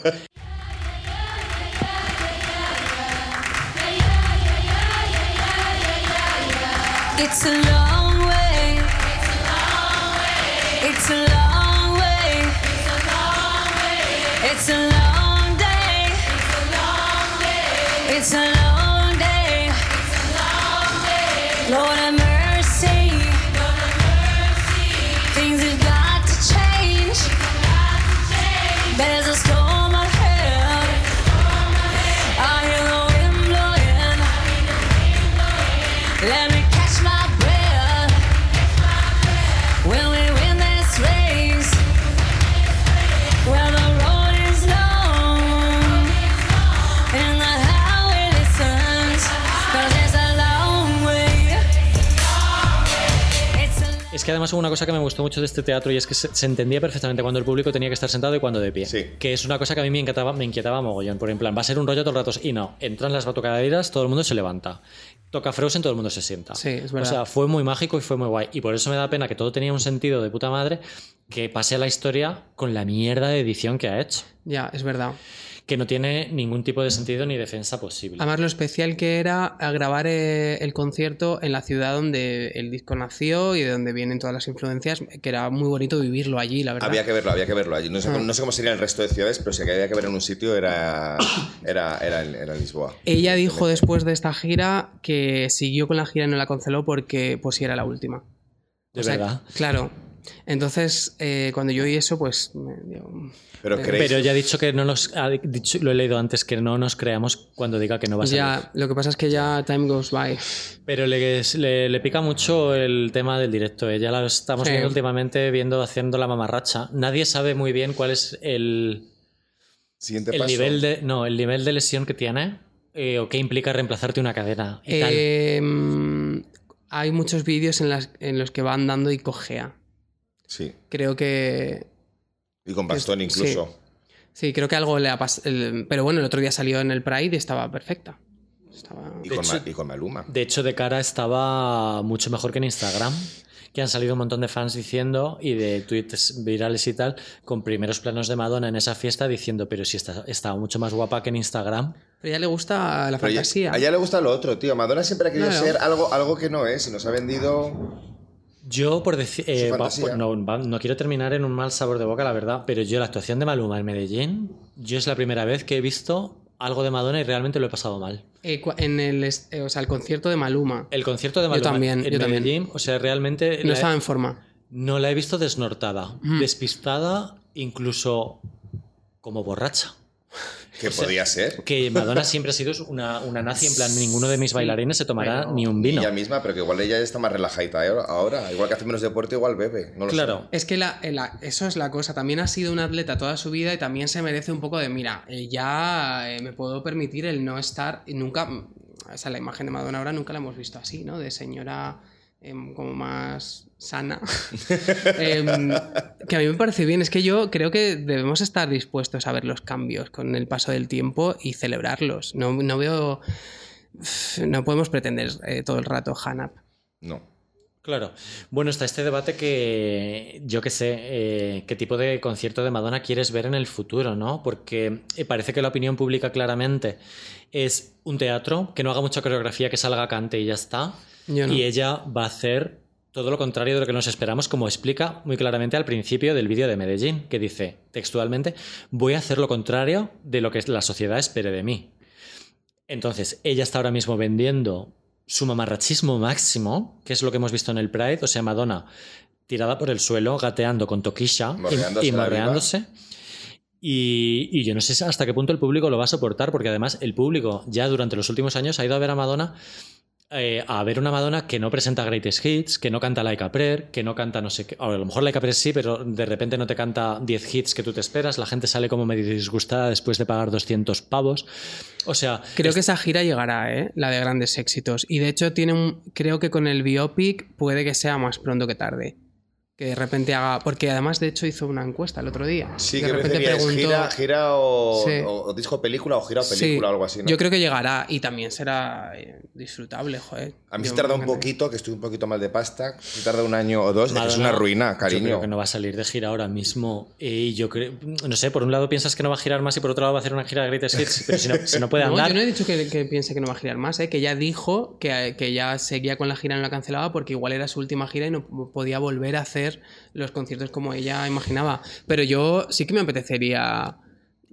It's a It's a long day. It's a long day. Lord, Es que además hubo una cosa que me gustó mucho de este teatro y es que se, se entendía perfectamente cuando el público tenía que estar sentado y cuando de pie. Sí. Que es una cosa que a mí me inquietaba, me inquietaba mogollón. Por en plan, va a ser un rollo todo el rato. Y no, entran las batucaderas, todo el mundo se levanta. Toca Frozen, todo el mundo se sienta. Sí, es verdad. O sea, fue muy mágico y fue muy guay. Y por eso me da pena que todo tenía un sentido de puta madre que pase a la historia con la mierda de edición que ha hecho. Ya, es verdad. Que no tiene ningún tipo de sentido ni defensa posible. Además, lo especial que era a grabar eh, el concierto en la ciudad donde el disco nació y de donde vienen todas las influencias, que era muy bonito vivirlo allí, la verdad. Había que verlo, había que verlo allí. No sé, Ah. no sé cómo sería el resto de ciudades, pero si había que ver en un sitio era, era, era, en- era en Lisboa. Ella dijo después de esta gira que siguió con la gira y no la canceló porque pues sí era la última. de O sea, verdad. Claro. Entonces, eh, cuando yo oí eso, pues... me dio- Pero ya ha dicho que no nos. Ha dicho, lo he leído antes, que no nos creamos cuando diga que no va a salir. ya, lo que pasa es que ya time goes by. Pero le, le, le pica mucho el tema del directo. ¿eh? Ya lo estamos Sí. viendo últimamente, viendo haciendo la mamarracha. Nadie sabe muy bien cuál es el, Siguiente el paso. nivel de. No, el nivel de lesión que tiene. eh, o qué implica reemplazarte una cadena. Y tal. Eh, hay muchos vídeos en, las- en los que va andando y cojea. Sí. Creo que. Y con bastón incluso. Sí, creo que algo le ha pasado. Pero bueno, el otro día salió en el Pride y estaba perfecta. Estaba... Y con, hecho- Ma- y con Maluma. De hecho, de cara estaba mucho mejor que en Instagram, que han salido un montón de fans diciendo y de tweets virales y tal, con primeros planos de Madonna en esa fiesta diciendo, pero si está, estaba mucho más guapa que en Instagram. Pero a ella le gusta la ella- fantasía. a ella le gusta lo otro, tío. Madonna siempre ha querido ser algo, algo que no es y nos ha vendido. Yo, por decir. eh, pues no, no quiero terminar en un mal sabor de boca, la verdad, pero yo la actuación de Maluma en Medellín, yo es la primera vez que he visto algo de Madonna y realmente lo he pasado mal. Eh, en el, eh, o sea, el concierto de Maluma. El concierto de Yo Maluma también, en yo también. Medellín, o sea, realmente No estaba en forma. no la he visto desnortada, despistada, incluso como borracha. Que podía ser. Que Madonna siempre ha sido una, una nazi, en plan, ninguno de mis bailarines se tomará ni un vino. Ella misma, pero que igual ella está más relajadita ahora- ahora. Igual que hace menos deporte, igual bebe. No lo sé. Claro. Es que la- la- eso es la cosa. También ha sido un atleta toda su vida y también se merece un poco de, mira, eh, ya eh, me puedo permitir el no estar. nunca. O sea, la imagen de Madonna ahora nunca la hemos visto así, ¿no? De señora em, como más sana. Em, que a mí me parece bien. Es que yo creo que debemos estar dispuestos a ver los cambios con el paso del tiempo y celebrarlos. No, no veo. No podemos pretender eh, todo el rato Hanap. No. Claro. Bueno, está este debate que yo que sé, eh, qué tipo de concierto de Madonna quieres ver en el futuro, ¿no? Porque eh, parece que la opinión pública claramente es un teatro, que no haga mucha coreografía, que salga, cante y ya está. No. Y ella va a hacer todo lo contrario de lo que nos esperamos, como explica muy claramente al principio del vídeo de Medellín, que dice textualmente, voy a hacer lo contrario de lo que la sociedad espere de mí. Entonces, ella está ahora mismo vendiendo su mamarrachismo máximo, que es lo que hemos visto en el Pride, o sea, Madonna tirada por el suelo, gateando con toquilla y, y la morreándose. Y, y yo no sé hasta qué punto el público lo va a soportar, porque además el público ya durante los últimos años ha ido a ver a Madonna, eh, a ver una Madonna que no presenta greatest hits, que no canta Like a Prayer, que no canta no sé qué. A lo mejor Like a Prayer sí, pero de repente no te canta 10 hits que tú te esperas. La gente sale como medio disgustada después de pagar 200 pavos. O sea, Creo que esa gira llegará, ¿eh? La de grandes éxitos. Y de hecho tiene un, creo que con el biopic puede que sea más pronto que tarde. Que de repente haga. Porque además, de hecho, hizo una encuesta el otro día. Sí, de que repente preferías gira, gira o, Sí. o- o disco película o gira o Sí, película o algo así. ¿no? Yo creo que llegará y también será eh, disfrutable, joder. A mí Yo se tarda un poquito, que estoy un poquito mal de pasta. Se tarda un año o dos, es una ruina, Yo cariño. creo que no va a salir de gira ahora mismo. Y yo creo, no sé, por un lado piensas que no va a girar más y por otro lado va a hacer una gira de Greatest Hits, pero si no, si no puede No, andar. yo no he dicho que, que piense que no va a girar más, ¿eh? que ya dijo que, que ya seguía con la gira y no la cancelaba porque igual era su última gira y no podía volver a hacer los conciertos como ella imaginaba. Pero yo sí que me apetecería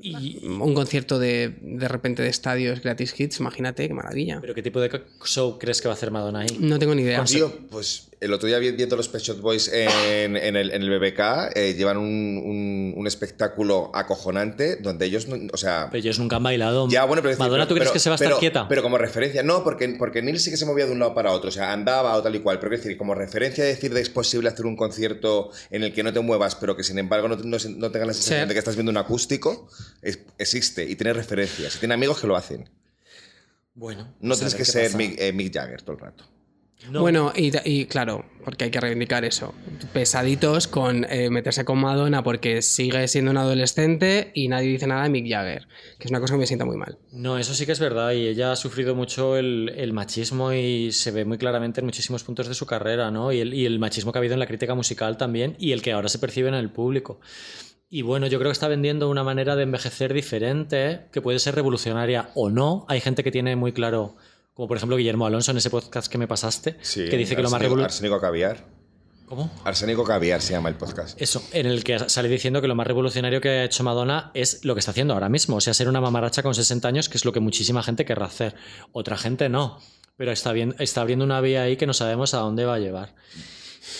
Y- un concierto de, de repente de estadios gratis hits, imagínate, qué maravilla. ¿Pero qué tipo de show crees que va a hacer Madonna ahí? No tengo ni idea. Tío, pues el otro día vi- viendo los Pet Shop Boys en, en el, en el BBK, eh, llevan un, un- un espectáculo acojonante donde ellos, no- o sea... Pero ellos nunca han bailado. Ya, bueno, pero, Madonna, ¿tú pero- crees que se va a estar pero- quieta? Pero como referencia, no, porque, porque Neil sí que se movía de un lado para otro, o sea, andaba o tal y cual. Pero es decir, como referencia decir de es posible hacer un concierto en el que no te muevas, pero que sin embargo no, no, no tengas la sensación Sí. de que estás viendo un acústico, es- existe y tiene referencias. Y tiene amigos que lo hacen. Bueno, No pues tienes que ser. Mick, eh, Mick Jagger todo el rato. No. Bueno, y, y claro, porque hay que reivindicar eso. Pesaditos con eh, meterse con Madonna porque sigue siendo un adolescente y nadie dice nada de Mick Jagger, que es una cosa que me sienta muy mal. No, eso sí que es verdad. Y ella ha sufrido mucho el, el machismo y se ve muy claramente en muchísimos puntos de su carrera, ¿no? Y el, y el machismo que ha habido en la crítica musical también y el que ahora se percibe en el público. Y bueno, yo creo que está vendiendo una manera de envejecer diferente, que puede ser revolucionaria o no. Hay gente que tiene muy claro, como por ejemplo Guillermo Alonso en ese podcast que me pasaste, Sí, que dice que lo más Arsénico- revolucionario... Arsénico Caviar. ¿Cómo? Arsénico Caviar se llama el podcast. Eso, en el que sale diciendo que lo más revolucionario que ha hecho Madonna es lo que está haciendo ahora mismo, o sea, ser una mamaracha con 60 años, que es lo que muchísima gente querrá hacer. Otra gente no, pero está, bien, está abriendo una vía ahí que no sabemos a dónde va a llevar.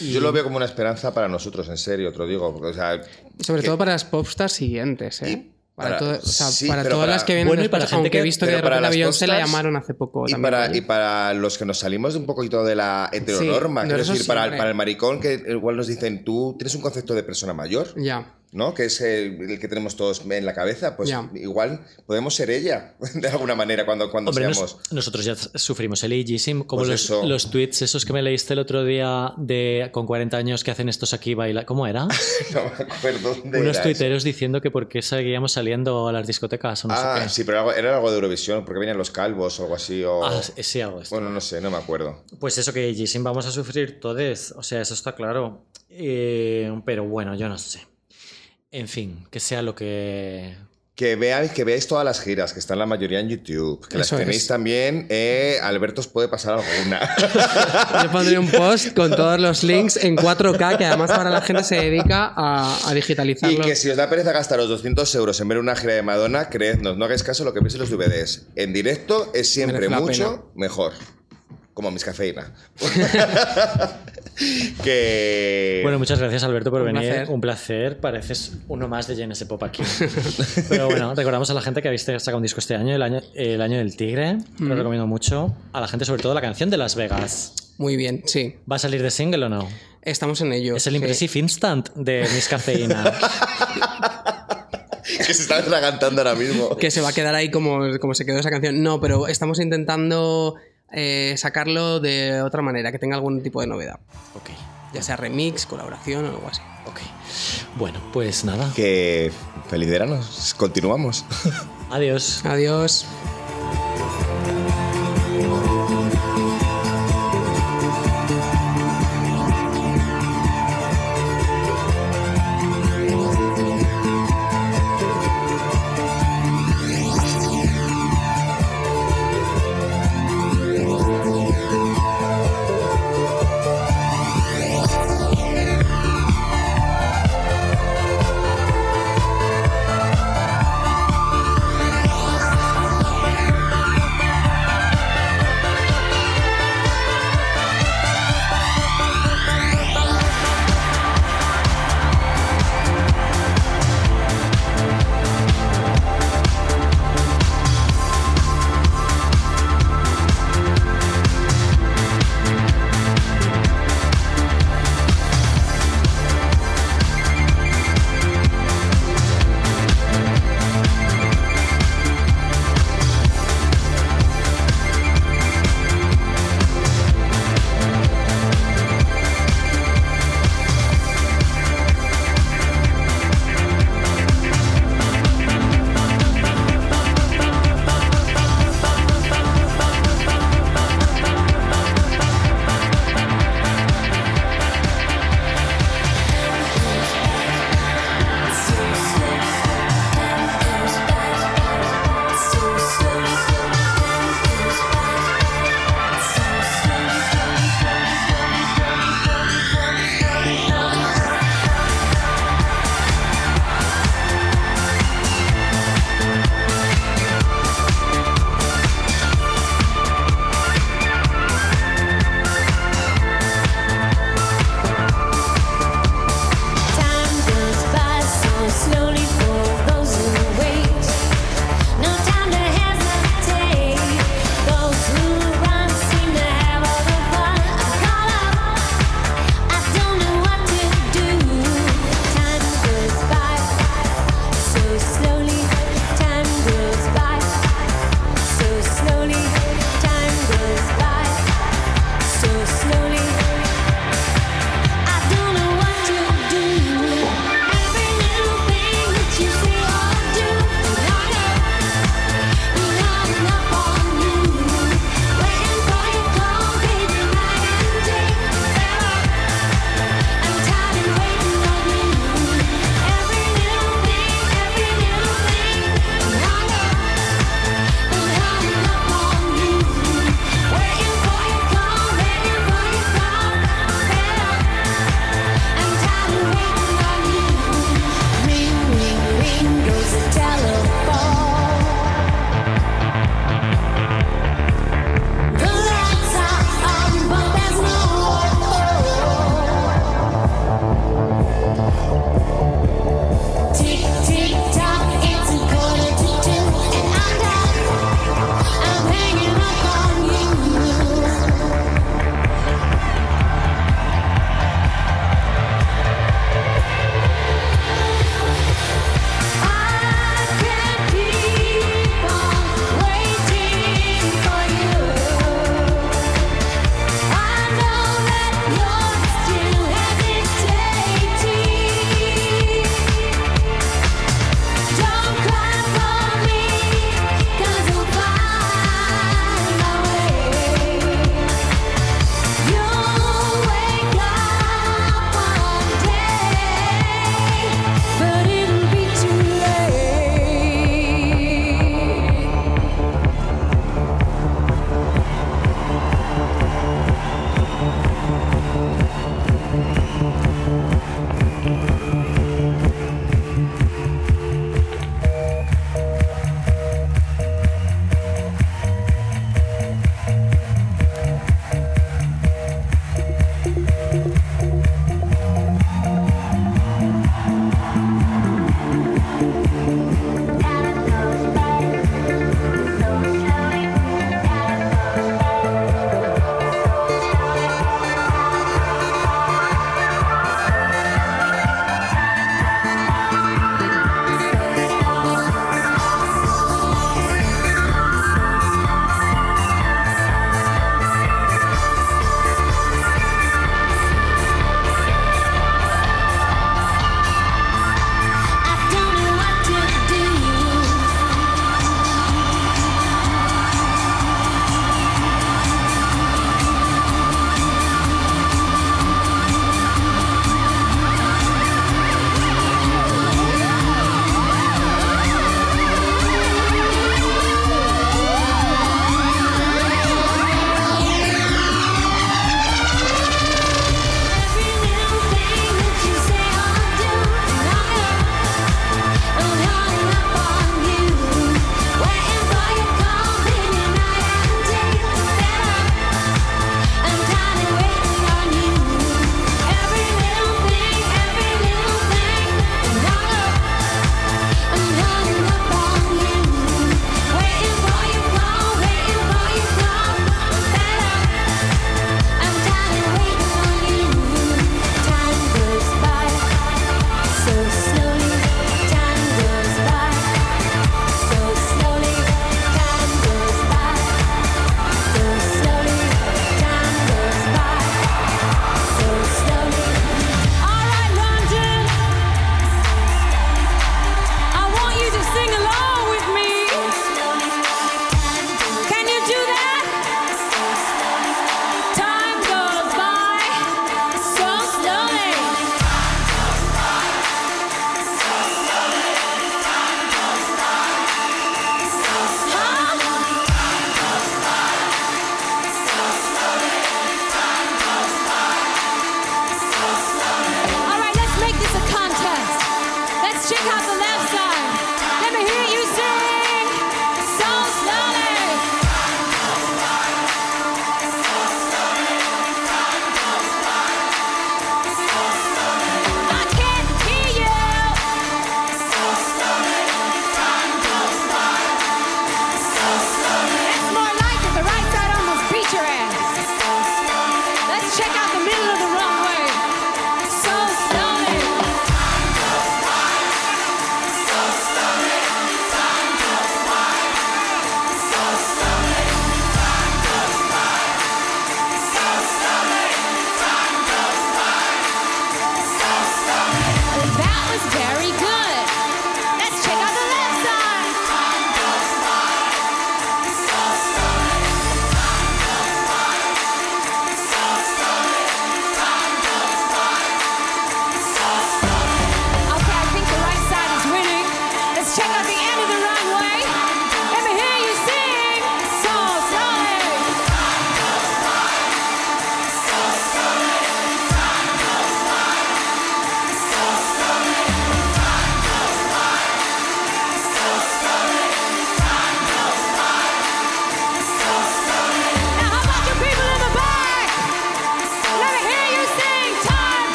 Y- Yo lo veo como una esperanza para nosotros, en serio, te lo digo. porque, o sea, Sobre que- todo para las popstars siguientes, ¿eh? Para, para- todo- o sea, sí, para todas para- las que vienen Bueno, después, para gente aunque que- he visto que de para repente a las Beyoncé la llamaron hace poco Y también. para, ¿vale? y para los que nos salimos de un poquito de la heteronorma, Sí, quiero decir, para el maricón que igual nos dicen, tú tienes un concepto de persona mayor. Ya. ¿No? Que es el, el que tenemos todos en la cabeza. Pues igual podemos ser ella, de alguna manera, cuando, cuando Hombre, nos- seamos. nosotros ya sufrimos el ageism, como Pues los, los tweets esos que me leíste el otro día de con 40 años que hacen estos aquí baila. ¿Cómo era? No me acuerdo dónde Unos era tuiteros diciendo que por qué seguíamos saliendo a las discotecas o no eso. Ah, sé qué. sí, pero algo- era algo de Eurovisión, porque venían los calvos o algo así. O... Ah, sí, algo esto. Bueno, no sé, no me acuerdo. Pues eso que ageism vamos a sufrir todos, o sea, eso está claro. Eh, pero bueno, yo no sé. En fin, que sea lo que... Que veáis, que veáis todas las giras, que están la mayoría en YouTube. Que las tenéis es. también. Eh, Alberto os puede pasar alguna. Yo pondré un post con todos los links en 4K, que además ahora la gente se dedica a, a y digitalizarlo. que si os da pereza gastaros 200 euros en ver una gira de Madonna, creednos, no hagáis caso a lo que veis en los DVDs. En directo es siempre mucho mejor. Como mis cafeína. que. Bueno, muchas gracias Alberto por Un venir. placer. Un placer. Pareces uno más de JNS Pop aquí. Pero bueno, recordamos a la gente que habéis sacado un disco este año, el año, el año del tigre. Lo recomiendo mucho. A la gente, sobre todo, la canción de Las Vegas. Muy bien, sí. ¿Va a salir de single o no? Estamos en ello. Es el sí. Impressive Instant de Miss Cafeína. que se está atragantando ahora mismo. Que se va a quedar ahí como, como se quedó esa canción. No, pero estamos intentando eh, sacarlo de otra manera, que tenga algún tipo de novedad. ok, Ya sea remix, colaboración o algo así. ok. Bueno, pues nada. Que. Feliz verano. Continuamos. Adiós. Adiós.